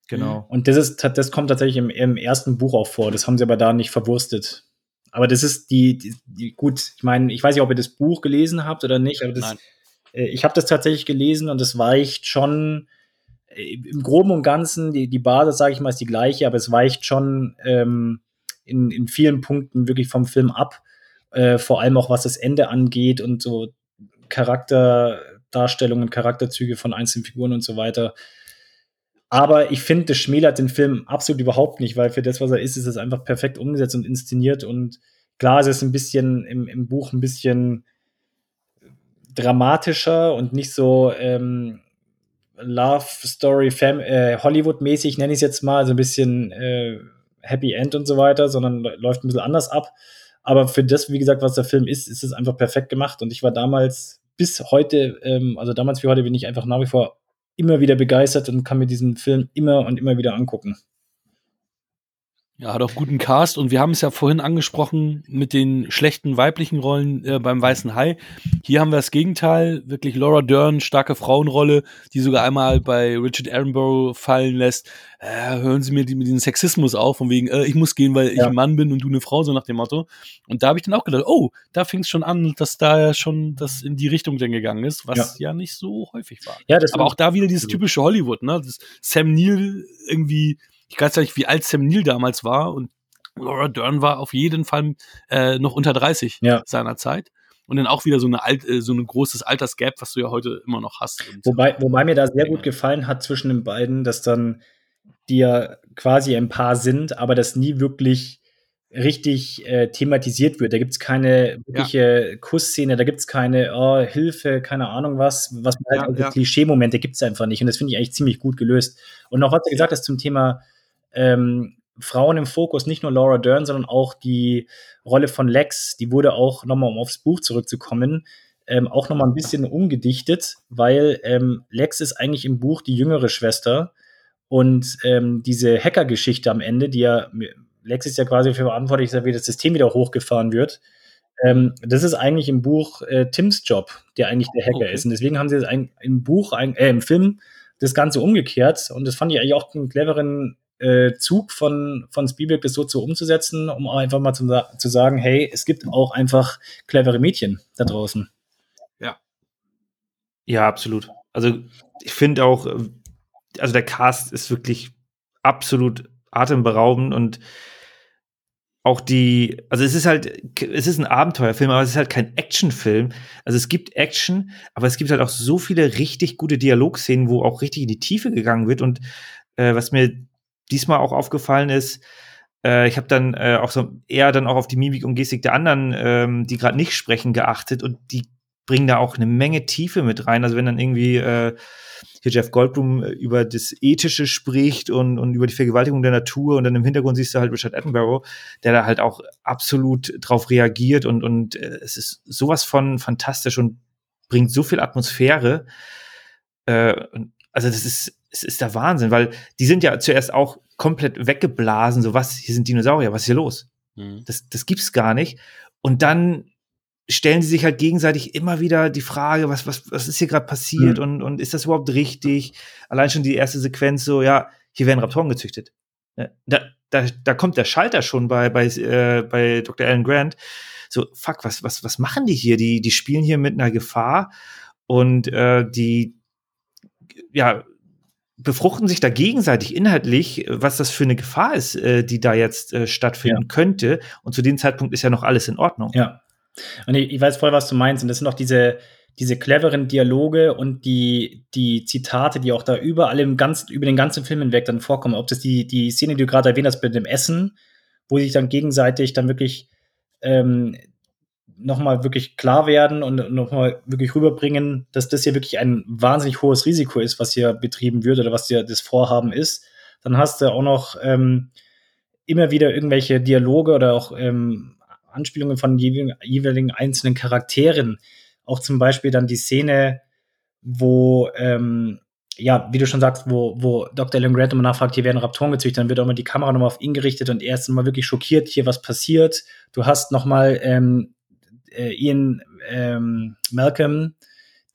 Genau. Und das ist, das kommt tatsächlich im, im ersten Buch auch vor. Das haben sie aber da nicht verwurstet. Aber das ist die, die, die gut, ich meine, ich weiß nicht, ob ihr das Buch gelesen habt oder nicht, aber das, Nein. Äh, ich habe das tatsächlich gelesen und es weicht schon äh, im Groben und Ganzen, die, die Basis, sage ich mal, ist die gleiche, aber es weicht schon ähm, in, in vielen Punkten wirklich vom Film ab. Äh, vor allem auch was das Ende angeht und so Charakterdarstellungen, Charakterzüge von einzelnen Figuren und so weiter. Aber ich finde, das schmälert den Film absolut überhaupt nicht, weil für das, was er ist, ist es einfach perfekt umgesetzt und inszeniert. Und klar, es ist ein bisschen im, im Buch ein bisschen dramatischer und nicht so ähm, Love Story äh, Hollywood-mäßig, nenne ich es jetzt mal, so ein bisschen äh, Happy End und so weiter, sondern läuft ein bisschen anders ab. Aber für das, wie gesagt, was der Film ist, ist es einfach perfekt gemacht. Und ich war damals bis heute, ähm, also damals wie heute, bin ich einfach nach wie vor immer wieder begeistert und kann mir diesen Film immer und immer wieder angucken. Ja, hat auch guten Cast und wir haben es ja vorhin angesprochen mit den schlechten weiblichen Rollen äh, beim Weißen Hai. Hier haben wir das Gegenteil, wirklich Laura Dern, starke Frauenrolle, die sogar einmal bei Richard Attenborough fallen lässt. Äh, hören Sie mir die, mit diesem Sexismus auf, von wegen, äh, ich muss gehen, weil ich ja. ein Mann bin und du eine Frau, so nach dem Motto. Und da habe ich dann auch gedacht, oh, da fing es schon an, dass da ja schon das in die Richtung dann gegangen ist, was ja, ja nicht so häufig war. Ja, das Aber auch da wieder dieses typische Hollywood, ne? Das Sam Neill irgendwie ich weiß nicht, wie alt Sam Neill damals war und Laura Dern war auf jeden Fall äh, noch unter 30 ja. seiner Zeit. Und dann auch wieder so eine alt, äh, so ein großes Altersgap, was du ja heute immer noch hast. wobei, wobei mir da sehr gut gefallen hat zwischen den beiden, dass dann die ja quasi ein Paar sind, aber das nie wirklich richtig äh, thematisiert wird. Da gibt es keine wirkliche ja. Kussszene, da gibt es keine oh, Hilfe, keine Ahnung was, was man halt ja, also ja. Klischee-Momente gibt es einfach nicht. Und das finde ich eigentlich ziemlich gut gelöst. Und noch was du gesagt hast zum Thema ähm, Frauen im Fokus, nicht nur Laura Dern, sondern auch die Rolle von Lex, die wurde auch nochmal, um aufs Buch zurückzukommen, ähm, auch nochmal ein bisschen umgedichtet, weil ähm, Lex ist eigentlich im Buch die jüngere Schwester und ähm, diese Hacker-Geschichte am Ende, die ja, Lex ist ja quasi dafür verantwortlich, dass wie das System wieder hochgefahren wird. Ähm, das ist eigentlich im Buch äh, Tims Job, der eigentlich der Hacker okay. ist. Und deswegen haben sie das ein, im Buch, ein, äh, im Film das Ganze umgekehrt. Und das fand ich eigentlich auch einen cleveren äh, Zug von, von Spielberg, das so zu umzusetzen, um auch einfach mal zu, zu sagen, hey, es gibt auch einfach clevere Mädchen da draußen. Ja. Ja, absolut. Also ich finde auch, äh, also der Cast ist wirklich absolut atemberaubend und auch die, also es ist halt, es ist ein Abenteuerfilm, aber es ist halt kein Actionfilm. Also es gibt Action, aber es gibt halt auch so viele richtig gute Dialogszenen, wo auch richtig in die Tiefe gegangen wird. Und äh, was mir diesmal auch aufgefallen ist, äh, ich habe dann äh, auch so eher dann auch auf die Mimik und Gestik der anderen, ähm, die gerade nicht sprechen, geachtet und die bringen da auch eine Menge Tiefe mit rein. Also wenn dann irgendwie äh, hier Jeff Goldblum äh, über das Ethische spricht und, und über die Vergewaltigung der Natur und dann im Hintergrund siehst du halt Richard Attenborough, der da halt auch absolut drauf reagiert und, und äh, es ist sowas von fantastisch und bringt so viel Atmosphäre. Äh, also das ist, es ist der Wahnsinn, weil die sind ja zuerst auch komplett weggeblasen, so was, hier sind Dinosaurier, was ist hier los? Mhm. Das, das gibt's gar nicht. Und dann stellen sie sich halt gegenseitig immer wieder die Frage, was, was, was ist hier gerade passiert mhm. und, und ist das überhaupt richtig? Allein schon die erste Sequenz so, ja, hier werden Raptoren gezüchtet. Da, da, da kommt der Schalter schon bei, bei, äh, bei Dr. Alan Grant. So, fuck, was, was, was machen die hier? Die, die spielen hier mit einer Gefahr und äh, die, ja, befruchten sich da gegenseitig inhaltlich, was das für eine Gefahr ist, äh, die da jetzt äh, stattfinden ja. könnte. Und zu dem Zeitpunkt ist ja noch alles in Ordnung. Ja. Und ich, ich weiß voll, was du meinst. Und das sind auch diese, diese cleveren Dialoge und die, die Zitate, die auch da überall im ganzen, über den ganzen Film hinweg dann vorkommen. Ob das die, die Szene, die du gerade erwähnt hast, mit dem Essen, wo sich dann gegenseitig dann wirklich ähm, nochmal wirklich klar werden und nochmal wirklich rüberbringen, dass das hier wirklich ein wahnsinnig hohes Risiko ist, was hier betrieben wird oder was hier das Vorhaben ist. Dann hast du auch noch ähm, immer wieder irgendwelche Dialoge oder auch ähm, Anspielungen von jeweiligen einzelnen Charakteren. Auch zum Beispiel dann die Szene, wo, ähm, ja, wie du schon sagst, wo, wo Dr. Alan Grant immer nachfragt, hier werden Raptoren gezüchtet, dann wird auch immer die Kamera nochmal auf ihn gerichtet und er ist immer wirklich schockiert, hier was passiert. Du hast nochmal ähm, äh, Ian ähm, Malcolm,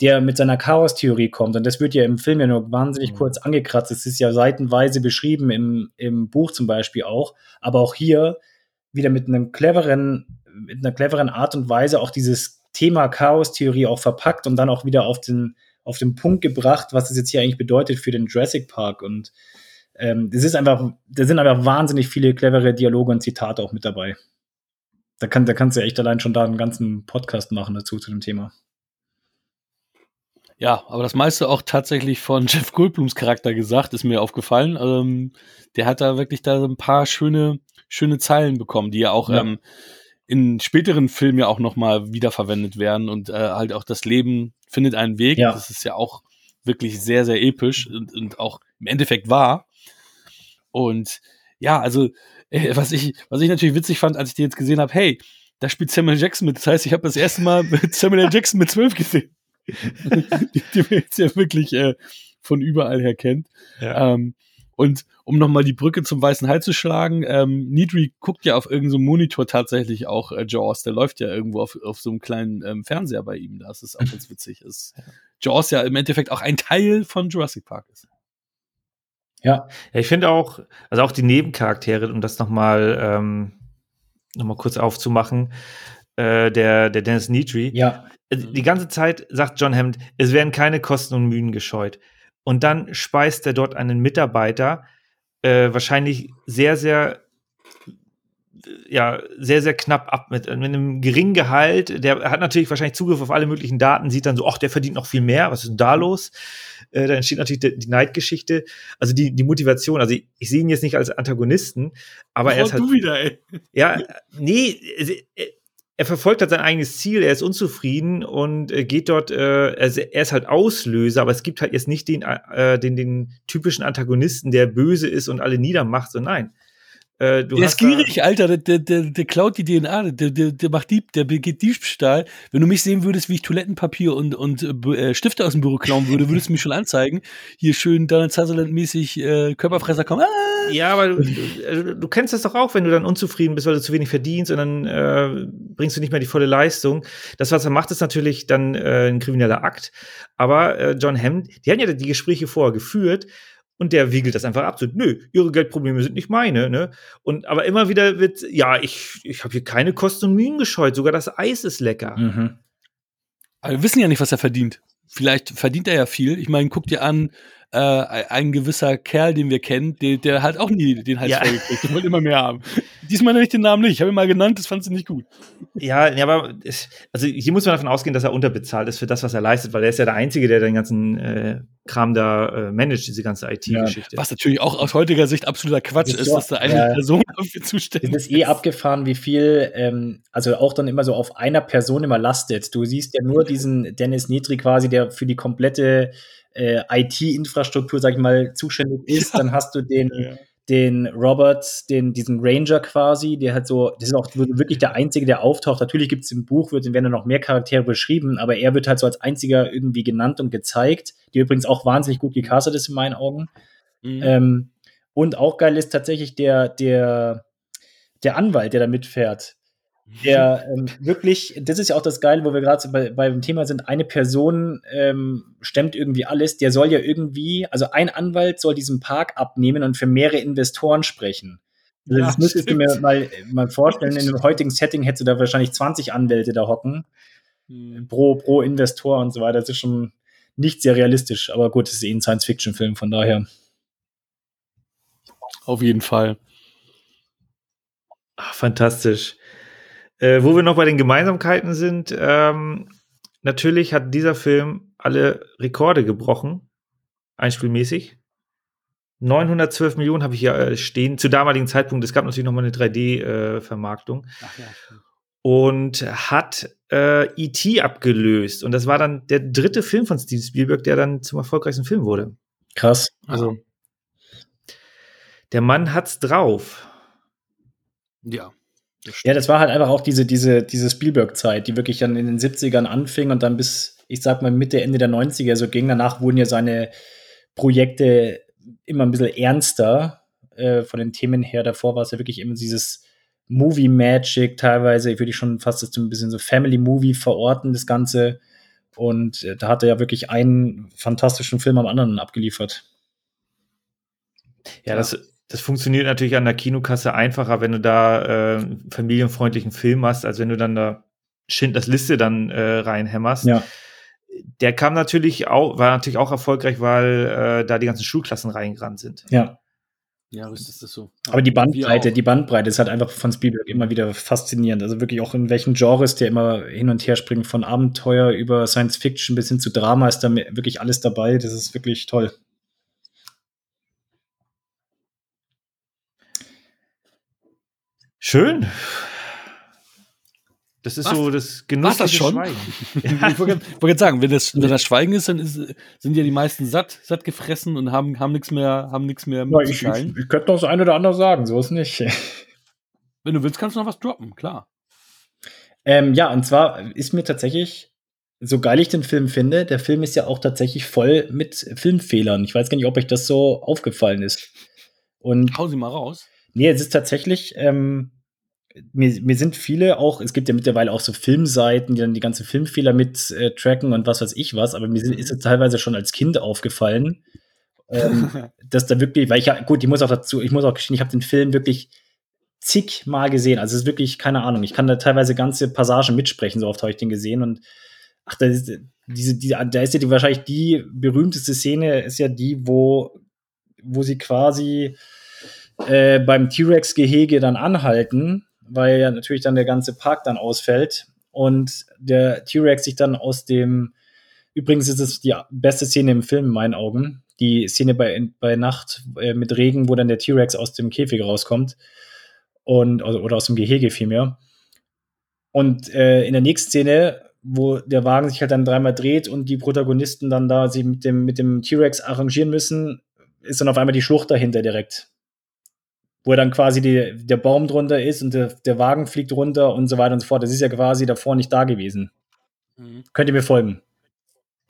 der mit seiner Chaos-Theorie kommt. Und das wird ja im Film ja nur wahnsinnig mhm. kurz angekratzt. Es ist ja seitenweise beschrieben, im, im Buch zum Beispiel auch. Aber auch hier wieder mit einem cleveren, mit einer cleveren Art und Weise auch dieses Thema Chaos-Theorie auch verpackt und dann auch wieder auf den, auf den Punkt gebracht, was es jetzt hier eigentlich bedeutet für den Jurassic Park. Und ähm, das ist einfach, da sind einfach wahnsinnig viele clevere Dialoge und Zitate auch mit dabei. Da, kann, da kannst du ja echt allein schon da einen ganzen Podcast machen dazu zu dem Thema. Ja, aber das meiste auch tatsächlich von Jeff Goldblums Charakter gesagt, ist mir aufgefallen. Ähm, der hat da wirklich da ein paar schöne, schöne Zeilen bekommen, die ja auch ja. Ähm, in späteren Filmen ja auch nochmal wiederverwendet werden und äh, halt auch das Leben findet einen Weg. Ja. Das ist ja auch wirklich sehr, sehr episch und, und auch im Endeffekt wahr. Und ja, also was ich, was ich natürlich witzig fand, als ich die jetzt gesehen habe, hey, da spielt Samuel Jackson mit. Das heißt, ich habe das erste Mal mit Samuel. Jackson mit zwölf gesehen. die, die man jetzt ja wirklich äh, von überall her kennt. Ja. Ähm, und um nochmal die Brücke zum Weißen Hai zu schlagen, ähm, Nidri guckt ja auf irgendeinem so Monitor tatsächlich auch äh, Jaws. Der läuft ja irgendwo auf, auf so einem kleinen ähm, Fernseher bei ihm. Das ist auch ganz witzig. Ist Jaws ja im Endeffekt auch ein Teil von Jurassic Park ist. Ja. ja ich finde auch, also auch die Nebencharaktere, um das nochmal ähm, noch kurz aufzumachen, äh, der, der Dennis Nitri. Ja. Äh, die ganze Zeit sagt John Hammond, es werden keine Kosten und Mühen gescheut. Und dann speist er dort einen Mitarbeiter, äh, wahrscheinlich sehr, sehr ja, sehr, sehr knapp ab mit, mit einem geringen Gehalt. Der hat natürlich wahrscheinlich Zugriff auf alle möglichen Daten, sieht dann so, ach, der verdient noch viel mehr, was ist denn da los? Äh, da entsteht natürlich die, die Neidgeschichte, also die, die Motivation. Also ich, ich sehe ihn jetzt nicht als Antagonisten, aber er ist halt. du wieder, ey. Ja, nee, er verfolgt halt sein eigenes Ziel, er ist unzufrieden und äh, geht dort, äh, er, ist halt Auslöser, aber es gibt halt jetzt nicht den, äh, den, den typischen Antagonisten, der böse ist und alle niedermacht, so nein. Äh, der ist gierig, Alter. Der, der, der, der klaut die DNA. Der, der, der macht Dieb, der begeht Diebstahl. Wenn du mich sehen würdest, wie ich Toilettenpapier und, und äh, Stifte aus dem Büro klauen würde, würdest du mich schon anzeigen. Hier schön Donald Sutherland-mäßig äh, Körperfresser kommen. Ah! Ja, aber du, also, du kennst das doch auch, wenn du dann unzufrieden bist, weil du zu wenig verdienst und dann äh, bringst du nicht mehr die volle Leistung. Das, was er macht, ist natürlich dann äh, ein krimineller Akt. Aber äh, John Hammond, die haben ja die Gespräche vorher geführt und der wiegelt das einfach ab. So, nö, ihre Geldprobleme sind nicht meine, ne? Und aber immer wieder wird, ja, ich, ich habe hier keine Kosten und Mühen gescheut, sogar das Eis ist lecker. Mhm. Aber wir wissen ja nicht, was er verdient. Vielleicht verdient er ja viel. Ich meine, guck dir an, äh, ein gewisser Kerl, den wir kennen, der, der halt auch nie den Hals ja. vollgekriegt. Der wollte immer mehr haben. Diesmal nenne ich den Namen nicht. Ich habe ihn mal genannt, das fand sie nicht gut. Ja, ja aber es, also hier muss man davon ausgehen, dass er unterbezahlt ist für das, was er leistet, weil er ist ja der Einzige, der den ganzen äh, Kram da äh, managt, diese ganze IT-Geschichte. Ja. Was natürlich auch aus heutiger Sicht absoluter Quatsch das ist, ist dass da eine ja. Person dafür zuständig ist. Es ist eh abgefahren, wie viel, ähm, also auch dann immer so auf einer Person immer lastet. Du siehst ja nur diesen Dennis Nitri quasi, der für die komplette äh, IT-Infrastruktur, sag ich mal, zuständig ist. Dann hast du den ja den Robert, den, diesen Ranger quasi, der hat so, das ist auch wirklich der Einzige, der auftaucht. Natürlich gibt es im Buch, wird, werden noch mehr Charaktere beschrieben, aber er wird halt so als einziger irgendwie genannt und gezeigt, die übrigens auch wahnsinnig gut gecastet ist in meinen Augen. Mhm. Ähm, und auch geil ist tatsächlich der, der, der Anwalt, der da mitfährt der ähm, wirklich, das ist ja auch das Geile, wo wir gerade so bei, beim Thema sind, eine Person ähm, stemmt irgendwie alles, der soll ja irgendwie, also ein Anwalt soll diesen Park abnehmen und für mehrere Investoren sprechen. Also ja, das müsstest du mir mal, mal vorstellen, in einem heutigen Setting hättest du da wahrscheinlich 20 Anwälte da hocken, hm. pro, pro Investor und so weiter. Das ist schon nicht sehr realistisch, aber gut, das ist eh ein Science-Fiction-Film, von daher. Auf jeden Fall. Ach, fantastisch. Äh, wo wir noch bei den Gemeinsamkeiten sind, ähm, natürlich hat dieser Film alle Rekorde gebrochen, einspielmäßig. 912 Millionen habe ich hier äh, stehen, zu damaligen Zeitpunkt. Es gab natürlich noch mal eine 3D-Vermarktung. Äh, ja, und hat äh, E.T. abgelöst. Und das war dann der dritte Film von Steven Spielberg, der dann zum erfolgreichsten Film wurde. Krass. Also, der Mann hat's drauf. Ja. Das ja, das war halt einfach auch diese, diese, diese Spielberg-Zeit, die wirklich dann in den 70ern anfing und dann bis, ich sag mal, Mitte, Ende der 90er so ging. Danach wurden ja seine Projekte immer ein bisschen ernster äh, von den Themen her. Davor war es ja wirklich immer dieses Movie Magic, teilweise würde ich schon fast so ein bisschen so Family Movie verorten, das Ganze. Und äh, da hat er ja wirklich einen fantastischen Film am anderen abgeliefert. Ja, das das funktioniert natürlich an der Kinokasse einfacher, wenn du da äh, familienfreundlichen Film hast, als wenn du dann da Schindlers Liste dann äh, reinhämmerst. Ja. Der kam natürlich auch, war natürlich auch erfolgreich, weil äh, da die ganzen Schulklassen reingerannt sind. Ja. Ja, ist das so. Aber die Bandbreite, die Bandbreite ist halt einfach von Spielberg immer wieder faszinierend. Also wirklich auch in welchen Genres der immer hin und her springt, von Abenteuer über Science Fiction bis hin zu Drama ist da wirklich alles dabei. Das ist wirklich toll. Schön. Das ist Was? so das genutze das schon? Schweigen. ich wollte wollt sagen, wenn das, wenn das Schweigen ist, dann ist, sind ja die meisten satt, satt gefressen und haben, haben nichts mehr, haben nichts mehr ja, ich, ich, ich, könnte noch das eine oder andere sagen, so ist nicht. wenn du willst, kannst du noch was droppen, klar. Ähm, ja, und zwar ist mir tatsächlich, so geil ich den Film finde, der Film ist ja auch tatsächlich voll mit Filmfehlern. Ich weiß gar nicht, ob euch das so aufgefallen ist. Und Hau sie mal raus. Nee, es ist tatsächlich, ähm, mir, mir sind viele auch, es gibt ja mittlerweile auch so Filmseiten, die dann die ganzen Filmfehler mit äh, tracken und was weiß ich was, aber mir sind, ist es teilweise schon als Kind aufgefallen, ähm, dass da wirklich, weil ich ja, gut, ich muss auch dazu, ich muss auch gestehen, ich habe den Film wirklich zigmal gesehen. Also es ist wirklich, keine Ahnung, ich kann da teilweise ganze Passagen mitsprechen, so oft habe ich den gesehen und ach, da ist, diese, die, da ist ja die, wahrscheinlich die berühmteste Szene, ist ja die, wo, wo sie quasi äh, beim T-Rex-Gehege dann anhalten, weil ja natürlich dann der ganze Park dann ausfällt und der T-Rex sich dann aus dem, übrigens ist es die beste Szene im Film in meinen Augen, die Szene bei, bei Nacht äh, mit Regen, wo dann der T-Rex aus dem Käfig rauskommt und also, oder aus dem Gehege vielmehr. Und äh, in der nächsten Szene, wo der Wagen sich halt dann dreimal dreht und die Protagonisten dann da sie mit dem, mit dem T-Rex arrangieren müssen, ist dann auf einmal die Schlucht dahinter direkt wo dann quasi die, der Baum drunter ist und der, der, Wagen fliegt runter und so weiter und so fort. Das ist ja quasi davor nicht da gewesen. Mhm. Könnt ihr mir folgen?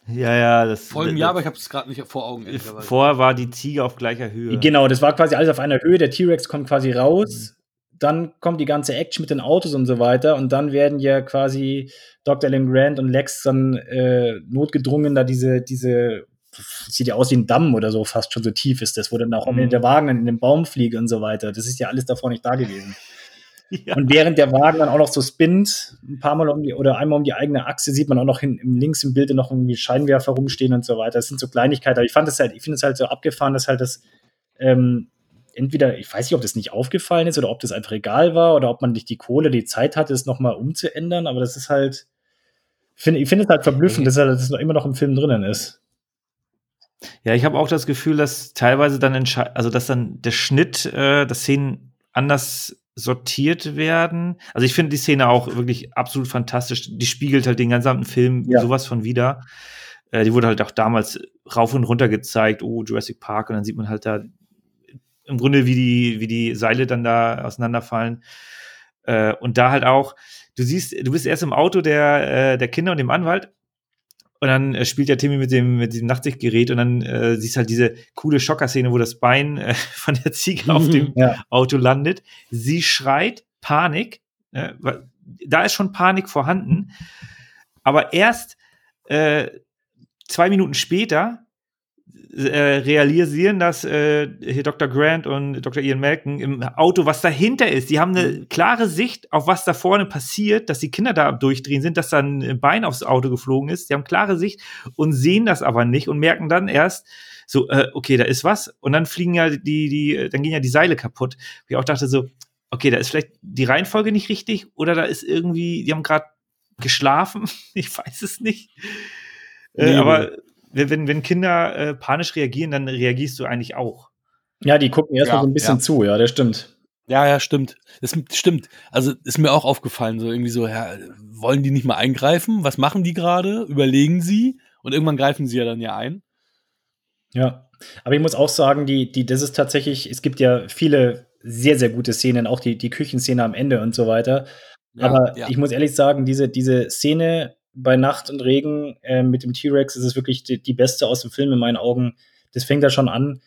Ja, ja, das. Folgen ja, aber ich habe es gerade nicht vor Augen. Vorher war die Ziege auf gleicher Höhe. Genau, das war quasi alles auf einer Höhe. Der T-Rex kommt quasi raus. Mhm. Dann kommt die ganze Action mit den Autos und so weiter. Und dann werden ja quasi Dr. Alan Grant und Lex dann äh, notgedrungen da diese, diese sieht ja aus wie ein Damm oder so, fast schon so tief ist das, wo dann auch mhm. der Wagen in den Baum fliegt und so weiter. Das ist ja alles davor nicht da gewesen. Ja. Und während der Wagen dann auch noch so spinnt, ein paar Mal um die oder einmal um die eigene Achse, sieht man auch noch hin, im links im Bild noch irgendwie Scheinwerfer rumstehen und so weiter. Das sind so Kleinigkeiten. Aber ich fand es halt, ich finde es halt so abgefahren, dass halt das ähm, entweder, ich weiß nicht, ob das nicht aufgefallen ist oder ob das einfach egal war oder ob man nicht die Kohle, die Zeit hatte, es nochmal umzuändern, aber das ist halt, find, ich finde es halt verblüffend, dass das noch immer noch im Film drinnen ist. Ja, ich habe auch das Gefühl, dass teilweise dann also dass dann der Schnitt, äh, dass Szenen anders sortiert werden. Also ich finde die Szene auch wirklich absolut fantastisch. Die spiegelt halt den gesamten Film ja. sowas von wieder. Äh, die wurde halt auch damals rauf und runter gezeigt. Oh, Jurassic Park. Und dann sieht man halt da im Grunde, wie die, wie die Seile dann da auseinanderfallen. Äh, und da halt auch, du siehst, du bist erst im Auto der, äh, der Kinder und dem Anwalt und dann äh, spielt der Timmy mit dem, mit dem Nachtsichtgerät und dann äh, siehst halt diese coole Schockerszene, wo das Bein äh, von der Ziege auf dem ja. Auto landet. Sie schreit Panik. Äh, da ist schon Panik vorhanden. Aber erst äh, zwei Minuten später realisieren, dass äh, hier Dr. Grant und Dr. Ian Malcolm im Auto, was dahinter ist. Die haben eine mhm. klare Sicht auf was da vorne passiert, dass die Kinder da durchdrehen sind, dass da ein Bein aufs Auto geflogen ist. Die haben klare Sicht und sehen das aber nicht und merken dann erst, so, äh, okay, da ist was. Und dann fliegen ja die, die, dann gehen ja die Seile kaputt. Ich auch dachte so, okay, da ist vielleicht die Reihenfolge nicht richtig oder da ist irgendwie, die haben gerade geschlafen. Ich weiß es nicht. Äh, aber wenn, wenn Kinder äh, panisch reagieren, dann reagierst du eigentlich auch. Ja, die gucken erstmal ja, so ein bisschen ja. zu, ja, das stimmt. Ja, ja, stimmt. Das stimmt. Also ist mir auch aufgefallen, so irgendwie so, ja, wollen die nicht mal eingreifen? Was machen die gerade? Überlegen sie und irgendwann greifen sie ja dann ja ein. Ja, aber ich muss auch sagen, die, die, das ist tatsächlich, es gibt ja viele sehr, sehr gute Szenen, auch die, die Küchenszene am Ende und so weiter. Ja, aber ja. ich muss ehrlich sagen, diese, diese Szene bei Nacht und Regen äh, mit dem T-Rex ist es wirklich die, die, beste aus dem Film in meinen Augen. Das fängt da schon an,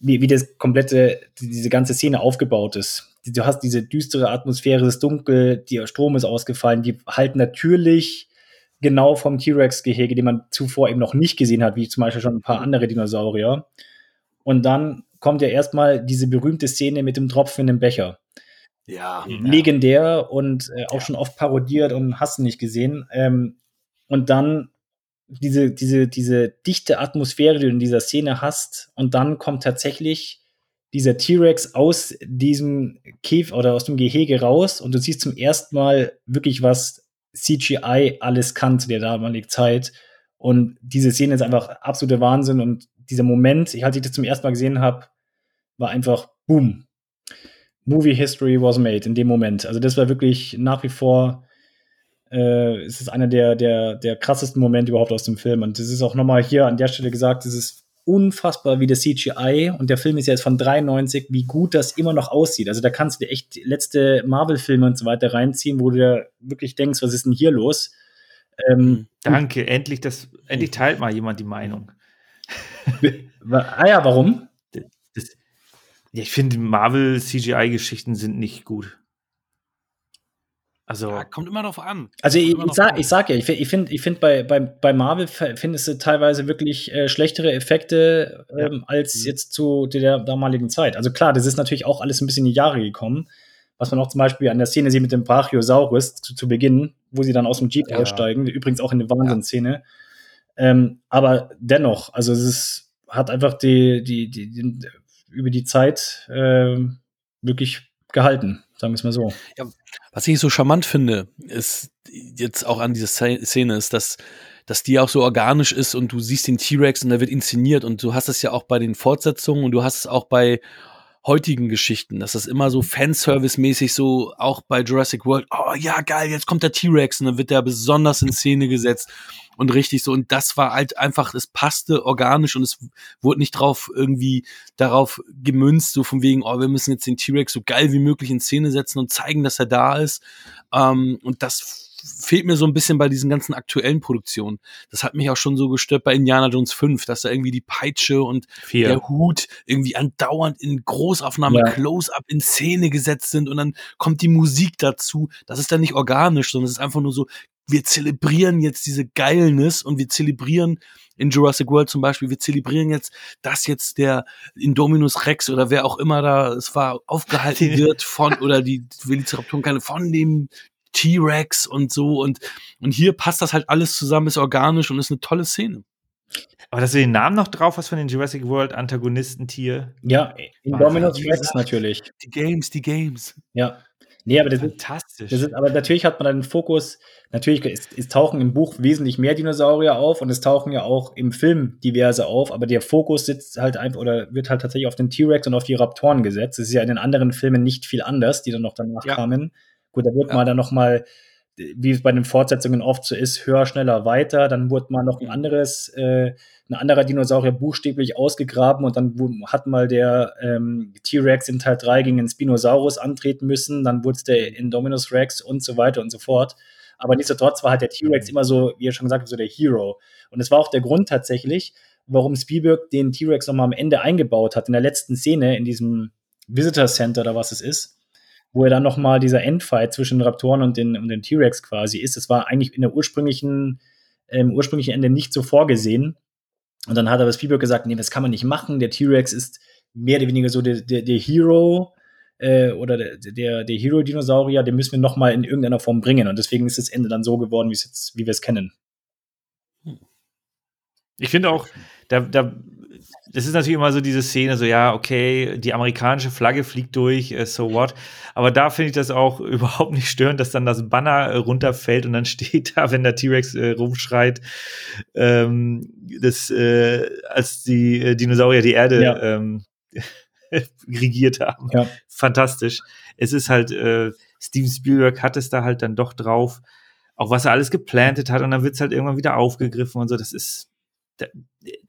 wie, wie das komplette, die, diese ganze Szene aufgebaut ist. Du hast diese düstere Atmosphäre, es ist dunkel, der Strom ist ausgefallen, die halten natürlich genau vom T-Rex-Gehege, den man zuvor eben noch nicht gesehen hat, wie zum Beispiel schon ein paar andere Dinosaurier. Und dann kommt ja erstmal diese berühmte Szene mit dem Tropfen in dem Becher. Ja. Legendär und äh, auch ja. schon oft parodiert und hast du nicht gesehen. Ähm, und dann diese, diese, diese dichte Atmosphäre, die du in dieser Szene hast, und dann kommt tatsächlich dieser T-Rex aus diesem Käf oder aus dem Gehege raus und du siehst zum ersten Mal wirklich, was CGI alles kann zu der damaligen Zeit. Und diese Szene ist einfach absoluter Wahnsinn und dieser Moment, als ich das zum ersten Mal gesehen habe, war einfach boom. Movie History was made in dem Moment. Also das war wirklich nach wie vor äh, es ist einer der, der, der krassesten Momente überhaupt aus dem Film. Und das ist auch nochmal hier an der Stelle gesagt, es ist unfassbar, wie der CGI und der Film ist ja jetzt von 93, wie gut das immer noch aussieht. Also da kannst du dir echt letzte Marvel-Filme und so weiter reinziehen, wo du dir wirklich denkst, was ist denn hier los? Ähm, Danke, endlich, das, endlich teilt mal jemand die Meinung. ah ja, warum? Ja, ich finde, Marvel-CGI-Geschichten sind nicht gut. Also ja, kommt immer darauf an. Also ich, ich, sag, ich sag ja, ich finde, ich finde, bei, bei, bei Marvel findest du teilweise wirklich äh, schlechtere Effekte ähm, ja. als mhm. jetzt zu der damaligen Zeit. Also klar, das ist natürlich auch alles ein bisschen in die Jahre gekommen. Was man auch zum Beispiel an der Szene sieht mit dem Brachiosaurus zu, zu Beginn, wo sie dann aus dem Jeep ja. aussteigen. Übrigens auch in der Wahnsinnsszene. Ähm, aber dennoch, also es ist, hat einfach die, die, die, die über die Zeit äh, wirklich gehalten, sagen wir es mal so. Ja, was ich so charmant finde, ist jetzt auch an dieser Szene, ist, dass, dass die auch so organisch ist und du siehst den T-Rex und der wird inszeniert und du hast es ja auch bei den Fortsetzungen und du hast es auch bei heutigen Geschichten, dass das immer so Fanservice-mäßig so auch bei Jurassic World, oh ja, geil, jetzt kommt der T-Rex und dann wird der besonders in Szene gesetzt und richtig so. Und das war halt einfach, es passte organisch und es wurde nicht drauf irgendwie darauf gemünzt, so von wegen, oh, wir müssen jetzt den T-Rex so geil wie möglich in Szene setzen und zeigen, dass er da ist. Ähm, und das fehlt mir so ein bisschen bei diesen ganzen aktuellen Produktionen. Das hat mich auch schon so gestört bei Indiana Jones 5, dass da irgendwie die Peitsche und Vier. der Hut irgendwie andauernd in Großaufnahme, ja. Close-up in Szene gesetzt sind und dann kommt die Musik dazu. Das ist dann nicht organisch, sondern es ist einfach nur so wir zelebrieren jetzt diese Geilness und wir zelebrieren in Jurassic World zum Beispiel, wir zelebrieren jetzt, dass jetzt der Indominus Rex oder wer auch immer da es war, aufgehalten wird von, oder die Velociraptoren keine von dem T-Rex und so und, und hier passt das halt alles zusammen, ist organisch und ist eine tolle Szene. Aber dass du den Namen noch drauf hast von den Jurassic World Antagonisten-Tier. Ja, Indominus Rex natürlich. Die Games, die Games. Ja. Nee, aber das Fantastisch. Ist, das ist, aber natürlich hat man dann den Fokus, natürlich es, es tauchen im Buch wesentlich mehr Dinosaurier auf und es tauchen ja auch im Film diverse auf, aber der Fokus sitzt halt einfach oder wird halt tatsächlich auf den T-Rex und auf die Raptoren gesetzt. Das ist ja in den anderen Filmen nicht viel anders, die dann noch danach ja. kamen. Gut, da wird ja. man dann noch mal wie es bei den Fortsetzungen oft so ist, höher, schneller, weiter. Dann wurde mal noch ein anderes, äh, ein anderer Dinosaurier buchstäblich ausgegraben und dann hat mal der ähm, T-Rex in Teil 3 gegen den Spinosaurus antreten müssen. Dann wurde es der Indominus Rex und so weiter und so fort. Aber nichtsdestotrotz war halt der T-Rex immer so, wie ihr schon gesagt habt, so der Hero. Und es war auch der Grund tatsächlich, warum Spielberg den T-Rex nochmal am Ende eingebaut hat, in der letzten Szene, in diesem Visitor Center oder was es ist wo er dann nochmal dieser Endfight zwischen Raptoren und den, und den T-Rex quasi ist. Das war eigentlich in der ursprünglichen, im ursprünglichen Ende nicht so vorgesehen. Und dann hat aber Spielberg gesagt, nee, das kann man nicht machen. Der T-Rex ist mehr oder weniger so der, der, der Hero äh, oder der, der, der Hero-Dinosaurier, den müssen wir nochmal in irgendeiner Form bringen. Und deswegen ist das Ende dann so geworden, jetzt, wie wir es kennen. Ich finde auch, da, da das ist natürlich immer so diese Szene, so ja, okay, die amerikanische Flagge fliegt durch, äh, so what. Aber da finde ich das auch überhaupt nicht störend, dass dann das Banner äh, runterfällt und dann steht da, wenn der T-Rex äh, rumschreit, ähm, das, äh, als die äh, Dinosaurier die Erde ja. ähm, regiert haben. Ja. Fantastisch. Es ist halt, äh, Steven Spielberg hat es da halt dann doch drauf, auch was er alles geplantet hat und dann wird es halt irgendwann wieder aufgegriffen und so. Das ist, der,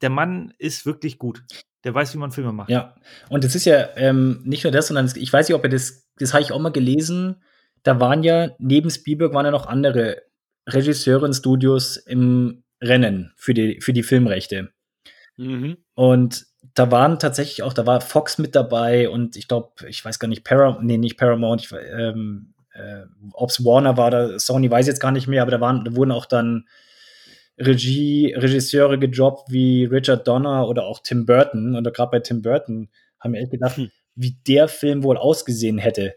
der Mann ist wirklich gut. Der weiß, wie man Filme macht. Ja, und es ist ja ähm, nicht nur das, sondern ich weiß nicht, ob er das, das habe ich auch mal gelesen. Da waren ja neben Spielberg waren ja noch andere Regisseure und Studios im Rennen für die, für die Filmrechte. Mhm. Und da waren tatsächlich auch, da war Fox mit dabei und ich glaube, ich weiß gar nicht, Paramount, nee, nicht Paramount, ich, ähm, äh, ob es Warner war oder Sony, weiß ich jetzt gar nicht mehr, aber da waren, da wurden auch dann Regie, Regisseure gejobbt wie Richard Donner oder auch Tim Burton. Und gerade bei Tim Burton haben wir echt gedacht, hm. wie der Film wohl ausgesehen hätte.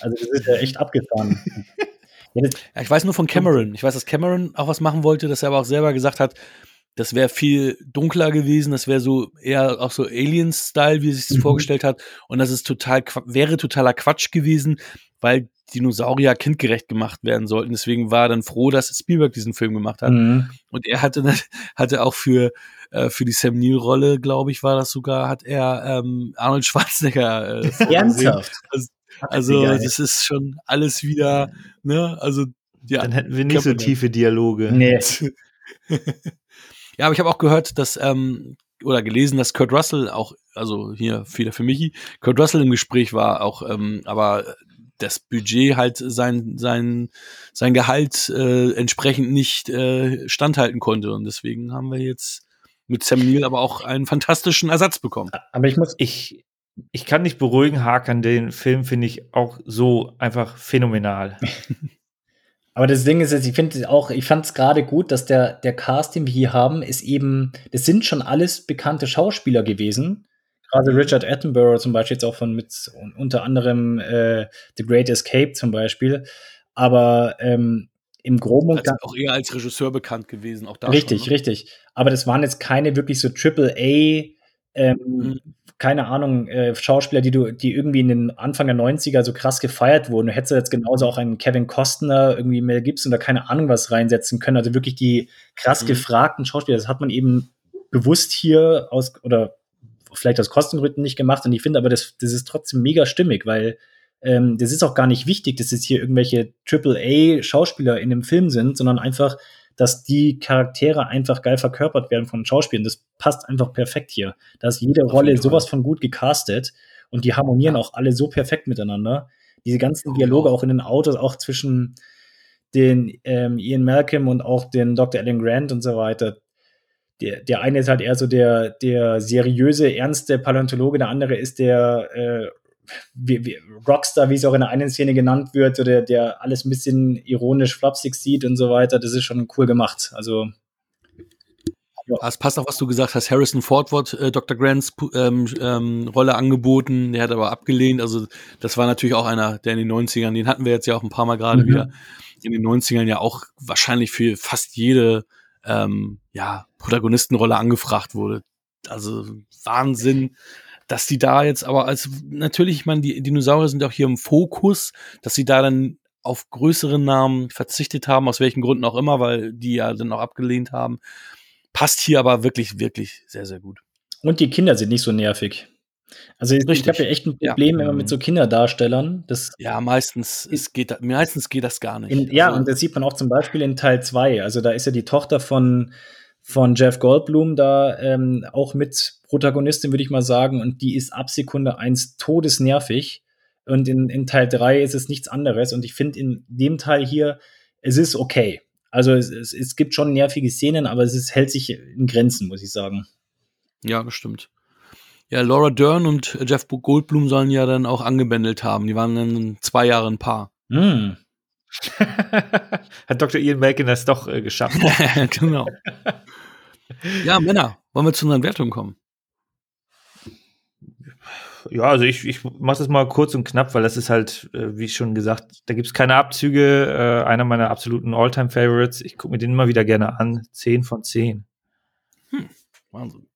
Also das ist ja echt abgefahren. ja, ich weiß nur von Cameron. Ich weiß, dass Cameron auch was machen wollte, dass er aber auch selber gesagt hat, das wäre viel dunkler gewesen, das wäre so eher auch so Aliens-Style, wie er sich mhm. vorgestellt hat. Und das ist total, wäre totaler Quatsch gewesen, weil Dinosaurier kindgerecht gemacht werden sollten. Deswegen war er dann froh, dass Spielberg diesen Film gemacht hat. Mhm. Und er hatte, hatte auch für, äh, für die Sam Neill-Rolle, glaube ich, war das sogar, hat er ähm, Arnold Schwarzenegger äh, Ernsthaft? Also, also das ist schon alles wieder, ne, also ja. Dann hätten wir nicht so tiefe Dialoge. Nee. ja, aber ich habe auch gehört, dass ähm, oder gelesen, dass Kurt Russell auch, also hier Fehler für Michi, Kurt Russell im Gespräch war, auch, ähm, aber das Budget halt sein, sein, sein Gehalt äh, entsprechend nicht äh, standhalten konnte. Und deswegen haben wir jetzt mit Sam Neill aber auch einen fantastischen Ersatz bekommen. Aber ich muss, ich, ich kann nicht beruhigen, Hakan, den Film finde ich auch so einfach phänomenal. Aber das Ding ist jetzt, ich finde auch, ich fand es gerade gut, dass der, der Cast, den wir hier haben, ist eben, das sind schon alles bekannte Schauspieler gewesen. Gerade Richard Attenborough zum Beispiel jetzt auch von mit unter anderem äh, The Great Escape zum Beispiel. Aber ähm, im Groben und Ganzen. auch eher als Regisseur bekannt gewesen, auch da. Richtig, schon, ne? richtig. Aber das waren jetzt keine wirklich so Triple A, ähm, mhm. keine Ahnung, äh, Schauspieler, die du, die irgendwie in den Anfang der 90er so krass gefeiert wurden. Du hättest jetzt genauso auch einen Kevin Costner, irgendwie Mel Gibson oder keine Ahnung was reinsetzen können. Also wirklich die krass mhm. gefragten Schauspieler. Das hat man eben bewusst hier aus, oder vielleicht aus Kostengründen nicht gemacht. Und ich finde aber, das, das ist trotzdem mega stimmig, weil ähm, das ist auch gar nicht wichtig, dass es hier irgendwelche AAA-Schauspieler in dem Film sind, sondern einfach, dass die Charaktere einfach geil verkörpert werden von Schauspielern. Das passt einfach perfekt hier. Da ist jede Rolle sowas von gut gecastet und die harmonieren ja. auch alle so perfekt miteinander. Diese ganzen Dialoge auch in den Autos, auch zwischen den ähm, Ian Malcolm und auch den Dr. Alan Grant und so weiter, der, der eine ist halt eher so der, der seriöse, ernste Paläontologe, der andere ist der äh, wie, wie Rockstar, wie es auch in der einen Szene genannt wird, oder der alles ein bisschen ironisch flapsig sieht und so weiter, das ist schon cool gemacht. Also es passt auch, was du gesagt hast. Harrison Ford wird äh, Dr. Grants ähm, ähm, Rolle angeboten, der hat aber abgelehnt. Also das war natürlich auch einer, der in den 90ern, den hatten wir jetzt ja auch ein paar Mal gerade mhm. wieder, in den 90ern ja auch wahrscheinlich für fast jede ähm, ja, Protagonistenrolle angefragt wurde. Also Wahnsinn, dass die da jetzt aber als natürlich, ich meine, die Dinosaurier sind auch hier im Fokus, dass sie da dann auf größere Namen verzichtet haben, aus welchen Gründen auch immer, weil die ja dann auch abgelehnt haben. Passt hier aber wirklich, wirklich sehr, sehr gut. Und die Kinder sind nicht so nervig. Also ich, ich habe ja echt ein Problem ja. immer mit so Kinderdarstellern. Das ja, meistens, es geht, meistens geht das gar nicht. In, ja, also, und das sieht man auch zum Beispiel in Teil 2. Also da ist ja die Tochter von, von Jeff Goldblum da ähm, auch mit Protagonistin, würde ich mal sagen. Und die ist ab Sekunde 1 todesnervig. Und in, in Teil 3 ist es nichts anderes. Und ich finde in dem Teil hier, es ist okay. Also es, es, es gibt schon nervige Szenen, aber es ist, hält sich in Grenzen, muss ich sagen. Ja, das stimmt. Ja, Laura Dern und Jeff Goldblum sollen ja dann auch angebändelt haben. Die waren dann zwei Jahre ein Paar. Mm. Hat Dr. Ian Malkin das doch äh, geschafft. genau. ja, Männer, wollen wir zu unseren Wertungen kommen? Ja, also ich, ich mache das mal kurz und knapp, weil das ist halt, äh, wie schon gesagt, da gibt es keine Abzüge. Äh, einer meiner absoluten All-Time-Favorites. Ich gucke mir den immer wieder gerne an. Zehn von zehn. Hm, Wahnsinn.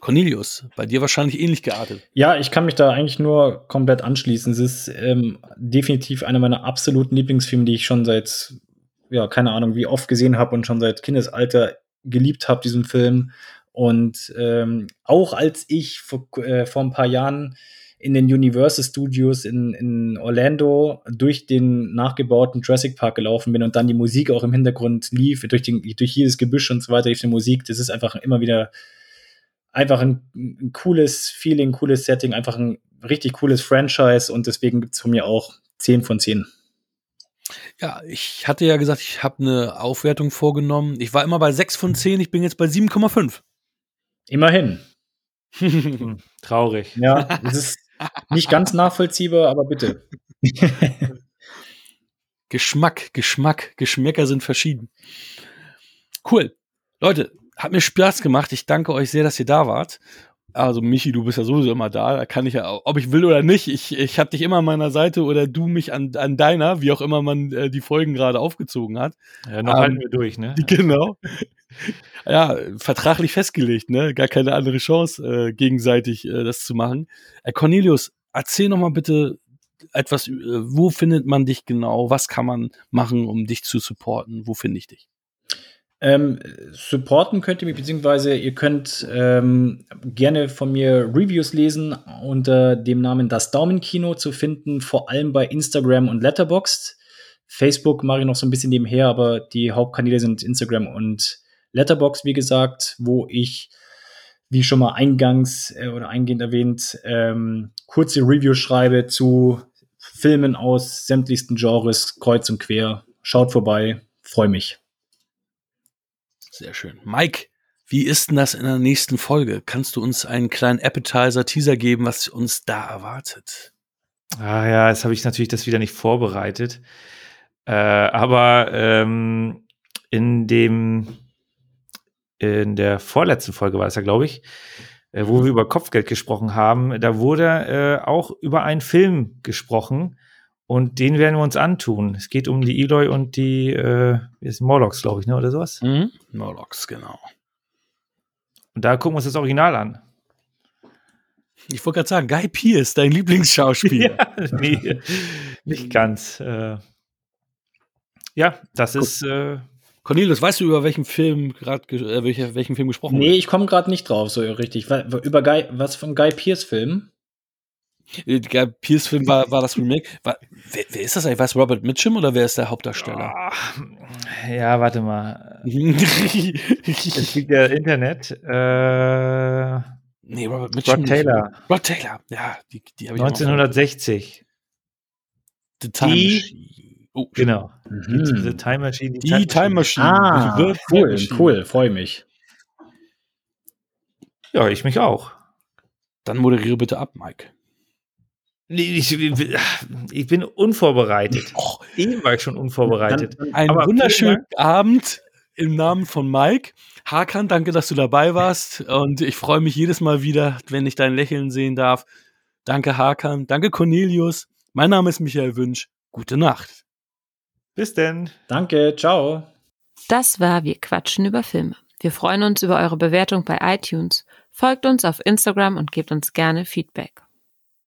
Cornelius, bei dir wahrscheinlich ähnlich geartet. Ja, ich kann mich da eigentlich nur komplett anschließen. Es ist ähm, definitiv einer meiner absoluten Lieblingsfilme, die ich schon seit, ja, keine Ahnung, wie oft gesehen habe und schon seit Kindesalter geliebt habe, diesen Film. Und ähm, auch als ich vor, äh, vor ein paar Jahren in den Universal Studios in, in Orlando durch den nachgebauten Jurassic Park gelaufen bin und dann die Musik auch im Hintergrund lief, durch, den, durch jedes Gebüsch und so weiter, lief die Musik. Das ist einfach immer wieder einfach ein, ein cooles Feeling, cooles Setting, einfach ein richtig cooles Franchise und deswegen gibt es von mir auch 10 von 10. Ja, ich hatte ja gesagt, ich habe eine Aufwertung vorgenommen. Ich war immer bei 6 von 10, ich bin jetzt bei 7,5. Immerhin. Traurig. Ja, es ist nicht ganz nachvollziehbar, aber bitte. Geschmack, Geschmack, Geschmäcker sind verschieden. Cool. Leute, hat mir Spaß gemacht. Ich danke euch sehr, dass ihr da wart. Also Michi, du bist ja sowieso immer da. Da kann ich ja, ob ich will oder nicht, ich, ich habe dich immer an meiner Seite oder du mich an, an deiner, wie auch immer man äh, die Folgen gerade aufgezogen hat. Ja, noch ähm, halten wir durch, ne? Genau. ja, vertraglich festgelegt, ne? Gar keine andere Chance, äh, gegenseitig äh, das zu machen. Äh, Cornelius, erzähl noch mal bitte etwas, äh, wo findet man dich genau? Was kann man machen, um dich zu supporten? Wo finde ich dich? Ähm, supporten könnt ihr mich, beziehungsweise ihr könnt ähm, gerne von mir Reviews lesen unter dem Namen Das Daumenkino zu finden, vor allem bei Instagram und Letterboxd. Facebook mache ich noch so ein bisschen nebenher, aber die Hauptkanäle sind Instagram und Letterboxd, wie gesagt, wo ich, wie schon mal eingangs äh, oder eingehend erwähnt, ähm, kurze Reviews schreibe zu Filmen aus sämtlichsten Genres, kreuz und quer. Schaut vorbei, freue mich. Sehr schön. Mike, wie ist denn das in der nächsten Folge? Kannst du uns einen kleinen Appetizer, Teaser geben, was uns da erwartet? Ah ja, jetzt habe ich natürlich das wieder nicht vorbereitet. Äh, aber ähm, in dem in der vorletzten Folge war es ja, glaube ich, äh, wo wir über Kopfgeld gesprochen haben, da wurde äh, auch über einen Film gesprochen, und den werden wir uns antun. Es geht um die Eloy und die äh, ist Morlocks, glaube ich, ne? Oder sowas? Mhm. Morlocks, genau. Und da gucken wir uns das Original an. Ich wollte gerade sagen, Guy Pierce, dein Lieblingsschauspieler. ja, nee, nicht ganz. Äh, ja, das Gut. ist. Äh, Cornelius, weißt du, über welchen Film gerade äh, welchen Film gesprochen Nee, wird? ich komme gerade nicht drauf, so richtig. Über Guy, was vom Guy Pierce-Film? Der Pierce-Film war, war das Remake. War, wer, wer, ist das eigentlich? Weiß Robert Mitchum oder wer ist der Hauptdarsteller? Ja, warte mal. es gibt ja Internet. Äh, nee, Robert Mitchum. Rod Taylor. Rod Taylor, ja. Die, die ich 1960. The Time die, Machine. Oh, genau. Mhm. The Time Machine. Die, die Time Machine. Ah, cool, Time Machine. cool, freue mich. Ja, ich mich auch. Dann moderiere bitte ab, Mike. Ich, ich bin unvorbereitet. Och, Eben war ich schon unvorbereitet. Einen wunderschönen Abend im Namen von Mike. Hakan, danke, dass du dabei warst. Und ich freue mich jedes Mal wieder, wenn ich dein Lächeln sehen darf. Danke, Hakan. Danke, Cornelius. Mein Name ist Michael Wünsch. Gute Nacht. Bis denn. Danke. Ciao. Das war Wir quatschen über Filme. Wir freuen uns über eure Bewertung bei iTunes. Folgt uns auf Instagram und gebt uns gerne Feedback.